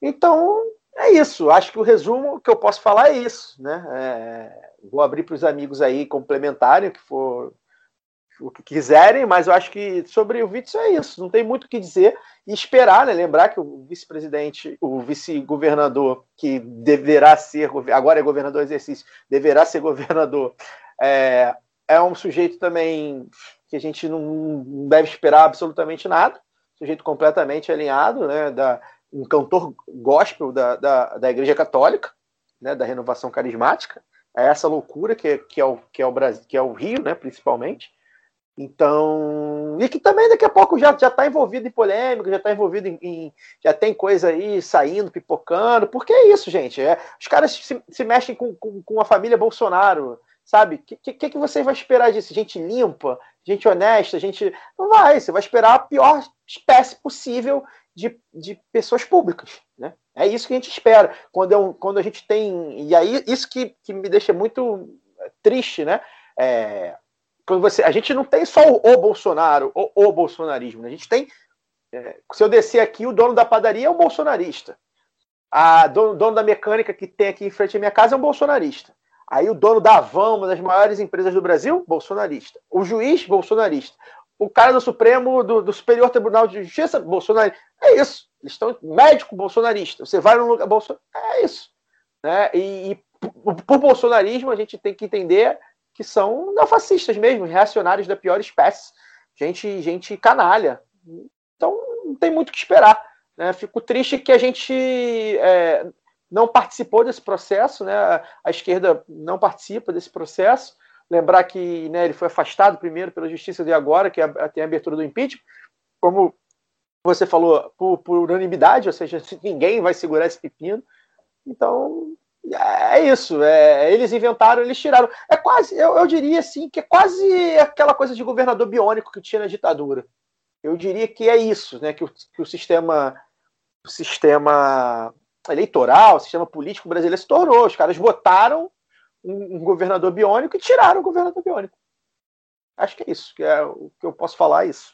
Então, é isso. Acho que o resumo que eu posso falar é isso. Né? É, vou abrir para os amigos aí complementarem o que for o que quiserem, mas eu acho que sobre o Witzel é isso. Não tem muito o que dizer e esperar, né? Lembrar que o vice-presidente, o vice-governador, que deverá ser, agora é governador exercício, deverá ser governador, é, é um sujeito também que a gente não deve esperar absolutamente nada, sujeito completamente alinhado, né? Da, um cantor gospel da, da, da Igreja Católica, né? Da renovação carismática. a essa loucura que, é, que, é, o, que, é o Brasil, que é o Rio, né, principalmente. Então, e que também daqui a pouco já já está envolvido em polêmica, já está envolvido em, em, já tem coisa aí saindo, pipocando, porque é isso, gente. É, os caras se, se mexem com, com, com, a família Bolsonaro, sabe? O que, que, que você vai esperar disso? Gente limpa, gente honesta, gente. Não vai, você vai esperar a pior espécie possível de, de pessoas públicas, né? É isso que a gente espera. Quando, é um, quando a gente tem. E aí, isso que, que me deixa muito triste, né? É, quando você, a gente não tem só o, o Bolsonaro, o, o, bolsonarismo. Né? A gente tem. É, se eu descer aqui, o dono da padaria é um bolsonarista. A dono, dono da mecânica que tem aqui em frente à minha casa é um bolsonarista. Aí o dono da Avão, uma das maiores empresas do Brasil, bolsonarista. O juiz, bolsonarista. O cara do Supremo, do, do Superior Tribunal de Justiça, bolsonarista. É isso. Eles estão médico bolsonarista. Você vai num lugar bolsonarista. É isso. Né? E, e por, por bolsonarismo, a gente tem que entender que são neofascistas mesmo, reacionários da pior espécie, gente, gente canalha. Então não tem muito o que esperar. Né? Fico triste que a gente é, não participou desse processo, né? a esquerda não participa desse processo. Lembrar que né, ele foi afastado primeiro pela justiça de agora, que é tem a abertura do impeachment, como você falou, por, por unanimidade, ou seja, ninguém vai segurar esse pepino. Então, é isso, é, eles inventaram, eles tiraram. É quase, eu, eu diria assim, que é quase aquela coisa de governador biônico que tinha na ditadura. Eu diria que é isso, né? Que o, que o sistema, o sistema eleitoral, o sistema político brasileiro se tornou. Os caras votaram um, um governador biônico e tiraram o governador biônico. Acho que é isso, que é o que eu posso falar é isso.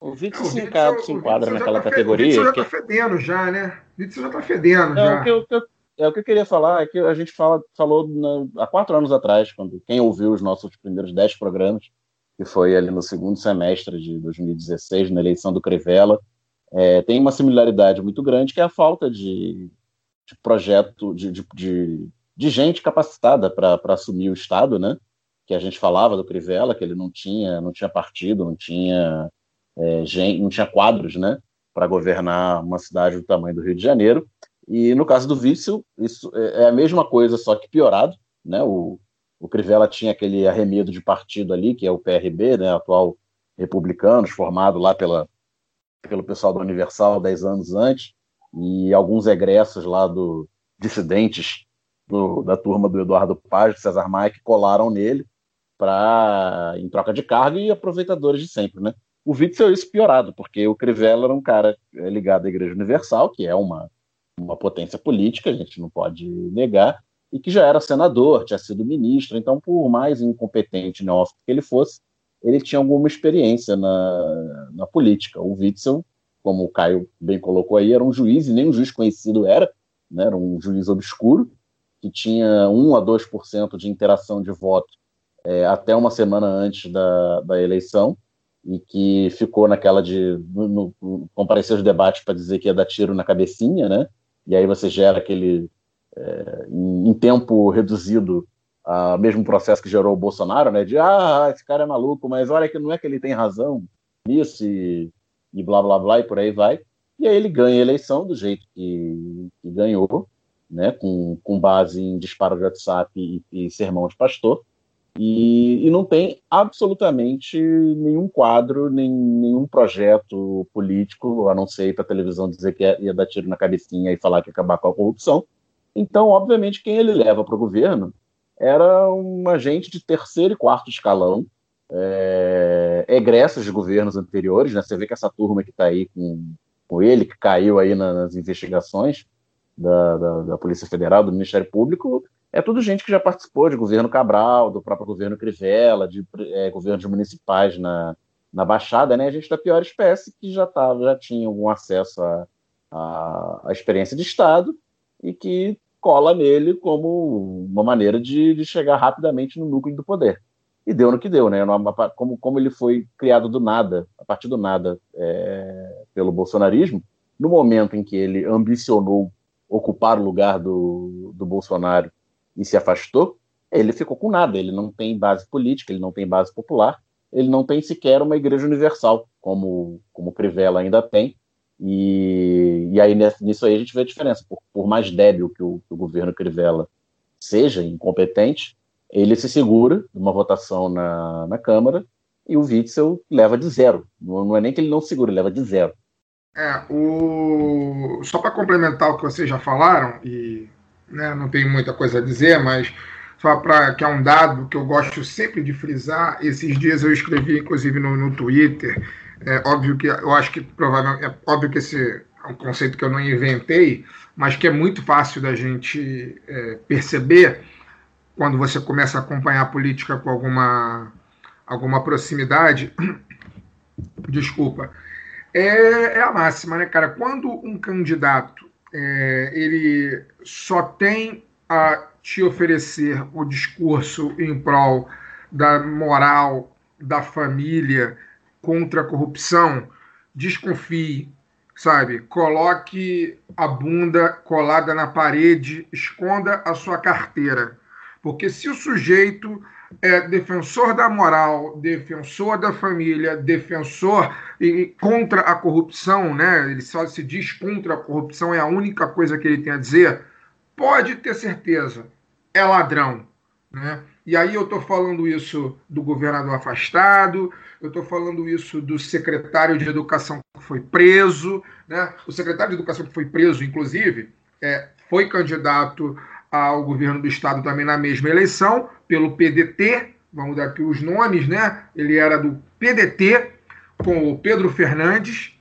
O se, enquadra, se enquadra naquela tá categoria. O Witzel já está que... fedendo já, né? O Witzel já está fedendo Não, já. O que, eu, é, o que eu queria falar é que a gente fala, falou na, há quatro anos atrás, quando quem ouviu os nossos primeiros dez programas, que foi ali no segundo semestre de 2016, na eleição do Crivella, é, tem uma similaridade muito grande, que é a falta de, de projeto, de, de, de, de gente capacitada para assumir o Estado, né? Que a gente falava do Crivella, que ele não tinha, não tinha partido, não tinha, é, gente, não tinha quadros, né? Para governar uma cidade do tamanho do Rio de Janeiro. E no caso do Witzel, isso é, é a mesma coisa, só que piorado. Né? O, o Crivella tinha aquele arremedo de partido ali, que é o PRB, né? atual republicanos, formado lá pela, pelo pessoal do Universal dez anos antes, e alguns egressos lá do dissidentes do, da turma do Eduardo Paz, do César Maia, que colaram nele para em troca de cargo e aproveitadores de sempre, né? O Witzel é isso piorado, porque o Crivella era um cara ligado à Igreja Universal, que é uma uma potência política, a gente não pode negar, e que já era senador, tinha sido ministro, então, por mais incompetente neófito que ele fosse, ele tinha alguma experiência na, na política. O Witzel, como o Caio bem colocou aí, era um juiz, e nem um juiz conhecido era, né, era um juiz obscuro, que tinha 1 a 2% de interação de voto é, até uma semana antes da, da eleição, e que ficou naquela de no, no, comparecer aos debates para dizer que ia dar tiro na cabecinha, né? E aí você gera aquele, é, em, tempo reduzido, o mesmo processo que gerou o Bolsonaro, né, de, ah, esse cara é maluco, mas olha que não é que ele tem razão nisso e, e blá, blá, blá, e por aí vai. E aí ele ganha a eleição do jeito que, que ganhou, né, com, com base em disparo de WhatsApp e, e sermão de pastor, e, e, não tem absolutamente nenhum quadro, nem, nenhum projeto político, a não ser ir para a televisão dizer que ia dar tiro na cabecinha e falar que ia acabar com a corrupção. Então, obviamente, quem ele leva para o governo era um agente de terceiro e quarto escalão, é, egressos de governos anteriores. Né? Você vê que essa turma que está aí com, com ele, que caiu aí nas investigações da, da, da Polícia Federal, do Ministério Público, é tudo gente que já participou de governo Cabral, do próprio governo Crivella, de é, governos municipais na, na Baixada, né? A gente da pior espécie que já tava, já tinha algum acesso à a, a, experiência de Estado e que cola nele como uma maneira de, de, chegar rapidamente no núcleo do poder. E deu no que deu, né? Como, como ele foi criado do nada, a partir do nada, é, pelo bolsonarismo, no momento em que ele ambicionou ocupar o lugar do, do Bolsonaro e se afastou, ele ficou com nada. Ele não tem base política, ele não tem base popular, ele não tem sequer uma igreja universal, como, como Crivella ainda tem. E, e aí nisso aí a gente vê a diferença. Por, por mais débil que o, que o governo Crivella seja incompetente, ele se segura numa votação na, na Câmara e o Witzel leva de zero. Não, não é nem que ele não segura, ele leva de zero. É, o... Só para complementar o que vocês já falaram, e né, não tenho muita coisa a dizer, mas só para que é um dado que eu gosto sempre de frisar. Esses dias eu escrevi, inclusive, no, no Twitter. É óbvio que eu acho que provavelmente é óbvio que esse é um conceito que eu não inventei, mas que é muito fácil da gente é, perceber quando você começa a acompanhar a política com alguma alguma proximidade. Desculpa. É, é, a máxima, né, cara? Quando um candidato é, ele só tem a te oferecer o discurso em prol da moral, da família, contra a corrupção, desconfie, sabe? Coloque a bunda colada na parede, esconda a sua carteira. Porque se o sujeito é defensor da moral, defensor da família, defensor e contra a corrupção, né? Ele só se diz contra a corrupção, é a única coisa que ele tem a dizer. Pode ter certeza, é ladrão. Né? E aí eu estou falando isso do governador afastado, eu estou falando isso do secretário de Educação que foi preso. Né? O secretário de Educação que foi preso, inclusive, é, foi candidato ao governo do estado também na mesma eleição, pelo PDT, vamos dar aqui os nomes, né? Ele era do PDT, com o Pedro Fernandes,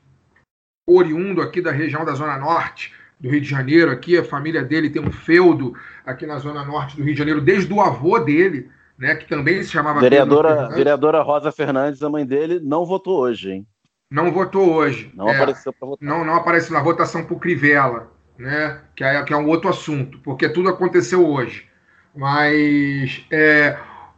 oriundo aqui da região da Zona Norte, do Rio de Janeiro aqui, a família dele tem um feudo aqui na zona norte do Rio de Janeiro, desde o avô dele, né, que também se chamava vereadora, vereadora Rosa Fernandes, a mãe dele, não votou hoje, hein? Não votou hoje. Não é, apareceu para votar. Não, não apareceu na votação por Crivella, né, que é, que é um outro assunto, porque tudo aconteceu hoje. Mas é,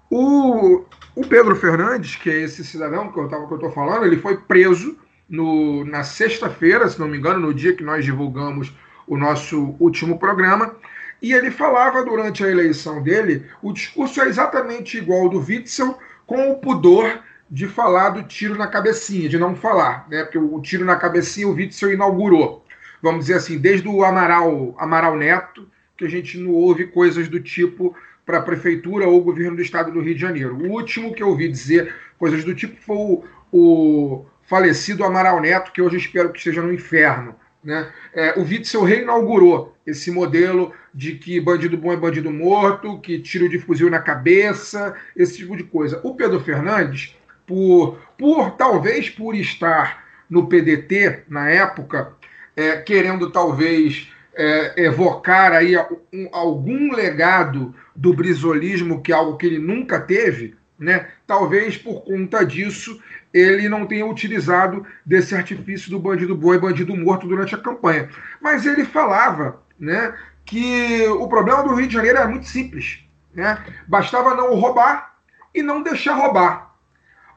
o, o Pedro Fernandes, que é esse cidadão que eu estou falando, ele foi preso no, na sexta-feira, se não me engano, no dia que nós divulgamos o nosso último programa, e ele falava durante a eleição dele, o discurso é exatamente igual ao do Witzel, com o pudor de falar do tiro na cabecinha, de não falar, né? Porque o tiro na cabecinha o Witzel inaugurou. Vamos dizer assim, desde o Amaral, Amaral Neto, que a gente não ouve coisas do tipo para a prefeitura ou governo do estado do Rio de Janeiro. O último que eu ouvi dizer coisas do tipo foi o, o falecido Amaral Neto, que hoje espero que esteja no inferno. Né? É, o Witzel reinaugurou esse modelo de que bandido bom é bandido morto, que tiro de fuzil na cabeça, esse tipo de coisa. O Pedro Fernandes, por, por talvez por estar no PDT na época, é, querendo talvez é, evocar aí um, algum legado do brisolismo, que é algo que ele nunca teve, né? Talvez por conta disso ele não tenha utilizado desse artifício do bandido boi, bandido morto durante a campanha. Mas ele falava né, que o problema do Rio de Janeiro era muito simples. Né? Bastava não roubar e não deixar roubar.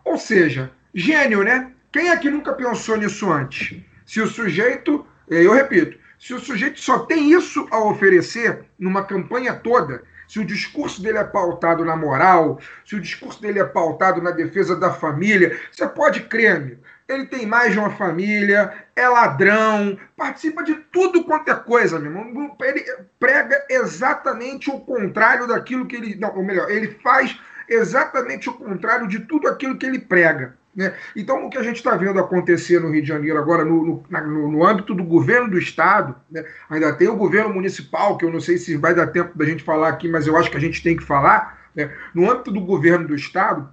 Ou seja, gênio, né? Quem aqui nunca pensou nisso antes? Se o sujeito, eu repito, se o sujeito só tem isso a oferecer numa campanha toda, se o discurso dele é pautado na moral, se o discurso dele é pautado na defesa da família, você pode crer, amigo. Ele tem mais de uma família, é ladrão, participa de tudo quanto é coisa, meu irmão. Ele prega exatamente o contrário daquilo que ele. Não, ou melhor, ele faz exatamente o contrário de tudo aquilo que ele prega. Né? Então, o que a gente está vendo acontecer no Rio de Janeiro agora, no, no, no âmbito do governo do Estado, né? ainda tem o governo municipal, que eu não sei se vai dar tempo da gente falar aqui, mas eu acho que a gente tem que falar. Né? No âmbito do governo do Estado,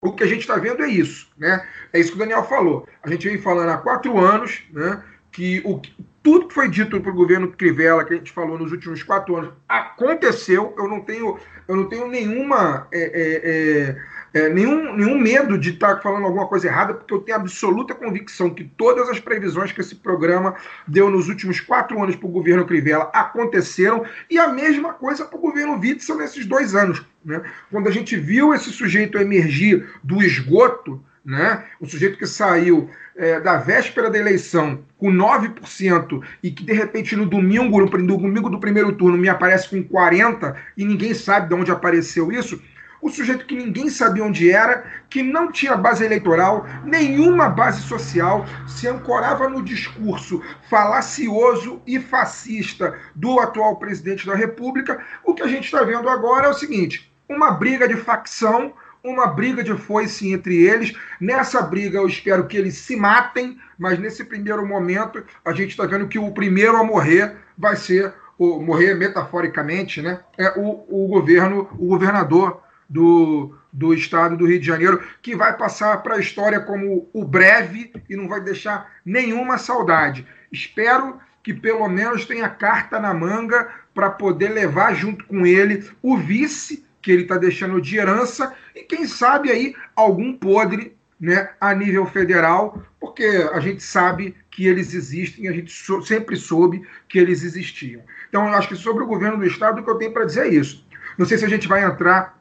o que a gente está vendo é isso. Né? É isso que o Daniel falou. A gente vem falando há quatro anos né, que o, tudo que foi dito para o governo Crivella, que a gente falou nos últimos quatro anos, aconteceu. Eu não tenho, eu não tenho nenhuma. É, é, é, é, nenhum, nenhum medo de estar tá falando alguma coisa errada, porque eu tenho absoluta convicção que todas as previsões que esse programa deu nos últimos quatro anos para o governo Crivella aconteceram, e a mesma coisa para o governo Witzel nesses dois anos. Né? Quando a gente viu esse sujeito emergir do esgoto, né? o sujeito que saiu é, da véspera da eleição com 9% e que de repente no domingo, no, domingo do primeiro turno, me aparece com 40% e ninguém sabe de onde apareceu isso o sujeito que ninguém sabia onde era, que não tinha base eleitoral, nenhuma base social, se ancorava no discurso falacioso e fascista do atual presidente da República. O que a gente está vendo agora é o seguinte: uma briga de facção, uma briga de foice entre eles. Nessa briga, eu espero que eles se matem, mas nesse primeiro momento, a gente está vendo que o primeiro a morrer vai ser o morrer metaforicamente, né? É o, o governo, o governador do, do estado do Rio de Janeiro, que vai passar para a história como o breve e não vai deixar nenhuma saudade. Espero que pelo menos tenha carta na manga para poder levar junto com ele o vice que ele está deixando de herança e quem sabe aí algum podre né, a nível federal, porque a gente sabe que eles existem, a gente sempre soube que eles existiam. Então, eu acho que sobre o governo do Estado, o que eu tenho para dizer é isso. Não sei se a gente vai entrar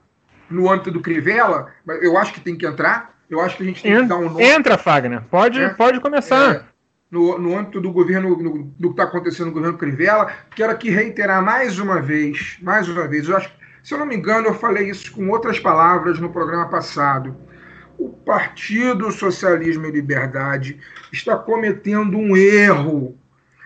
no âmbito do Crivella, eu acho que tem que entrar. Eu acho que a gente tem que dar um nome. Entra, Fagner. Pode, é, pode começar. É, no, no âmbito do governo, no, do que está acontecendo no governo Crivella, quero aqui reiterar mais uma vez, mais uma vez, eu acho, se eu não me engano, eu falei isso com outras palavras no programa passado. O Partido Socialismo e Liberdade está cometendo um erro.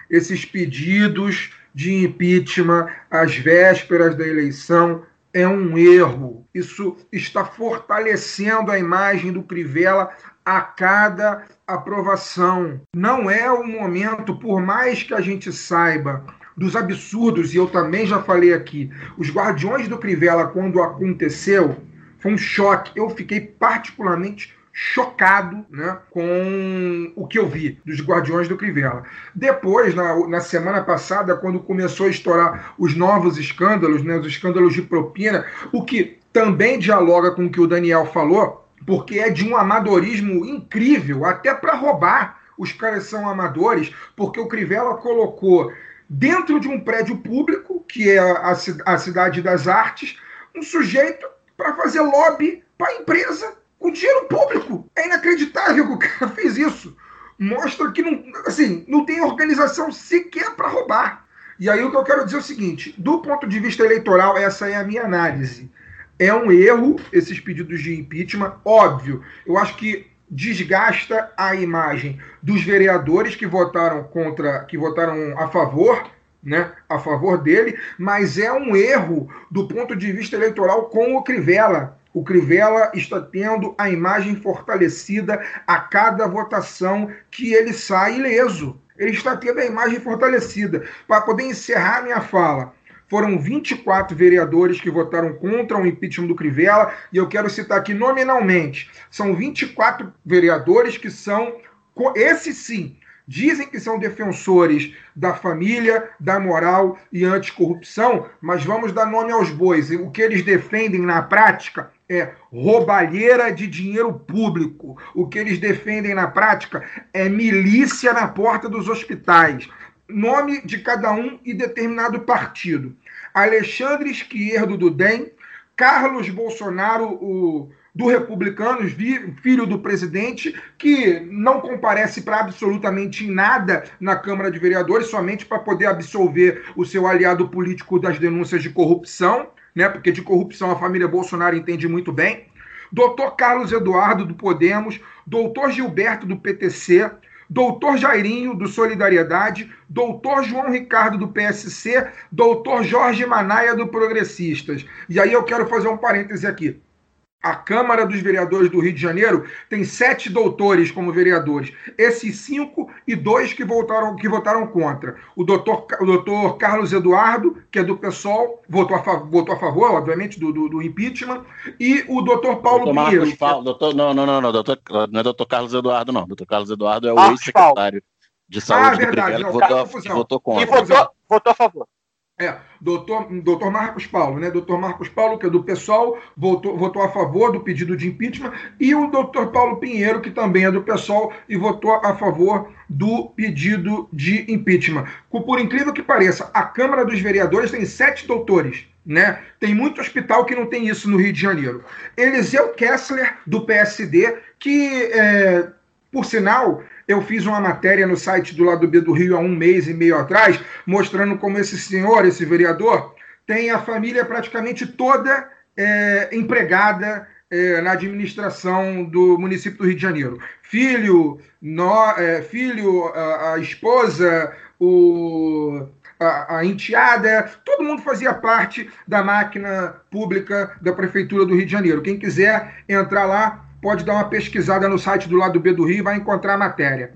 Esses pedidos de impeachment às vésperas da eleição é um erro. Isso está fortalecendo a imagem do Crivella a cada aprovação. Não é o momento, por mais que a gente saiba dos absurdos, e eu também já falei aqui, os Guardiões do Crivella, quando aconteceu, foi um choque. Eu fiquei particularmente chocado né, com o que eu vi dos Guardiões do Crivella. Depois, na, na semana passada, quando começou a estourar os novos escândalos, né, os escândalos de propina, o que também dialoga com o que o Daniel falou, porque é de um amadorismo incrível, até para roubar. Os caras são amadores, porque o Crivella colocou dentro de um prédio público, que é a, a Cidade das Artes, um sujeito para fazer lobby para a empresa com dinheiro público. É inacreditável que o cara fez isso. Mostra que não, assim, não tem organização sequer para roubar. E aí o que eu quero dizer é o seguinte: do ponto de vista eleitoral, essa é a minha análise. É um erro esses pedidos de impeachment, óbvio. Eu acho que desgasta a imagem dos vereadores que votaram contra, que votaram a favor, né, a favor dele, mas é um erro do ponto de vista eleitoral com o Crivella o Crivella está tendo a imagem fortalecida a cada votação que ele sai ileso. Ele está tendo a imagem fortalecida. Para poder encerrar minha fala, foram 24 vereadores que votaram contra o impeachment do Crivella, e eu quero citar aqui nominalmente: são 24 vereadores que são, esses sim, dizem que são defensores da família, da moral e anticorrupção, mas vamos dar nome aos bois. O que eles defendem na prática é roubalheira de dinheiro público. O que eles defendem na prática é milícia na porta dos hospitais. Nome de cada um e determinado partido. Alexandre Esquerdo do DEM, Carlos Bolsonaro, o do Republicanos, filho do presidente, que não comparece para absolutamente nada na Câmara de Vereadores, somente para poder absolver o seu aliado político das denúncias de corrupção né? Porque de corrupção a família Bolsonaro entende muito bem. Doutor Carlos Eduardo do Podemos, doutor Gilberto do PTC, doutor Jairinho do Solidariedade, doutor João Ricardo do PSC, doutor Jorge Manaia do Progressistas. E aí eu quero fazer um parêntese aqui. A Câmara dos Vereadores do Rio de Janeiro tem sete doutores como vereadores. Esses cinco e dois que votaram, que votaram contra. O doutor, o doutor Carlos Eduardo, que é do PSOL, votou a, votou a favor, obviamente, do, do, do impeachment. E o doutor Paulo doutor Pinheiro. Marcos Paulo, doutor, não, não, não, não, doutor, não é doutor Carlos Eduardo, não. Doutor Carlos Eduardo é o ex-secretário de saúde ah, verdade, do Crivella, que votou, votou contra. E votou, votou a favor. É, doutor, doutor Marcos Paulo, né? Doutor Marcos Paulo, que é do PSOL, votou, votou a favor do pedido de impeachment, e o doutor Paulo Pinheiro, que também é do PSOL, e votou a favor do pedido de impeachment. Por incrível que pareça, a Câmara dos Vereadores tem sete doutores. Né? Tem muito hospital que não tem isso no Rio de Janeiro. Eliseu Kessler, do PSD, que, é, por sinal, eu fiz uma matéria no site do lado B do Rio há um mês e meio atrás, mostrando como esse senhor, esse vereador, tem a família praticamente toda é, empregada é, na administração do município do Rio de Janeiro. Filho, no, é, filho a, a, esposa, o, a, a enteada, todo mundo fazia parte da máquina pública da Prefeitura do Rio de Janeiro. Quem quiser entrar lá, pode dar uma pesquisada no site do lado B do Rio e vai encontrar a matéria.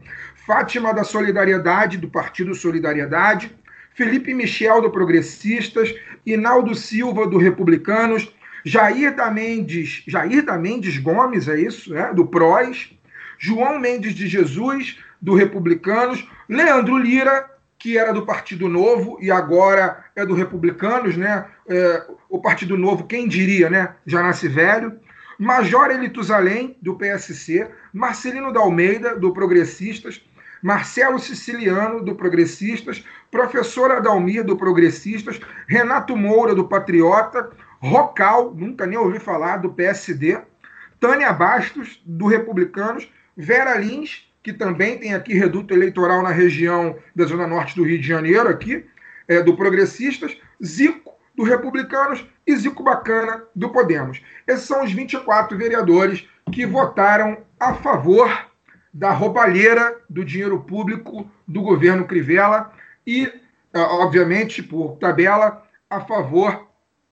Fátima da Solidariedade, do Partido Solidariedade, Felipe Michel, do Progressistas, Inaldo Silva, do Republicanos, Jair da Mendes, Jair da Mendes Gomes, é isso, né? do PROS, João Mendes de Jesus, do Republicanos, Leandro Lira, que era do Partido Novo e agora é do Republicanos, né? É, o Partido Novo, quem diria, né? Já nasce velho. Major Elitusalém, do PSC, Marcelino da Almeida, do Progressistas, Marcelo Siciliano, do Progressistas, Professora Adalmir, do Progressistas, Renato Moura, do Patriota, Rocal, nunca nem ouvi falar, do PSD, Tânia Bastos, do Republicanos, Vera Lins, que também tem aqui reduto eleitoral na região da Zona Norte do Rio de Janeiro, aqui, é, do Progressistas, Zico, do Republicanos, e Zico Bacana, do Podemos. Esses são os 24 vereadores que votaram a favor da roubalheira do dinheiro público do governo Crivella e, obviamente, por tabela, a favor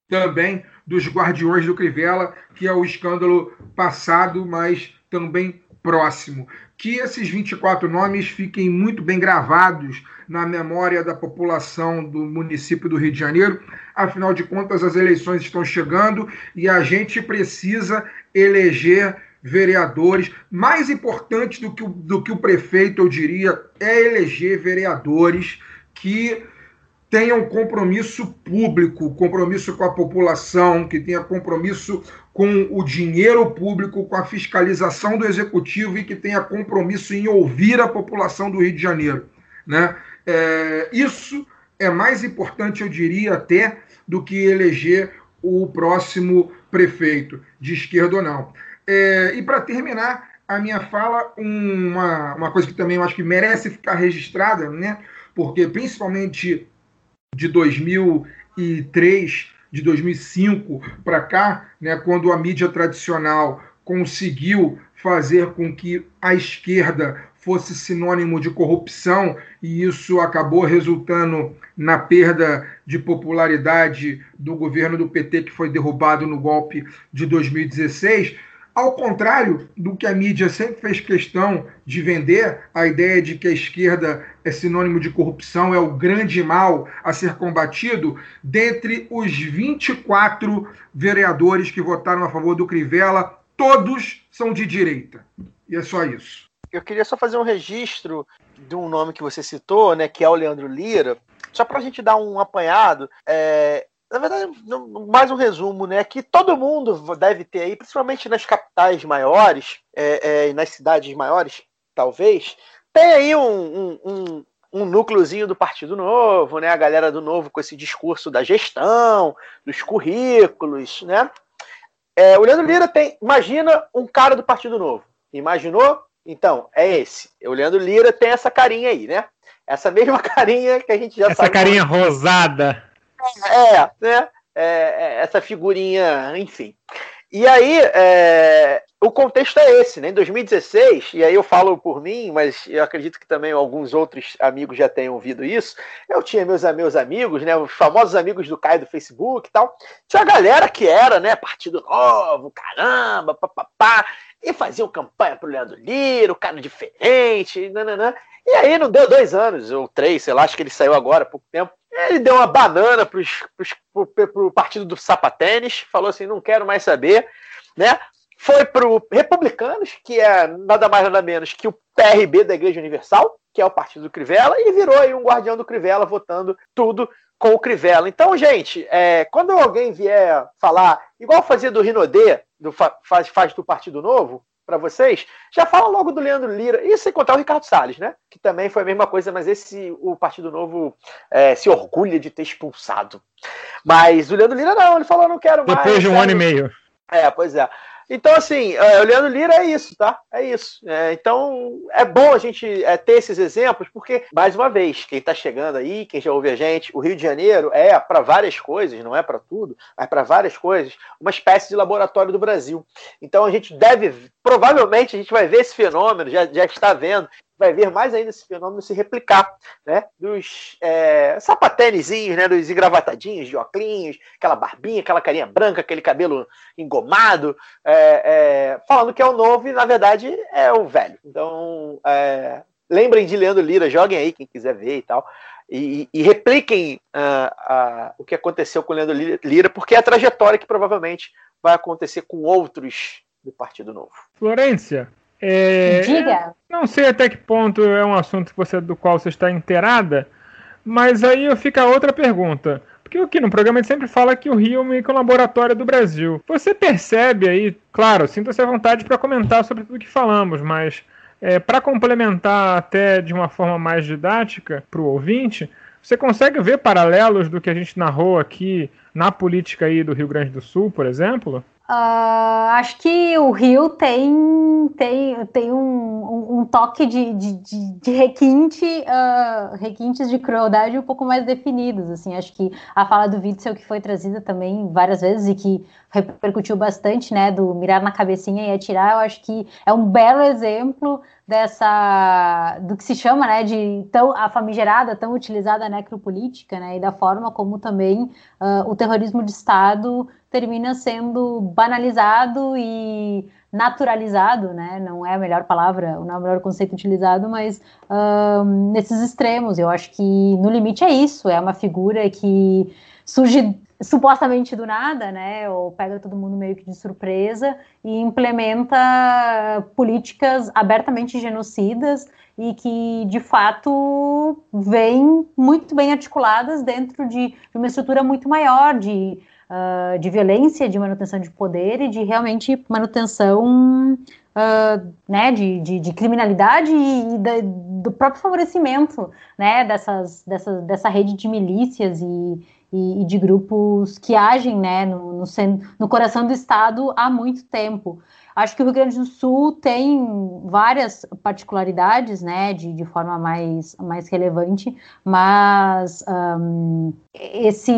também dos guardiões do Crivella, que é o escândalo passado, mas também próximo. Que esses 24 nomes fiquem muito bem gravados na memória da população do município do Rio de Janeiro. Afinal de contas, as eleições estão chegando e a gente precisa eleger vereadores. Mais importante do que, o, do que o prefeito, eu diria, é eleger vereadores que tenham compromisso público, compromisso com a população, que tenha compromisso com o dinheiro público, com a fiscalização do executivo e que tenha compromisso em ouvir a população do Rio de Janeiro. Né? É, isso é mais importante, eu diria, até do que eleger o próximo prefeito, de esquerda ou não. É, e para terminar a minha fala, uma, uma coisa que também eu acho que merece ficar registrada, né? porque principalmente de 2003, de 2005 para cá, né, quando a mídia tradicional conseguiu fazer com que a esquerda fosse sinônimo de corrupção e isso acabou resultando na perda de popularidade do governo do PT que foi derrubado no golpe de 2016 ao contrário do que a mídia sempre fez questão de vender, a ideia de que a esquerda é sinônimo de corrupção, é o grande mal a ser combatido, dentre os 24 vereadores que votaram a favor do Crivella, todos são de direita. E é só isso. Eu queria só fazer um registro de um nome que você citou, né, que é o Leandro Lira, só para a gente dar um apanhado. É, na verdade, mais um resumo, né? Que todo mundo deve ter aí, principalmente nas capitais maiores é, é, nas cidades maiores, talvez, tem aí um, um, um, um núcleozinho do Partido Novo, né? A galera do Novo com esse discurso da gestão, dos currículos, né? É, o Leandro Lira tem. Imagina um cara do Partido Novo. Imaginou? Então, é esse. O Leandro Lira tem essa carinha aí, né? Essa mesma carinha que a gente já essa sabe. Essa carinha rosada. É, né? É, é, essa figurinha, enfim. E aí, é, o contexto é esse, né? Em 2016, e aí eu falo por mim, mas eu acredito que também alguns outros amigos já tenham ouvido isso. Eu tinha meus, meus amigos, né? Os famosos amigos do Caio do Facebook e tal. Tinha a galera que era, né? Partido Novo, caramba, papapá. E faziam campanha pro Leandro Lira, o cara diferente, nananã. E aí não deu dois anos, ou três, sei lá, acho que ele saiu agora há pouco tempo. Ele deu uma banana para o partido do sapatênis, falou assim: não quero mais saber, né? Foi para o Republicanos, que é nada mais nada menos que o PRB da Igreja Universal, que é o partido do Crivella, e virou aí um guardião do Crivella, votando tudo com o Crivella. Então, gente, é, quando alguém vier falar, igual fazia do Rinodê, do, faz, faz do Partido Novo, para vocês, já fala logo do Leandro Lira, e sem contar o Ricardo Salles, né? Que também foi a mesma coisa, mas esse o Partido Novo é, se orgulha de ter expulsado. Mas o Leandro Lira não, ele falou: não quero mais. Depois de um ano e meio. É, pois é. Então, assim, é, o Leandro Lira é isso, tá? É isso. É, então, é bom a gente é, ter esses exemplos, porque, mais uma vez, quem está chegando aí, quem já ouve a gente, o Rio de Janeiro é, para várias coisas, não é para tudo, mas para várias coisas, uma espécie de laboratório do Brasil. Então, a gente deve, provavelmente, a gente vai ver esse fenômeno, já, já está vendo, vai ver mais ainda esse fenômeno se replicar, né? Dos é, sapatenezinhos, né? Dos engravatadinhos, de óculos, aquela barbinha, aquela carinha branca, aquele cabelo engomado, é, é, falando que é o novo e na verdade é o velho. Então, é, lembrem de Leandro Lira, joguem aí quem quiser ver e tal. E, e repliquem uh, uh, o que aconteceu com Leandro Lira, porque é a trajetória que provavelmente vai acontecer com outros do Partido Novo. Florência, é, Diga. Não sei até que ponto é um assunto você, do qual você está inteirada, mas aí fica outra pergunta. Porque aqui no programa a gente sempre fala que o Rio é um laboratório do Brasil. Você percebe aí, claro, sinta-se à vontade para comentar sobre tudo que falamos, mas é, para complementar até de uma forma mais didática para o ouvinte, você consegue ver paralelos do que a gente narrou aqui na política aí do Rio Grande do Sul, por exemplo? Uh, acho que o Rio tem, tem, tem um, um, um toque de, de, de, de requinte, uh, requintes de crueldade um pouco mais definidos. Assim, acho que a fala do Witzel que foi trazida também várias vezes e que repercutiu bastante, né, do mirar na cabecinha e atirar, eu acho que é um belo exemplo dessa do que se chama, né, de tão a famigerada, tão utilizada necropolítica, né, e da forma como também uh, o terrorismo de Estado termina sendo banalizado e naturalizado, né? Não é a melhor palavra, não é o melhor conceito utilizado, mas um, nesses extremos. Eu acho que no limite é isso, é uma figura que surge supostamente do nada, né? Ou pega todo mundo meio que de surpresa e implementa políticas abertamente genocidas e que de fato vêm muito bem articuladas dentro de, de uma estrutura muito maior de uh, de violência, de manutenção de poder e de realmente manutenção uh, né, de, de, de, criminalidade e, e do próprio favorecimento né, dessas, dessas, dessa rede de milícias e, e, e de grupos que agem né, no, no, no coração do Estado há muito tempo. Acho que o Rio Grande do Sul tem várias particularidades, né, de, de forma mais, mais relevante, mas um, esse,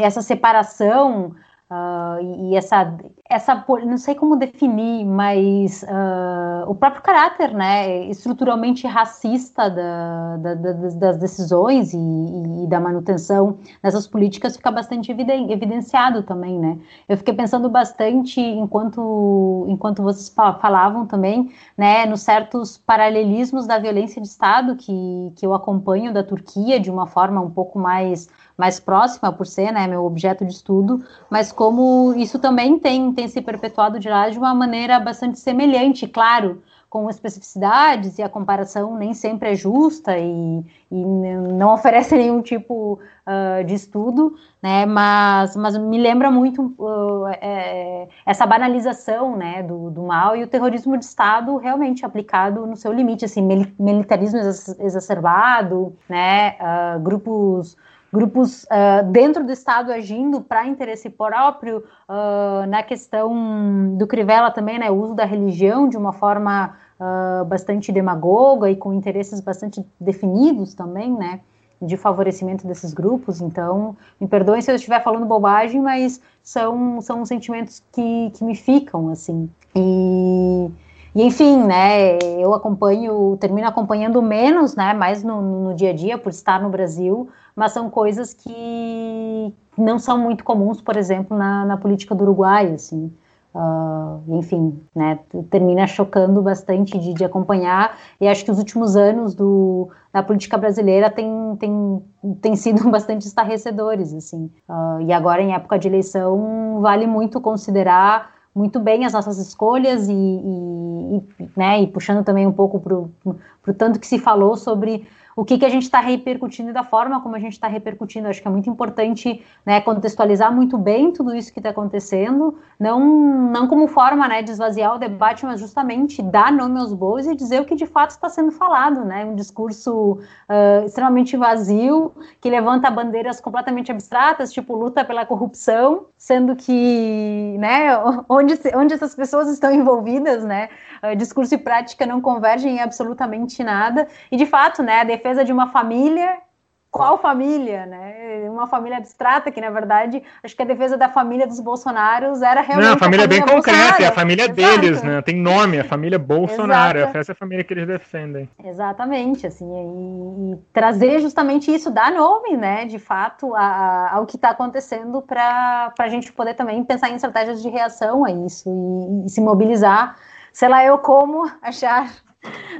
essa separação Uh, e essa, essa, não sei como definir, mas uh, o próprio caráter, né, estruturalmente racista da, da, da, das decisões e, e, da manutenção dessas políticas fica bastante evidenciado também, né. Eu fiquei pensando bastante enquanto, enquanto vocês falavam também, né, nos certos paralelismos da violência de Estado que, que eu acompanho da Turquia de uma forma um pouco mais mais próxima por ser né, meu objeto de estudo, mas como isso também tem, tem se perpetuado de lá de uma maneira bastante semelhante, claro, com especificidades e a comparação nem sempre é justa e, e não oferece nenhum tipo uh, de estudo, né? Mas, mas me lembra muito uh, é, essa banalização, né, do, do, mal e o terrorismo de Estado realmente aplicado no seu limite, assim, militarismo exacerbado, né? Uh, grupos grupos uh, dentro do Estado agindo para interesse próprio, uh, na questão do Crivella também, né, o uso da religião de uma forma uh, bastante demagoga e com interesses bastante definidos também, né, de favorecimento desses grupos. Então, me perdoem se eu estiver falando bobagem, mas são, são sentimentos que, que me ficam, assim. E, e, enfim, né, eu acompanho, termino acompanhando menos, né, mais no, no dia a dia, por estar no Brasil, mas são coisas que não são muito comuns, por exemplo, na, na política do Uruguai, assim. Uh, enfim, né, termina chocando bastante de, de, acompanhar, e acho que os últimos anos do, da política brasileira têm tem, tem sido bastante estarrecedores, assim, uh, e agora em época de eleição vale muito considerar muito bem as nossas escolhas e, e, e né, e puxando também um pouco para o tanto que se falou sobre o que, que a gente está repercutindo e da forma como a gente está repercutindo. Acho que é muito importante né, contextualizar muito bem tudo isso que está acontecendo, não, não como forma né, de esvaziar o debate, mas justamente dar nome aos bois e dizer o que de fato está sendo falado. Né? Um discurso uh, extremamente vazio, que levanta bandeiras completamente abstratas, tipo luta pela corrupção, sendo que né, onde, onde essas pessoas estão envolvidas, né, discurso e prática não convergem em absolutamente nada. E de fato, né, a defesa de uma família qual família, né? Uma família abstrata, que na verdade, acho que a defesa da família dos Bolsonaros era realmente. Não, a família, a família bem concreta, Bolsonaro. é a família Exato. deles, né? Tem nome, a família Bolsonaro, Exato. essa é a família que eles defendem. Exatamente, assim, e, e trazer justamente isso, dar nome, né, de fato, a- a- ao que está acontecendo para a gente poder também pensar em estratégias de reação a isso e, e se mobilizar, sei lá eu como achar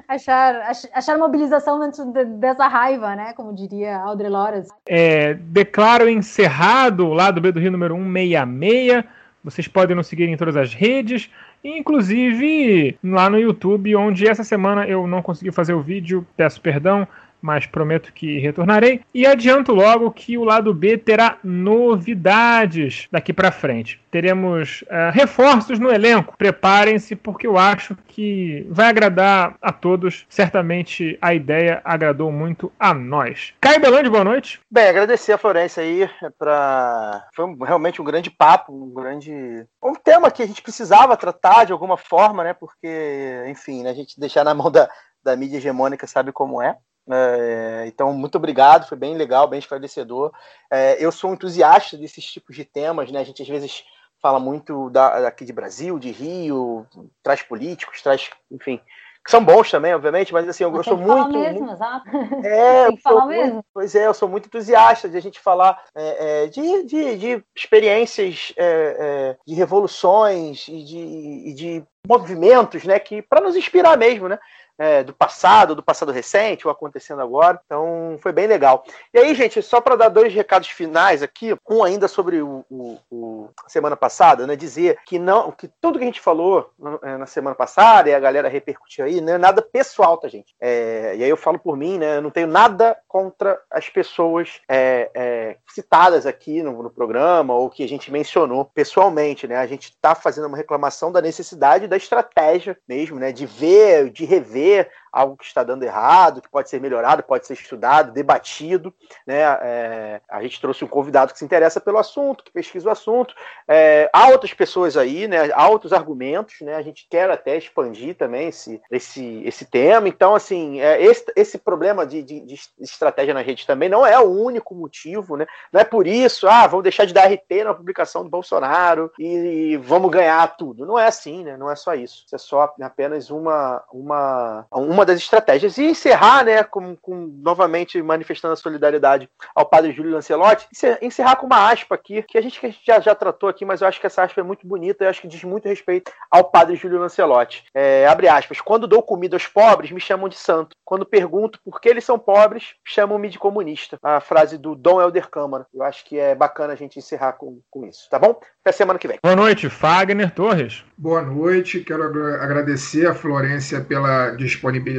achar, ach- achar mobilização dentro de- dessa raiva, né, como diria Audre Lorde. É, declaro encerrado o lado B do Rio número 166. Vocês podem nos seguir em todas as redes, inclusive lá no YouTube, onde essa semana eu não consegui fazer o vídeo, peço perdão, mas prometo que retornarei. E adianto logo que o lado B terá novidades daqui para frente. Teremos eh, reforços no elenco. Preparem-se, porque eu acho que vai agradar a todos. Certamente a ideia agradou muito a nós. Caio Belande, boa noite. Bem, agradecer a Florência aí para foi realmente um grande papo, um grande um tema que a gente precisava tratar de alguma forma, né? Porque, enfim, né, a gente deixar na mão da, da mídia hegemônica sabe como é. É, então, muito obrigado, foi bem legal, bem esclarecedor. É, eu sou entusiasta desses tipos de temas, né? A gente às vezes fala muito da, aqui de Brasil, de Rio, traz políticos, traz, enfim, que são bons também, obviamente, mas assim, eu, eu Mas sou muito, mesmo, muito exato. é, Tem eu que falar sou mesmo. muito, pois é, eu sou muito entusiasta de a gente falar é, é, de, de, de experiências é, é, de revoluções e de, e de movimentos, né, que para nos inspirar mesmo, né, é, do passado, do passado recente, ou acontecendo agora. Então, foi bem legal. E aí, gente, só para dar dois recados finais aqui, um ainda sobre o, o- o- semana passada, né, dizer que não, que tudo que a gente falou é, na semana passada e a galera repercutiu aí, não é nada pessoal, tá, gente? É, e aí eu falo por mim, né, eu não tenho nada contra as pessoas é, é, citadas aqui no, no programa ou que a gente mencionou pessoalmente, né? A gente está fazendo uma reclamação da necessidade da estratégia mesmo, né? De ver, de rever fazer, algo que está dando errado, que pode ser melhorado, pode ser estudado, debatido, né? É, a gente trouxe um convidado que se interessa pelo assunto, que pesquisa o assunto. É, há outras pessoas aí, né? Há outros argumentos, né? A gente quer até expandir também esse, esse, esse tema. Então, assim, é, esse, esse problema de, de, de estratégia na rede também não é o único motivo, né? Não é por isso, ah, vamos deixar de dar RT na publicação do Bolsonaro e vamos ganhar tudo. Não é assim, né? Não é só isso. Isso é só apenas uma, uma, uma das estratégias. E encerrar, né, com, com novamente manifestando a solidariedade ao padre Júlio Lancelotti, encer- encerrar com uma aspa aqui, que a gente, que a gente já, já tratou aqui, mas eu acho que essa aspa é muito bonita e acho que diz muito respeito ao padre Júlio Lancelotti. É, abre aspas. Quando dou comida aos pobres, me chamam de santo. Quando pergunto por que eles são pobres, chamam-me de comunista. A frase do Dom Helder Câmara. Eu acho que é bacana a gente encerrar com, com isso, tá bom? Até semana que vem. Boa noite, Fagner Torres. Boa noite, quero agra- agradecer a Florência pela disponibilidade,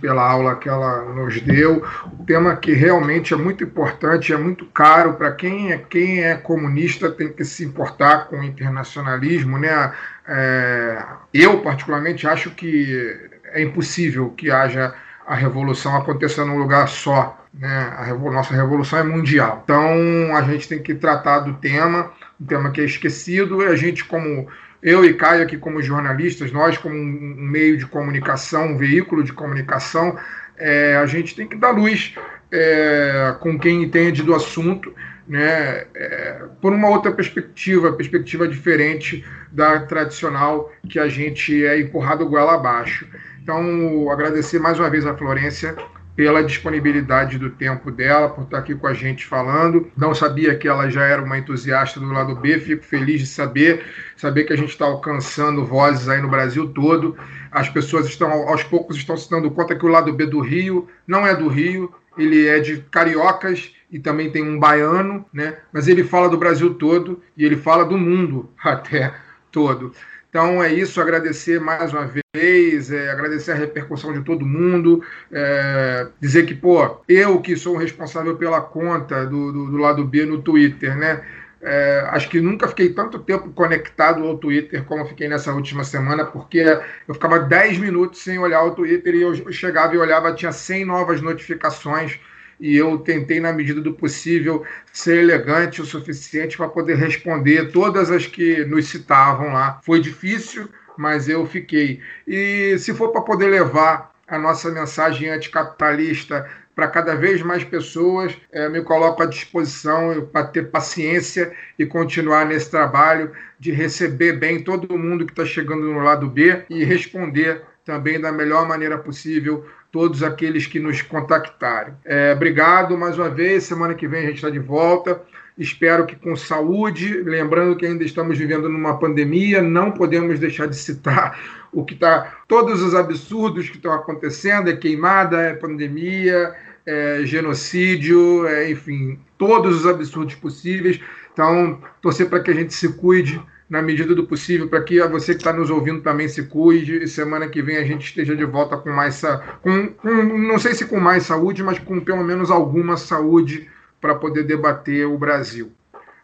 pela aula que ela nos deu. Um tema que realmente é muito importante, é muito caro para quem é, quem é comunista, tem que se importar com o internacionalismo. Né? É, eu, particularmente, acho que é impossível que haja a revolução aconteça num lugar só. Né? A revo- nossa revolução é mundial. Então a gente tem que tratar do tema, um tema que é esquecido, e a gente, como eu e Caio aqui como jornalistas, nós como um meio de comunicação, um veículo de comunicação, é, a gente tem que dar luz é, com quem entende do assunto, né, é, por uma outra perspectiva, perspectiva diferente da tradicional que a gente é empurrado goela abaixo. Então, agradecer mais uma vez a Florência pela disponibilidade do tempo dela, por estar aqui com a gente falando. Não sabia que ela já era uma entusiasta do lado B, fico feliz de saber, saber que a gente está alcançando vozes aí no Brasil todo. As pessoas estão, aos poucos, estão se dando conta que o lado B do Rio não é do Rio, ele é de cariocas e também tem um baiano, né? Mas ele fala do Brasil todo e ele fala do mundo até todo. Então é isso, agradecer mais uma vez, é, agradecer a repercussão de todo mundo, é, dizer que, pô, eu que sou responsável pela conta do, do, do lado B no Twitter, né? É, acho que nunca fiquei tanto tempo conectado ao Twitter como fiquei nessa última semana, porque eu ficava 10 minutos sem olhar o Twitter e eu chegava e olhava, tinha 100 novas notificações e eu tentei, na medida do possível, ser elegante o suficiente para poder responder todas as que nos citavam lá. Foi difícil, mas eu fiquei. E se for para poder levar a nossa mensagem anticapitalista para cada vez mais pessoas. É, me coloco à disposição para ter paciência e continuar nesse trabalho de receber bem todo mundo que está chegando no lado B e responder também da melhor maneira possível todos aqueles que nos contactarem. É, obrigado mais uma vez. Semana que vem a gente está de volta. Espero que com saúde. Lembrando que ainda estamos vivendo numa pandemia, não podemos deixar de citar o que está. Todos os absurdos que estão acontecendo: é queimada, é pandemia, é genocídio, é, enfim, todos os absurdos possíveis. Então, torcer para que a gente se cuide na medida do possível, para que você que está nos ouvindo também se cuide e semana que vem a gente esteja de volta com mais com, com não sei se com mais saúde, mas com pelo menos alguma saúde para poder debater o Brasil.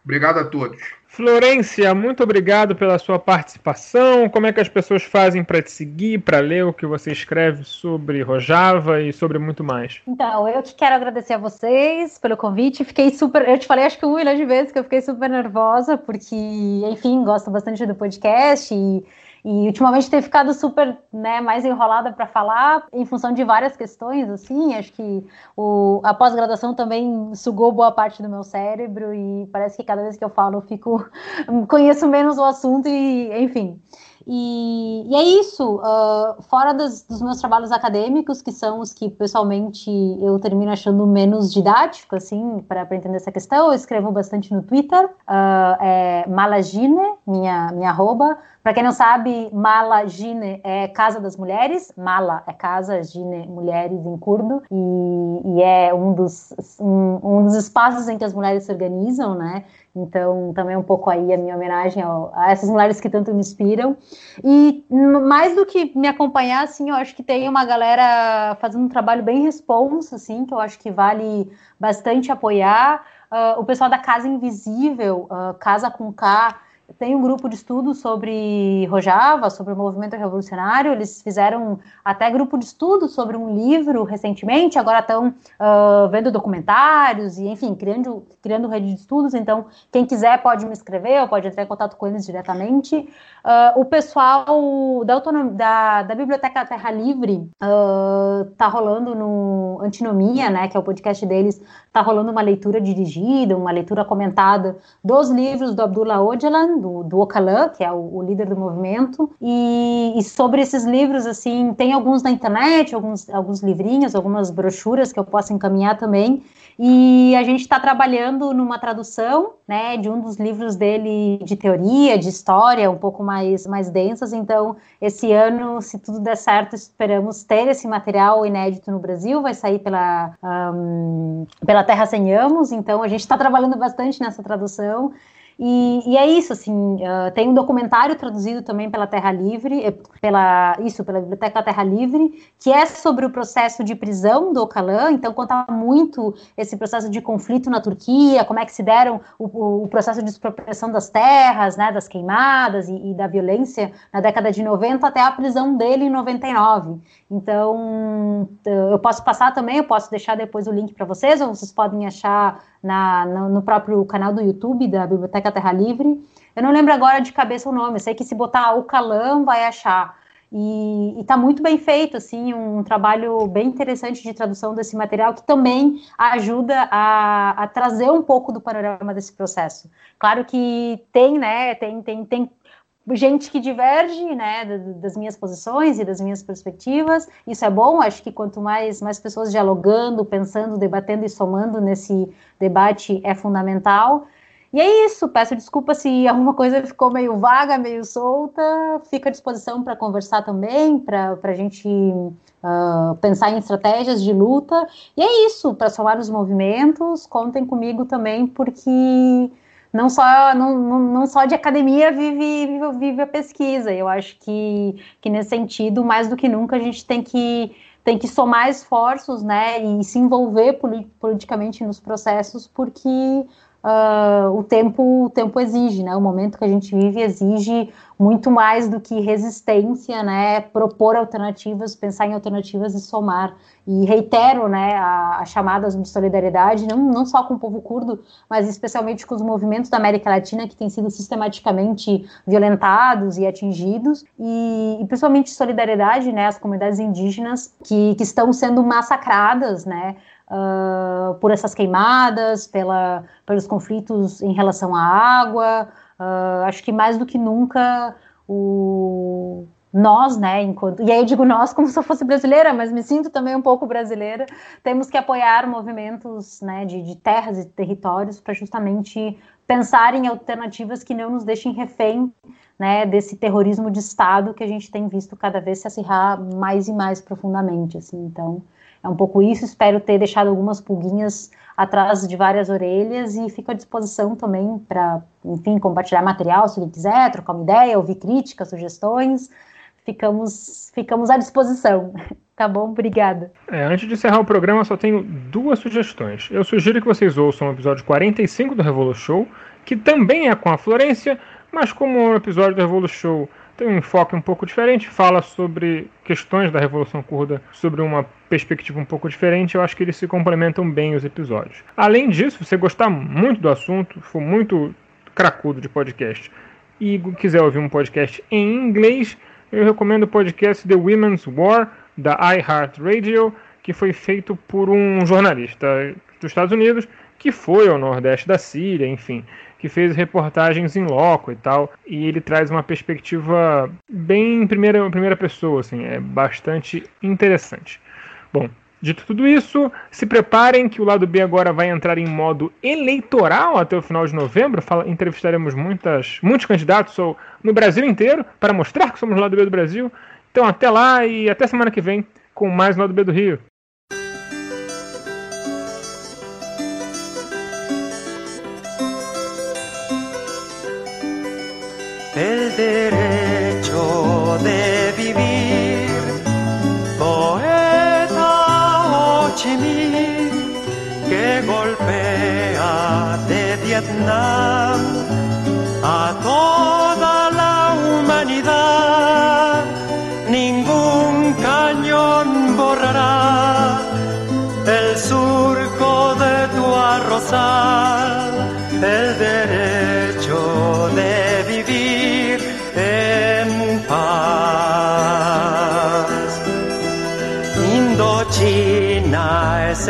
Obrigado a todos. Florência, muito obrigado pela sua participação. Como é que as pessoas fazem para te seguir, para ler o que você escreve sobre Rojava e sobre muito mais? Então, eu que quero agradecer a vocês pelo convite. Fiquei super. Eu te falei acho que um milhão de vezes que eu fiquei super nervosa, porque, enfim, gosto bastante do podcast e e ultimamente ter ficado super, né, mais enrolada para falar em função de várias questões, assim, acho que o, a pós-graduação também sugou boa parte do meu cérebro e parece que cada vez que eu falo eu fico, conheço menos o assunto e, enfim. E, e, é isso, uh, fora dos, dos, meus trabalhos acadêmicos, que são os que pessoalmente eu termino achando menos didático, assim, para entender essa questão, eu escrevo bastante no Twitter, uh, é Malagine, minha, minha arroba, para quem não sabe, Mala Gine é Casa das Mulheres, Mala é Casa, Gine Mulheres em curdo, e, e é um dos, um, um, dos espaços em que as mulheres se organizam, né? Então, também um pouco aí a minha homenagem ao, a essas mulheres que tanto me inspiram. E mais do que me acompanhar, assim, eu acho que tem uma galera fazendo um trabalho bem responsa, assim, que eu acho que vale bastante apoiar. Uh, o pessoal da Casa Invisível, uh, Casa com K, tem um grupo de estudo sobre Rojava, sobre o movimento revolucionário. Eles fizeram até grupo de estudo sobre um livro recentemente. Agora estão uh, vendo documentários e, enfim, criando, criando rede de estudos. Então, quem quiser pode me escrever ou pode entrar em contato com eles diretamente. Uh, o pessoal da, da, da Biblioteca Terra Livre está uh, rolando no Antinomia, né, que é o podcast deles, está rolando uma leitura dirigida, uma leitura comentada dos livros do Abdullah Öcalan, do, do Ocalan, que é o, o, líder do movimento, e, e, sobre esses livros, assim, tem alguns na internet, alguns, alguns livrinhos, algumas brochuras que eu posso encaminhar também, e a gente está trabalhando numa tradução, né, de um dos livros dele de teoria, de história, um pouco mais, mais densas. Então, esse ano, se tudo der certo, esperamos ter esse material inédito no Brasil. Vai sair pela, um, pela Terra Senhamos. Então, a gente está trabalhando bastante nessa tradução. E, e, é isso, assim, uh, tem um documentário traduzido também pela Terra Livre, eh, pela isso, pela Biblioteca Terra Livre, que é sobre o processo de prisão do Ocalan, então conta muito esse processo de conflito na Turquia, como é que se deram o, o processo de expropriação das terras, né, das queimadas e, e, da violência na década de 90 até a prisão dele em 99. Então, eu posso passar também, eu posso deixar depois o link para vocês, ou vocês podem achar na, no, no, próprio canal do YouTube da Biblioteca Terra Livre. Eu não lembro agora de cabeça o nome, eu sei que se botar o Calam vai achar. E está muito bem feito, assim, um trabalho bem interessante de tradução desse material que também ajuda a, a trazer um pouco do panorama desse processo. Claro que tem, né, tem, tem, tem gente que diverge, né, das minhas posições e das minhas perspectivas. Isso é bom. Acho que quanto mais mais pessoas dialogando, pensando, debatendo e somando nesse debate é fundamental. E é isso. Peço desculpa se alguma coisa ficou meio vaga, meio solta. Fico à disposição para conversar também, para a gente uh, pensar em estratégias de luta. E é isso. Para somar os movimentos, contem comigo também, porque não só, não, não só de academia vive, vive, vive a pesquisa. Eu acho que, que nesse sentido, mais do que nunca, a gente tem que tem que somar esforços, né, e se envolver politicamente nos processos, porque uh, o tempo o tempo exige, né? O momento que a gente vive exige muito mais do que resistência, né? Propor alternativas, pensar em alternativas e somar. E reitero, né, as chamadas de solidariedade, não, não só com o povo curdo, mas especialmente com os movimentos da América Latina que têm sido sistematicamente violentados e atingidos, e, e principalmente solidariedade, né, as comunidades indígenas que, que estão sendo massacradas, né, uh, por essas queimadas, pela, pelos conflitos em relação à água. Uh, acho que mais do que nunca o nós, né, enquanto, e aí eu digo nós como se eu fosse brasileira, mas me sinto também um pouco brasileira, temos que apoiar movimentos, né, de, de terras e territórios para justamente pensar em alternativas que não nos deixem refém, né, desse terrorismo de Estado que a gente tem visto cada vez se acirrar mais e mais profundamente, assim, então é um pouco isso. Espero ter deixado algumas pulguinhas atrás de várias orelhas e fico à disposição também para, enfim, compartilhar material se ele quiser, trocar uma ideia, ouvir críticas, sugestões. Ficamos, ficamos à disposição. Tá bom? Obrigada. É, antes de encerrar o programa, só tenho duas sugestões. Eu sugiro que vocês ouçam o episódio 45 do Revolu Show, que também é com a Florência, mas como o episódio do Revolu Show tem um enfoque um pouco diferente, fala sobre questões da Revolução Curda sobre uma perspectiva um pouco diferente, eu acho que eles se complementam bem os episódios. Além disso, se você gostar muito do assunto, for muito cracudo de podcast e quiser ouvir um podcast em inglês, eu recomendo o podcast The Women's War, da iHeartRadio, que foi feito por um jornalista dos Estados Unidos que foi ao nordeste da Síria, enfim que fez reportagens em loco e tal, e ele traz uma perspectiva bem em primeira, primeira pessoa, assim, é bastante interessante. Bom, Dito tudo isso, se preparem que o lado B agora vai entrar em modo eleitoral até o final de novembro. Fala, entrevistaremos muitas, muitos candidatos ou, no Brasil inteiro para mostrar que somos o lado B do Brasil. Então até lá e até semana que vem com mais lado B do Rio. Derecho de vivir. Poeta Ho Chi Minh que golpea de Vietnam a toda la humanidad. Ningún cañón borrará el surco de tu arrozal, el derecho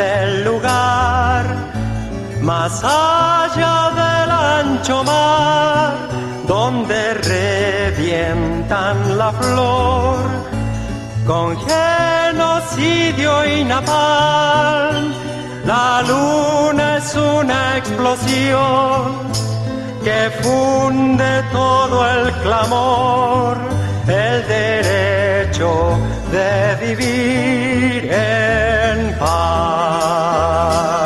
el lugar más allá del ancho mar donde revientan la flor con genocidio y napalm. La luna es una explosión que funde todo el clamor, el derecho de vivir apart.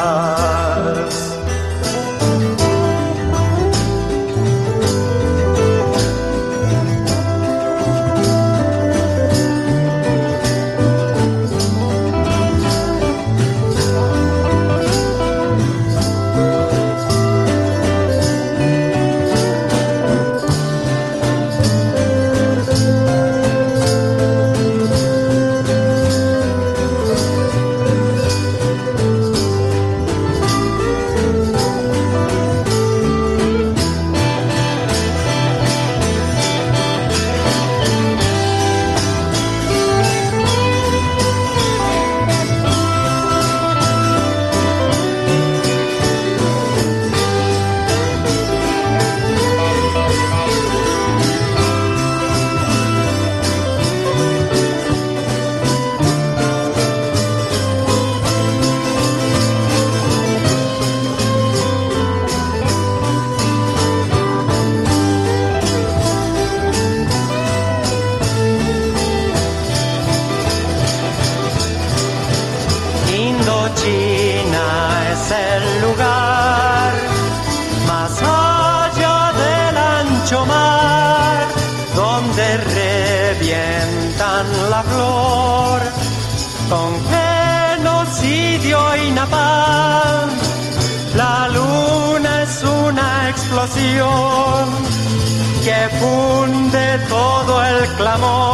Todo